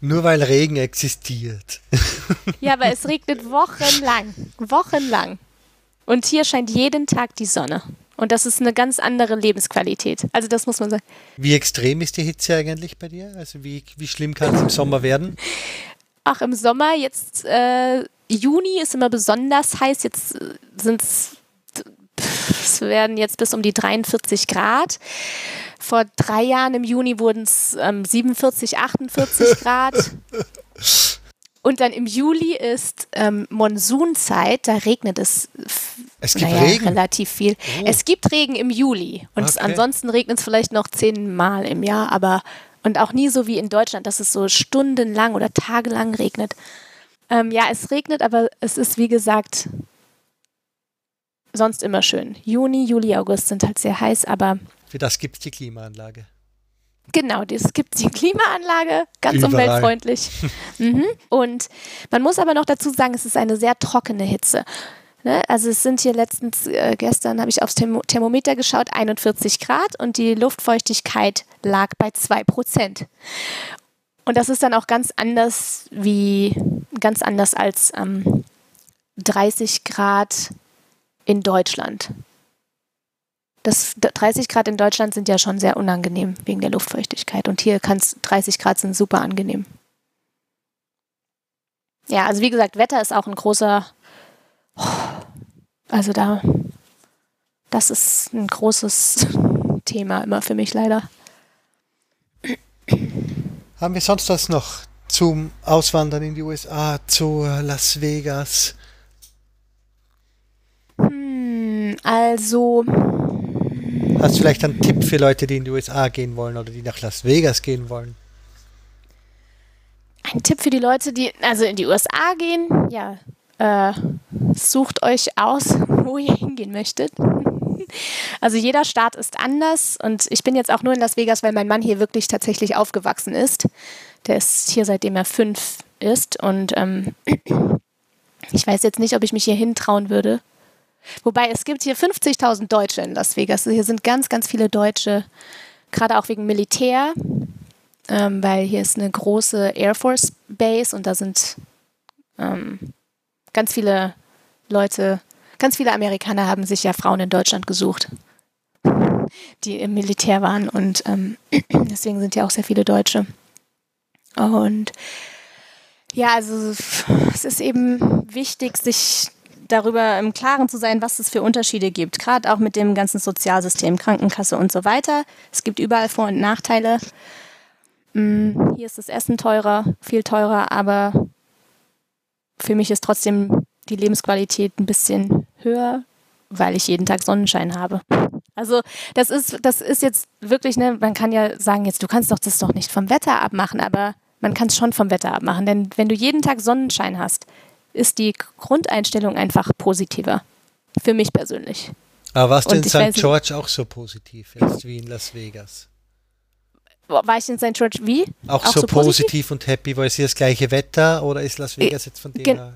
S1: Nur weil Regen existiert. *laughs*
S2: Ja, aber es regnet wochenlang. Wochenlang. Und hier scheint jeden Tag die Sonne. Und das ist eine ganz andere Lebensqualität. Also das muss man sagen.
S1: Wie extrem ist die Hitze eigentlich bei dir? Also wie, wie schlimm kann es im Sommer werden?
S2: Ach, im Sommer jetzt, äh, Juni ist immer besonders heiß. Jetzt äh, sind es, es werden jetzt bis um die 43 Grad. Vor drei Jahren im Juni wurden es ähm, 47, 48 *laughs* Grad. Und dann im Juli ist ähm, Monsunzeit, da regnet es,
S1: es gibt naja, Regen?
S2: relativ viel. Oh. Es gibt Regen im Juli und okay. ansonsten regnet es vielleicht noch zehnmal im Jahr, aber und auch nie so wie in Deutschland, dass es so stundenlang oder tagelang regnet. Ähm, ja, es regnet, aber es ist wie gesagt sonst immer schön. Juni, Juli, August sind halt sehr heiß, aber
S1: für das gibt es die Klimaanlage.
S2: Genau, es gibt die Klimaanlage, ganz Überall. umweltfreundlich. *laughs* mhm. Und man muss aber noch dazu sagen, es ist eine sehr trockene Hitze. Ne? Also es sind hier letztens, äh, gestern habe ich aufs Therm Thermometer geschaut, 41 Grad und die Luftfeuchtigkeit lag bei 2 Prozent. Und das ist dann auch ganz anders wie ganz anders als ähm, 30 Grad in Deutschland. Das 30 Grad in Deutschland sind ja schon sehr unangenehm wegen der Luftfeuchtigkeit. Und hier kann es 30 Grad sind super angenehm. Ja, also wie gesagt, Wetter ist auch ein großer. Also da. Das ist ein großes *laughs* Thema immer für mich leider.
S1: Haben wir sonst was noch zum Auswandern in die USA, zu Las Vegas?
S2: Hm, also.
S1: Hast du vielleicht einen Tipp für Leute, die in die USA gehen wollen oder die nach Las Vegas gehen wollen?
S2: Ein Tipp für die Leute, die also in die USA gehen, ja, äh, sucht euch aus, *laughs* wo ihr hingehen möchtet. *laughs* Also jeder Staat ist anders und ich bin jetzt auch nur in Las Vegas, weil mein Mann hier wirklich tatsächlich aufgewachsen ist. Der ist hier seitdem er fünf ist und ähm, *clears throat* ich weiß jetzt nicht, ob ich mich hier hintrauen würde. Wobei es gibt hier 50.000 Deutsche in Las Vegas. Hier sind ganz, ganz viele Deutsche, gerade auch wegen Militär, ähm, weil hier ist eine große Air Force Base und da sind ähm, ganz viele Leute Ganz viele Amerikaner haben sich ja Frauen in Deutschland gesucht, die im Militär waren und ähm, *clears throat* deswegen sind ja auch sehr viele Deutsche. Und ja, also es ist eben wichtig, sich darüber im Klaren zu sein, was es für Unterschiede gibt, gerade auch mit dem ganzen Sozialsystem, Krankenkasse und so weiter. Es gibt überall Vor- und Nachteile. Hm, hier ist das Essen teurer, viel teurer, aber für mich ist trotzdem die Lebensqualität ein bisschen höher, weil ich jeden Tag Sonnenschein habe. Also das ist, das ist jetzt wirklich, ne, man kann ja sagen, jetzt, du kannst doch das doch nicht vom Wetter abmachen, aber man kann es schon vom Wetter abmachen. Denn wenn du jeden Tag Sonnenschein hast, ist die Grundeinstellung einfach positiver. Für mich persönlich.
S1: Aber warst du in St. George auch so positiv jetzt wie in Las Vegas?
S2: War ich in St. George wie?
S1: Auch, auch so, so positiv? positiv? und happy, weil es hier das gleiche Wetter oder ist Las Vegas jetzt von dem her?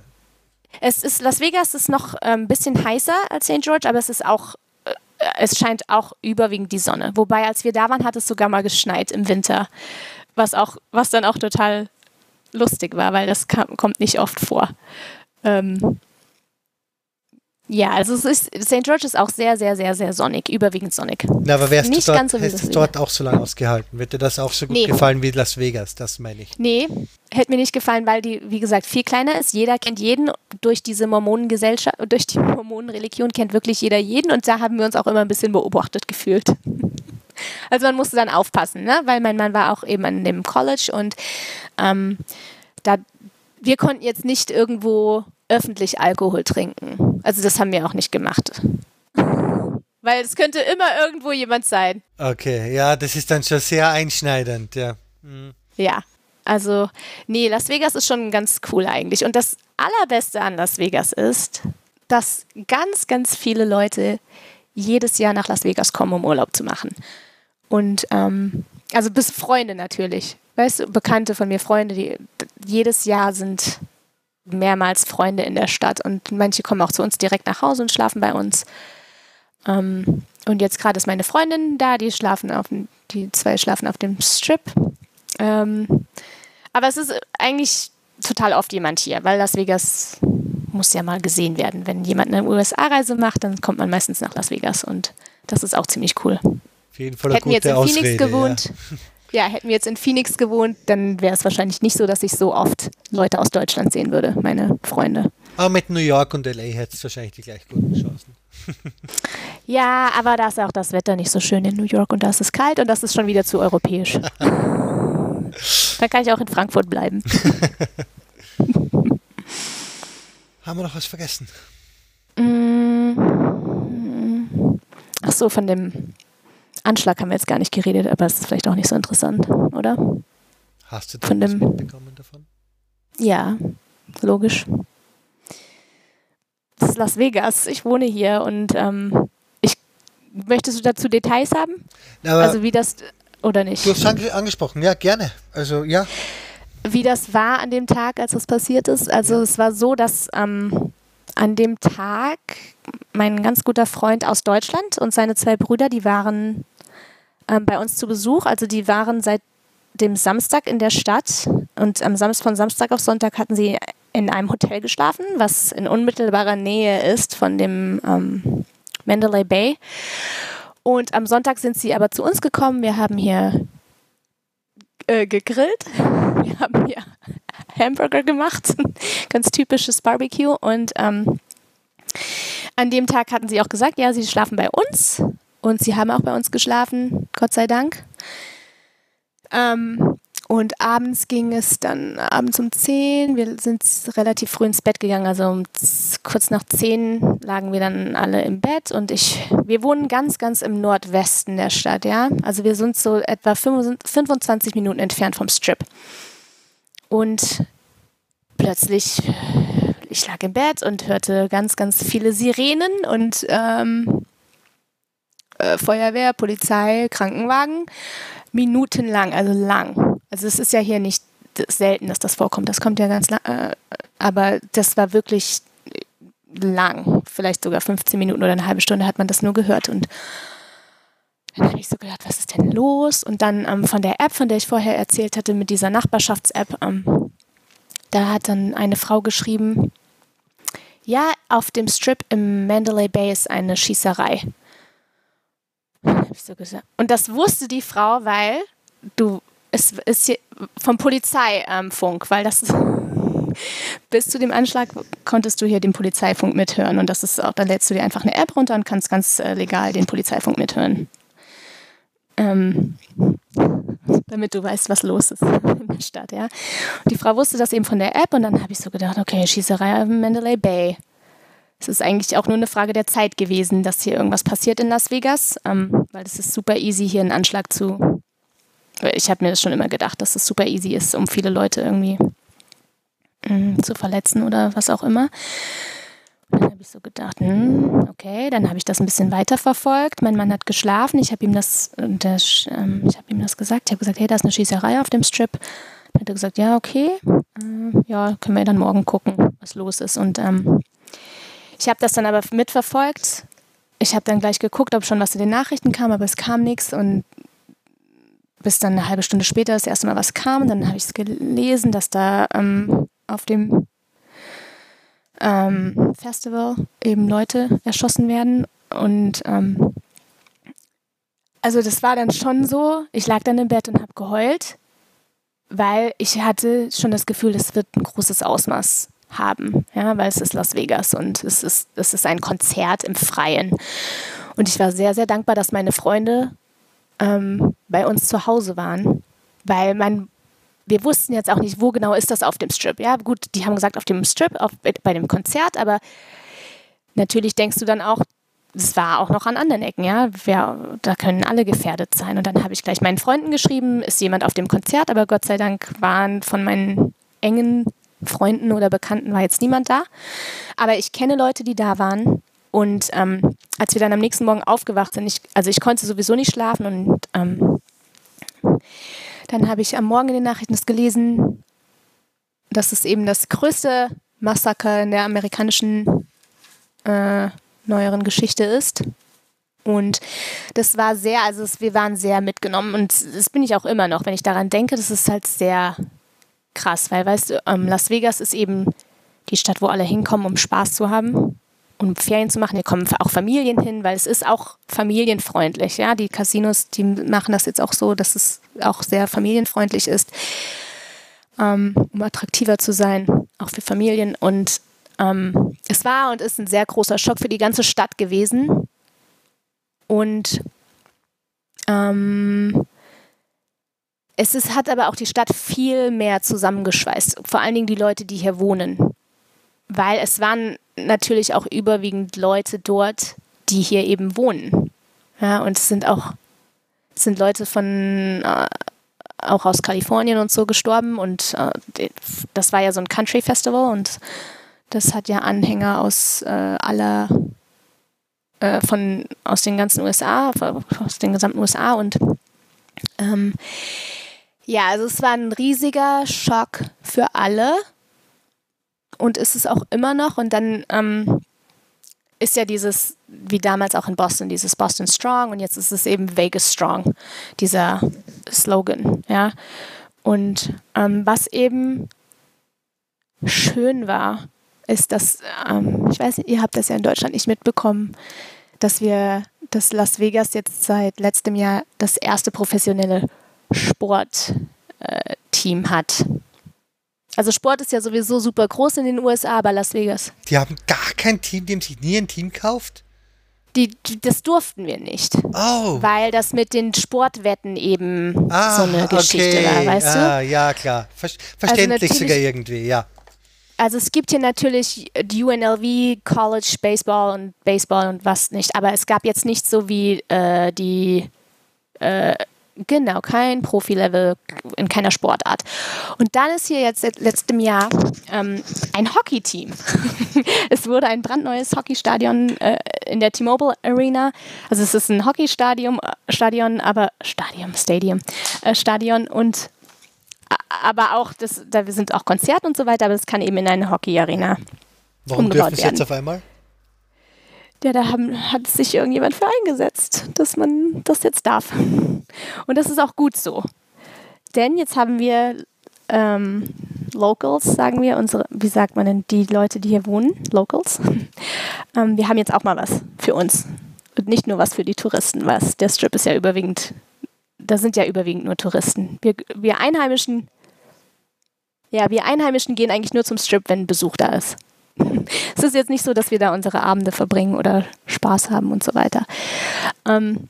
S2: Es ist, Las Vegas ist noch ein ähm, bisschen heißer als St. George, aber es ist auch, äh, es scheint auch überwiegend die Sonne. Wobei, als wir da waren, hat es sogar mal geschneit im Winter. Was auch, was dann auch total lustig war, weil das kam, kommt nicht oft vor. Ähm, ja, also es ist, St. George ist auch sehr, sehr, sehr, sehr sonnig, überwiegend sonnig.
S1: Na, aber wärst Nicht du dort, so hättest du dort auch so lange ausgehalten? Wird dir das auch so gut nee. gefallen wie Las Vegas? Das meine ich.
S2: Nee, hätte mir nicht gefallen, weil die, wie gesagt, viel kleiner ist. Jeder kennt jeden durch diese Mormonengesellschaft, durch die Mormonenreligion kennt wirklich jeder jeden und da haben wir uns auch immer ein bisschen beobachtet gefühlt. Also man musste dann aufpassen, ne? weil mein Mann war auch eben an dem College und ähm, da wir konnten jetzt nicht irgendwo öffentlich Alkohol trinken. Also das haben wir auch nicht gemacht. *laughs* Weil es könnte immer irgendwo jemand sein.
S1: Okay, ja, das ist dann schon sehr einschneidend, ja. Mhm.
S2: Ja, also nee, Las Vegas ist schon ganz cool eigentlich. Und das Allerbeste an Las Vegas ist, dass ganz, ganz viele Leute jedes Jahr nach Las Vegas kommen, um Urlaub zu machen. Und ähm, also bis Freunde natürlich. Weißt du, Bekannte von mir, Freunde, die jedes Jahr sind mehrmals Freunde in der Stadt und manche kommen auch zu uns direkt nach Hause und schlafen bei uns. Ähm, und jetzt gerade ist meine Freundin da, die schlafen auf die zwei schlafen auf dem Strip. Ähm, aber es ist eigentlich total oft jemand hier, weil Las Vegas muss ja mal gesehen werden. Wenn jemand eine USA-Reise macht, dann kommt man meistens nach Las Vegas und das ist auch ziemlich cool.
S1: Auf jeden Fall Hätten gute jetzt in Ausrede,
S2: Phoenix gewohnt, ja ja, hätten wir jetzt in Phoenix gewohnt, dann wäre es wahrscheinlich nicht so, dass ich so oft Leute aus Deutschland sehen würde, meine Freunde.
S1: Aber mit New York und LA hättest du wahrscheinlich die gleich guten Chancen. *laughs*
S2: ja, aber da ist auch das Wetter nicht so schön in New York und da ist es kalt und das ist schon wieder zu europäisch. *laughs* dann kann ich auch in Frankfurt bleiben. *laughs*
S1: Haben wir noch was vergessen?
S2: Mm. Ach so, von dem Anschlag haben wir jetzt gar nicht geredet, aber es ist vielleicht auch nicht so interessant, oder?
S1: Hast du da was mitbekommen davon?
S2: Ja, logisch. Das ist Las Vegas. Ich wohne hier und ähm, ich möchtest du dazu Details haben? Aber also wie das oder nicht?
S1: Du hast es angesprochen, ja, gerne. Also ja.
S2: Wie das war an dem Tag, als das passiert ist. Also ja. es war so, dass ähm, an dem Tag mein ganz guter Freund aus Deutschland und seine zwei Brüder, die waren ähm, bei uns zu Besuch. Also die waren seit dem Samstag in der Stadt und am Samstag, von Samstag auf Sonntag hatten sie in einem Hotel geschlafen, was in unmittelbarer Nähe ist von dem ähm, Mandalay Bay. Und am Sonntag sind sie aber zu uns gekommen. Wir haben hier äh, gegrillt. *laughs* Wir haben hier *laughs* Hamburger gemacht. *laughs* Ganz typisches Barbecue. Und ähm, an dem Tag hatten sie auch gesagt, ja, sie schlafen bei uns. Und sie haben auch bei uns geschlafen, Gott sei Dank. Ähm, und abends ging es dann abends um 10. Wir sind relativ früh ins Bett gegangen, also um kurz nach 10 lagen wir dann alle im Bett und ich, wir wohnen ganz, ganz im Nordwesten der Stadt, ja. Also wir sind so etwa 25 Minuten entfernt vom Strip. Und plötzlich, ich lag im Bett und hörte ganz, ganz viele Sirenen und ähm, äh, Feuerwehr, Polizei, Krankenwagen, minutenlang, also lang. Also es ist ja hier nicht selten, dass das vorkommt. Das kommt ja ganz lang. Äh, aber das war wirklich lang. Vielleicht sogar 15 Minuten oder eine halbe Stunde hat man das nur gehört. Und dann habe ich so gedacht, was ist denn los? Und dann ähm, von der App, von der ich vorher erzählt hatte, mit dieser Nachbarschafts-App, ähm, da hat dann eine Frau geschrieben, ja, auf dem Strip im Mandalay Bay ist eine Schießerei. Und das wusste die Frau, weil du es ist hier vom Polizeifunk, weil das *laughs* bis zu dem Anschlag konntest du hier den Polizeifunk mithören und das ist auch, da lädst du dir einfach eine App runter und kannst ganz äh, legal den Polizeifunk mithören. Ähm, damit du weißt, was los ist *laughs* in der Stadt, ja. Und die Frau wusste das eben von der App und dann habe ich so gedacht, okay, Schießerei im Mandalay Bay. Es ist eigentlich auch nur eine Frage der Zeit gewesen, dass hier irgendwas passiert in Las Vegas, ähm, weil es ist super easy, hier einen Anschlag zu ich habe mir das schon immer gedacht, dass es super easy ist, um viele Leute irgendwie mh, mm, zu verletzen oder was auch immer. Dann habe ich so gedacht, hm, okay, dann habe ich das ein bisschen weiter verfolgt. Mein Mann hat geschlafen. Ich habe ihm das, das ähm, ich habe ihm das gesagt. Ich habe gesagt, hey, da ist eine Schießerei auf dem Strip. Dann hat er gesagt, ja, okay, äh, ja, können wir dann morgen gucken, was los ist. Und ähm, ich habe das dann aber mitverfolgt. Ich habe dann gleich geguckt, ob schon was in den Nachrichten kam, aber es kam nichts. Und bis dann eine halbe Stunde später das erste Mal was kam. Dann habe ich es gelesen, dass da ähm, auf dem ähm, Festival eben Leute erschossen werden. Und ähm, also das war dann schon so, ich lag dann im Bett und habe geheult, weil ich hatte schon das Gefühl, das wird ein großes Ausmaß haben, ja, weil es ist Las Vegas und es ist, es ist ein Konzert im Freien. Und ich war sehr, sehr dankbar, dass meine Freunde ähm, bei uns zu Hause waren, weil man wir wussten jetzt auch nicht, wo genau ist das auf dem Strip. Ja, gut, die haben gesagt auf dem Strip, auf, bei dem Konzert, aber natürlich denkst du dann auch, es war auch noch an anderen Ecken, ja, Wer, da können alle gefährdet sein. Und dann habe ich gleich meinen Freunden geschrieben, ist jemand auf dem Konzert, aber Gott sei Dank waren von meinen engen Freunden oder Bekannten war jetzt niemand da. Aber ich kenne Leute, die da waren und ähm, als wir dann am nächsten Morgen aufgewacht sind, ich, also ich konnte sowieso nicht schlafen und ähm, dann habe ich am Morgen in den Nachrichten das gelesen, dass es eben das größte Massaker in der amerikanischen äh, neueren Geschichte ist. Und das war sehr, also es, wir waren sehr mitgenommen und das bin ich auch immer noch, wenn ich daran denke, das ist halt sehr krass, weil weißt du, ähm, Las Vegas ist eben die Stadt, wo alle hinkommen, um Spaß zu haben um Ferien zu machen. Hier kommen auch Familien hin, weil es ist auch familienfreundlich. Ja, die Casinos, die machen das jetzt auch so, dass es auch sehr familienfreundlich ist, ähm, um attraktiver zu sein, auch für Familien. Und ähm, es war und ist ein sehr großer Schock für die ganze Stadt gewesen. Und ähm, es ist, hat aber auch die Stadt viel mehr zusammengeschweißt, vor allen Dingen die Leute, die hier wohnen. Weil es waren natürlich auch überwiegend Leute dort, die hier eben wohnen. Ja, und es sind auch es sind Leute von äh, auch aus Kalifornien und so gestorben und äh, das war ja so ein Country Festival und das hat ja Anhänger aus äh, aller äh, von aus den ganzen USA, aus den gesamten USA und ähm, ja, also es war ein riesiger Schock für alle und ist es auch immer noch. Und dann ähm, ist ja dieses, wie damals auch in Boston, dieses Boston Strong und jetzt ist es eben Vegas Strong, dieser Slogan, ja. Und ähm, was eben schön war, ist, dass, ähm, ich weiß nicht, ihr habt das ja in Deutschland nicht mitbekommen, dass wir, dass Las Vegas jetzt seit letztem Jahr das erste professionelle Sportteam äh, hat. Also Sport ist ja sowieso super groß in den USA, aber Las Vegas.
S1: Die haben gar kein Team, dem sich nie ein Team kauft?
S2: Die, die, das durften wir nicht.
S1: Oh.
S2: Weil das mit den Sportwetten eben ah, so eine Geschichte okay. war, weißt
S1: ah, du? Ja, klar. Ver verständlich also sogar irgendwie, ja.
S2: Also es gibt hier natürlich die UNLV, College Baseball und Baseball und was nicht, aber es gab jetzt nicht so wie äh, die äh, Genau, kein Profi-Level in keiner Sportart. Und dann ist hier jetzt letztem Jahr ähm, ein Hockey-Team. *laughs* es wurde ein brandneues Hockeystadion äh, in der T-Mobile Arena. Also es ist ein Hockeystadion, äh, Stadion, aber Stadion, Stadium, äh, Stadion und aber auch das, da sind auch Konzerte und so weiter, aber es kann eben in eine Hockey-Arena.
S1: Warum dürfen Sie jetzt auf einmal?
S2: Ja, da haben, hat sich irgendjemand für eingesetzt, dass man das jetzt darf. Und das ist auch gut so. Denn jetzt haben wir ähm, Locals, sagen wir, unsere, wie sagt man denn, die Leute, die hier wohnen, Locals. *laughs* ähm, wir haben jetzt auch mal was für uns. Und nicht nur was für die Touristen, was der Strip ist ja überwiegend, da sind ja überwiegend nur Touristen. Wir, wir Einheimischen, ja, wir Einheimischen gehen eigentlich nur zum Strip, wenn Besuch da ist. *laughs* es ist jetzt nicht so, dass wir da unsere Abende verbringen oder Spaß haben und so weiter. Ähm,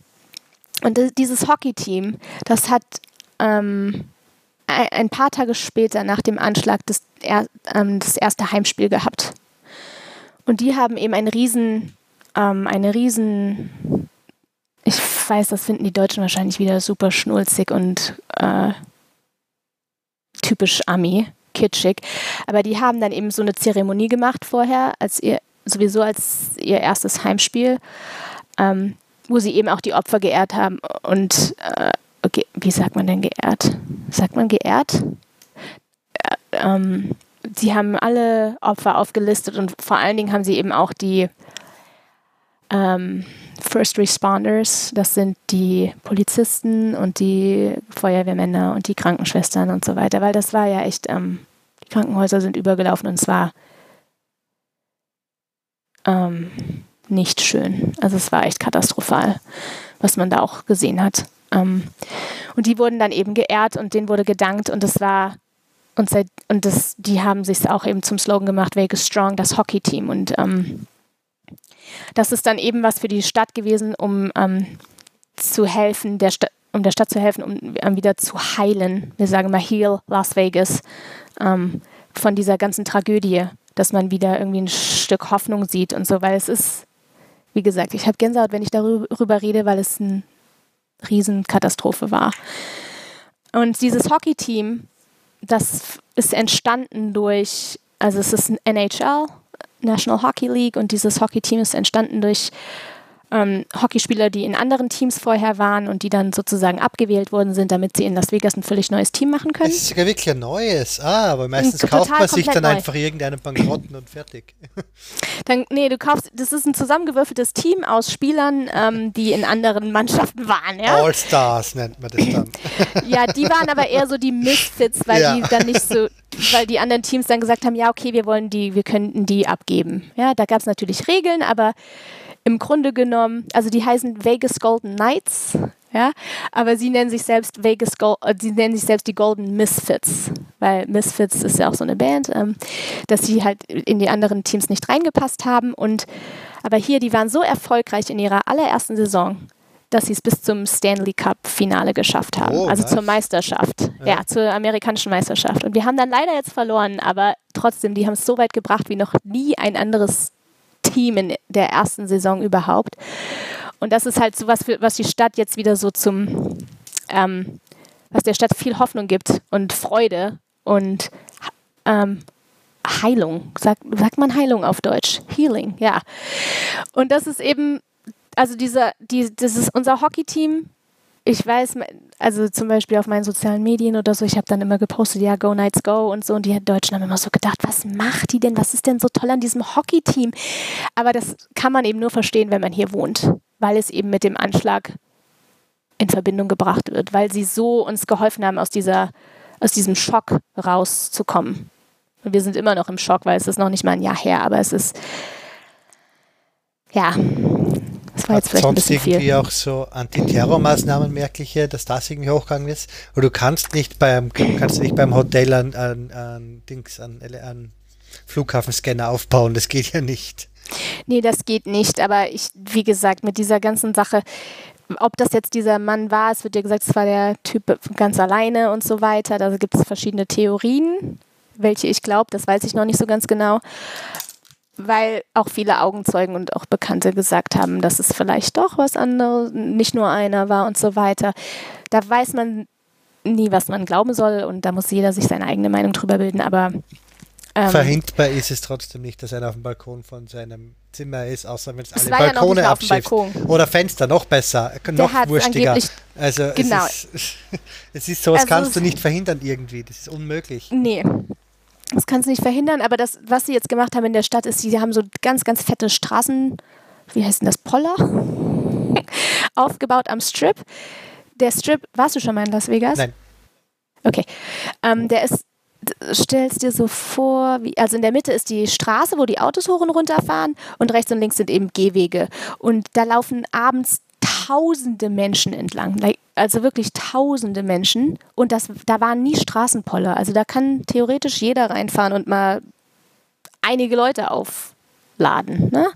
S2: und dieses Hockey-Team, das hat ähm, ein paar Tage später nach dem Anschlag das, ähm, das erste Heimspiel gehabt. Und die haben eben einen riesen, ähm, eine riesen, ich weiß, das finden die Deutschen wahrscheinlich wieder super schnulzig und äh, typisch Ami kitschig. Aber die haben dann eben so eine Zeremonie gemacht vorher, als ihr, sowieso als ihr erstes Heimspiel, ähm, wo sie eben auch die Opfer geehrt haben. Und äh, okay, wie sagt man denn geehrt? Sagt man geehrt? Äh, ähm, sie haben alle Opfer aufgelistet und vor allen Dingen haben sie eben auch die ähm, First Responders, das sind die Polizisten und die Feuerwehrmänner und die Krankenschwestern und so weiter, weil das war ja echt, ähm, die Krankenhäuser sind übergelaufen und zwar ähm, nicht schön. Also es war echt katastrophal, was man da auch gesehen hat. Ähm, und die wurden dann eben geehrt und denen wurde gedankt und das war und, seit, und das, die haben sich auch eben zum Slogan gemacht, Vegas Strong, das Hockey-Team. Und ähm, das ist dann eben was für die Stadt gewesen, um ähm, zu helfen, der Sta um der Stadt zu helfen, um ähm, wieder zu heilen. Wir sagen mal Heal Las Vegas ähm, von dieser ganzen Tragödie, dass man wieder irgendwie ein Stück Hoffnung sieht und so, weil es ist, wie gesagt, ich habe Gänsehaut, wenn ich darüber rede, weil es eine Riesenkatastrophe war. Und dieses Hockey-Team, das ist entstanden durch, also es ist ein NHL, National Hockey League und dieses Hockey-Team ist entstanden durch ähm, Hockeyspieler, die in anderen Teams vorher waren und die dann sozusagen abgewählt worden sind, damit sie in Las Vegas ein völlig neues Team machen können. Das
S1: ist sogar wirklich ein neues. Ah, aber meistens kauft man sich dann neu. einfach irgendeinen Bankrotten und fertig. *laughs*
S2: Dann, nee, du kaufst, das ist ein zusammengewürfeltes Team aus Spielern, ähm, die in anderen Mannschaften waren. Ja?
S1: All-Stars nennt man das dann. *laughs*
S2: ja, die waren aber eher so die Misfits, weil ja. die dann nicht so, weil die anderen Teams dann gesagt haben, ja, okay, wir wollen die, wir könnten die abgeben. Ja, da gab es natürlich Regeln, aber im Grunde genommen, also die heißen Vegas Golden Knights, ja, aber sie nennen sich selbst Vegas Gold, äh, sie nennen sich selbst die Golden Misfits, weil Misfits ist ja auch so eine Band, ähm, dass sie halt in die anderen Teams nicht reingepasst haben und aber hier, die waren so erfolgreich in ihrer allerersten Saison, dass sie es bis zum Stanley Cup Finale geschafft haben, oh, also nice. zur Meisterschaft, ja. ja, zur amerikanischen Meisterschaft. Und wir haben dann leider jetzt verloren, aber trotzdem, die haben es so weit gebracht wie noch nie ein anderes Team in der ersten Saison überhaupt. Und das ist halt so was, was die Stadt jetzt wieder so zum, ähm, was der Stadt viel Hoffnung gibt und Freude und ähm, Heilung. Sagt, sagt man Heilung auf Deutsch? Healing, ja. Und das ist eben, also dieser, die, das ist unser Hockey-Team ich weiß, also zum Beispiel auf meinen sozialen Medien oder so, ich habe dann immer gepostet, ja, Go Nights Go und so. Und die Deutschen haben immer so gedacht, was macht die denn? Was ist denn so toll an diesem Hockey-Team? Aber das kann man eben nur verstehen, wenn man hier wohnt, weil es eben mit dem Anschlag in Verbindung gebracht wird, weil sie so uns geholfen haben, aus, dieser, aus diesem Schock rauszukommen. Und wir sind immer noch im Schock, weil es ist noch nicht mal ein Jahr her, aber es ist, ja,
S1: das war jetzt vielleicht sonst ein irgendwie viel. auch so Antiterrormaßnahmen merkliche, dass das irgendwie hochgegangen ist. Und du kannst nicht beim, kannst nicht beim Hotel an, an, an Dings, an, an Flughafenscanner aufbauen. Das geht ja nicht.
S2: Nee, das geht nicht. Aber ich, wie gesagt, mit dieser ganzen Sache, ob das jetzt dieser Mann war, es wird ja gesagt, es war der Typ ganz alleine und so weiter. Da gibt es verschiedene Theorien, welche ich glaube, das weiß ich noch nicht so ganz genau weil auch viele Augenzeugen und auch Bekannte gesagt haben, dass es vielleicht doch was anderes, nicht nur einer war und so weiter. Da weiß man nie, was man glauben soll und da muss jeder sich seine eigene Meinung drüber bilden, aber
S1: ähm, Verhindbar ist es trotzdem nicht, dass einer auf dem Balkon von seinem Zimmer ist, außer wenn es alle Balkone ja abschifft. Oder Fenster, noch besser, noch wurstiger. Also genau. *laughs* es, ist, es ist so, das also kannst du nicht verhindern irgendwie, das ist unmöglich.
S2: Nee, das kannst du nicht verhindern, aber das, was sie jetzt gemacht haben in der Stadt, ist, sie haben so ganz, ganz fette Straßen, wie heißt denn das, Poller, *laughs* aufgebaut am Strip. Der Strip, warst du schon mal in Las Vegas?
S1: Nein.
S2: Okay. Ähm, der ist, stellst dir so vor, wie, also in der Mitte ist die Straße, wo die Autos hoch und runter fahren und rechts und links sind eben Gehwege. Und da laufen abends tausende Menschen entlang. Also wirklich tausende Menschen. Und das, da waren nie Straßenpoller. Also da kann theoretisch jeder reinfahren und mal einige Leute aufladen. Ne?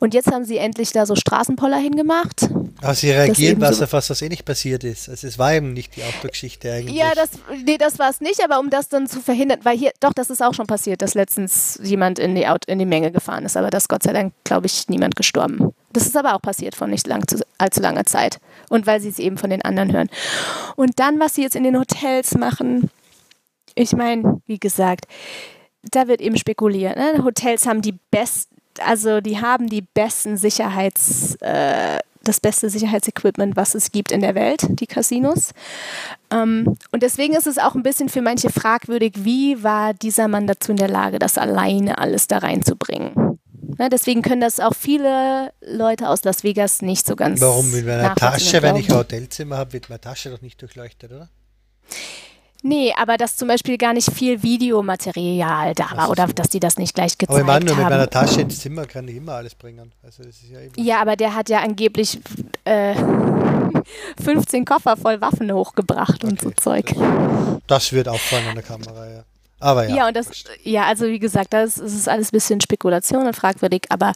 S2: Und jetzt haben sie endlich da so Straßenpoller hingemacht.
S1: Aber sie reagieren, was so auf was, was eh nicht passiert ist. Also es war eben nicht die Autogeschichte eigentlich.
S2: Ja, das, nee, das war es nicht, aber um das dann zu verhindern, weil hier, doch, das ist auch schon passiert, dass letztens jemand in die, Auto, in die Menge gefahren ist, aber das Gott sei Dank, glaube ich, niemand gestorben. Das ist aber auch passiert vor nicht lang, allzu langer Zeit. Und weil sie es eben von den anderen hören. Und dann, was sie jetzt in den Hotels machen, ich meine, wie gesagt, da wird eben spekuliert. Ne? Hotels haben die besten, also die haben die besten Sicherheits, äh, das beste Sicherheitsequipment, was es gibt in der Welt, die Casinos. Ähm, und deswegen ist es auch ein bisschen für manche fragwürdig, wie war dieser Mann dazu in der Lage, das alleine alles da reinzubringen. Ne, deswegen können das auch viele Leute aus Las Vegas nicht so ganz.
S1: Warum mit meiner Tasche, wenn ich ein Hotelzimmer habe, wird meine Tasche doch nicht durchleuchtet, oder?
S2: Nee, aber dass zum Beispiel gar nicht viel Videomaterial da war oder dass die das nicht gleich gezeigt haben. Aber ich meine, nur
S1: mit meiner Tasche ins Zimmer kann ich immer alles bringen. Also das ist
S2: ja, ja, aber der hat ja angeblich äh, *laughs* 15 Koffer voll Waffen hochgebracht okay. und so Zeug.
S1: Das wird auffallen an der Kamera, ja. Aber ja.
S2: Ja, und das, ja, also wie gesagt, das, das ist alles ein bisschen Spekulation und fragwürdig, aber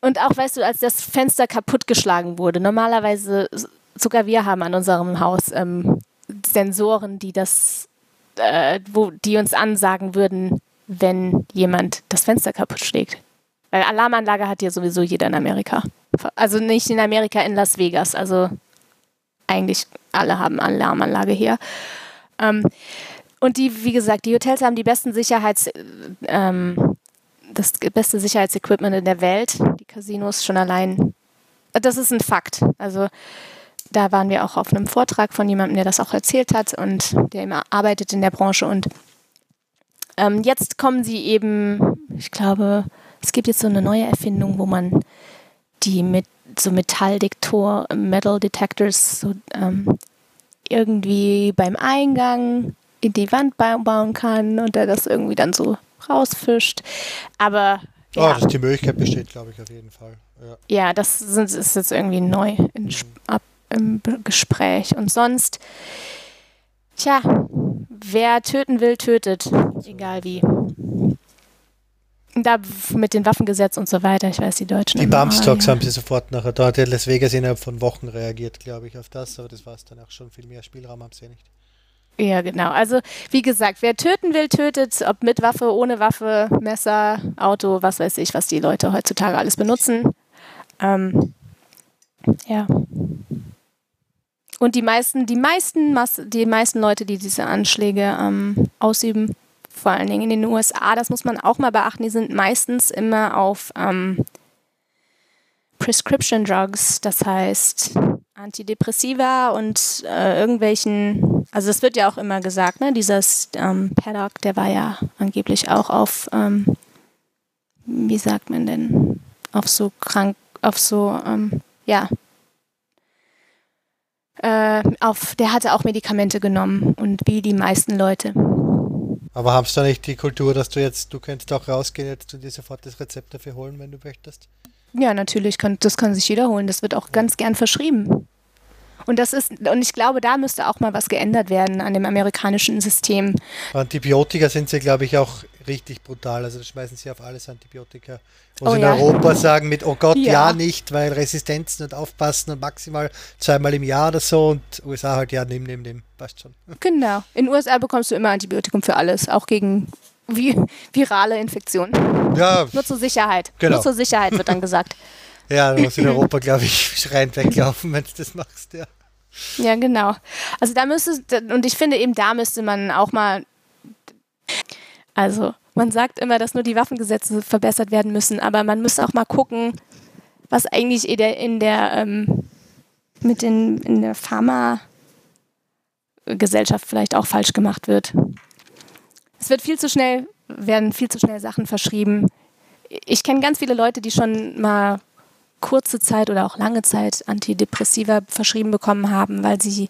S2: und auch, weißt du, als das Fenster kaputtgeschlagen wurde, normalerweise, sogar wir haben an unserem Haus ähm, Sensoren, die das, äh, wo, die uns ansagen würden, wenn jemand das Fenster kaputt schlägt. Weil Alarmanlage hat ja sowieso jeder in Amerika. Also nicht in Amerika, in Las Vegas. Also eigentlich alle haben Alarmanlage hier. Ähm, und die, wie gesagt, die Hotels haben die besten Sicherheits, ähm, das beste Sicherheitsequipment in der Welt. Die Casinos schon allein. Das ist ein Fakt. Also da waren wir auch auf einem Vortrag von jemandem, der das auch erzählt hat und der immer arbeitet in der Branche. Und ähm, jetzt kommen sie eben, ich glaube, es gibt jetzt so eine neue Erfindung, wo man die mit so Metalldektor, Metal Detectors so, ähm, irgendwie beim Eingang in die Wand bauen kann und der das irgendwie dann so rausfischt. Aber
S1: ja. Oh, die Möglichkeit besteht, glaube ich, auf jeden Fall.
S2: Ja, ja das ist jetzt irgendwie neu in, ab im Gespräch. Und sonst, tja, wer töten will, tötet. Egal wie. Da mit dem Waffengesetz und so weiter, ich weiß, die Deutschen.
S1: Die Bumstocks haben sie sofort nachher. Hat Las Vegas innerhalb von Wochen reagiert, glaube ich, auf das, aber das war es dann auch schon. Viel mehr Spielraum haben sie ja nicht.
S2: Ja, genau. Also, wie gesagt, wer töten will, tötet, ob mit Waffe, ohne Waffe, Messer, Auto, was weiß ich, was die Leute heutzutage alles benutzen. Ähm, ja. Und die meisten, die meisten, die meisten Leute, die diese Anschläge ähm, ausüben, vor allen Dingen in den USA, das muss man auch mal beachten, die sind meistens immer auf ähm, Prescription Drugs, das heißt Antidepressiva und äh, irgendwelchen, also es wird ja auch immer gesagt, ne, dieser ähm, Paddock, der war ja angeblich auch auf, ähm, wie sagt man denn, auf so krank, auf so, ähm, ja, äh, auf, der hatte auch Medikamente genommen und wie die meisten Leute.
S1: Aber hast du nicht die Kultur, dass du jetzt, du könntest auch rausgehen jetzt und dir sofort das Rezept dafür holen, wenn du möchtest?
S2: Ja, natürlich, kann, das kann sich jeder holen. Das wird auch ganz gern verschrieben. Und das ist, und ich glaube, da müsste auch mal was geändert werden an dem amerikanischen System.
S1: Antibiotika sind sie, glaube ich, auch richtig brutal. Also da schmeißen sie auf alles Antibiotika. Wo oh, sie in ja. Europa sagen mit, oh Gott, ja. ja. nicht, weil Resistenzen und aufpassen und maximal zweimal im Jahr oder so und USA halt, ja, nimm, nimm, nimm, passt schon.
S2: Genau. In den USA bekommst du immer Antibiotikum für alles, auch gegen vi virale Infektionen. Ja. Nur zur Sicherheit. Genau. Nur zur Sicherheit wird dann gesagt. *laughs*
S1: ja, du musst in *laughs* Europa, glaube ich, schreiend weglaufen, wenn du das machst, ja.
S2: Ja, genau. Also da müsste, und ich finde eben, da müsste man auch mal, also man sagt immer, dass nur die Waffengesetze verbessert werden müssen, aber man müsste auch mal gucken, was eigentlich in der, in der ähm, mit den, in der Pharma-Gesellschaft vielleicht auch falsch gemacht wird. Es wird viel zu schnell, werden viel zu schnell Sachen verschrieben. Ich kenne ganz viele Leute, die schon mal kurze Zeit oder auch lange Zeit Antidepressiva verschrieben bekommen haben, weil sie,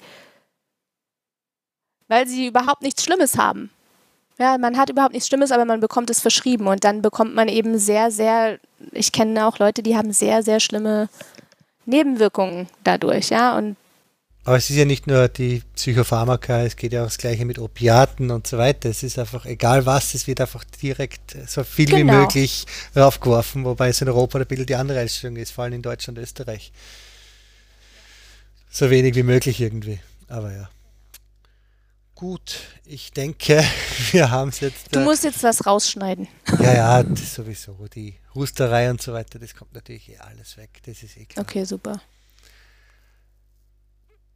S2: weil sie überhaupt nichts Schlimmes haben. Ja, man hat überhaupt nichts Schlimmes, aber man bekommt es verschrieben und dann bekommt man eben sehr, sehr, ich kenne auch Leute, die haben sehr, sehr schlimme Nebenwirkungen dadurch, ja, und
S1: aber es ist ja nicht nur die Psychopharmaka, es geht ja auch das Gleiche mit Opiaten und so weiter. Es ist einfach egal was, es wird einfach direkt so viel genau. wie möglich raufgeworfen, wobei es in Europa ein bisschen die andere Einstellung ist, vor allem in Deutschland und Österreich. So wenig wie möglich irgendwie. Aber ja. Gut, ich denke, *laughs* wir haben es jetzt.
S2: Du äh, musst jetzt was rausschneiden.
S1: Ja, ja, *laughs* das sowieso. Die Husterei und so weiter, das kommt natürlich eh alles weg. Das ist eh klar.
S2: Okay, super.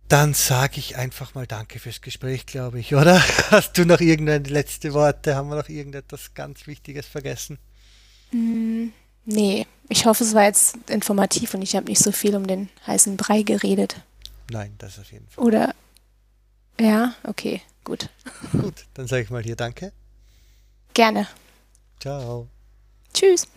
S1: Dann sage ich einfach mal Danke fürs Gespräch, glaube ich, oder? *laughs* Hast du noch irgendeine letzte Worte? Haben wir noch irgendetwas ganz Wichtiges vergessen?
S2: Mm, nee, ich hoffe, es war jetzt informativ und ich habe nicht so viel um den heißen Brei geredet.
S1: Nein, das auf jeden Fall.
S2: Oder, ja, okay, gut.
S1: Gut, dann sage ich mal hier Danke.
S2: Gerne.
S1: Ciao.
S2: Tschüss.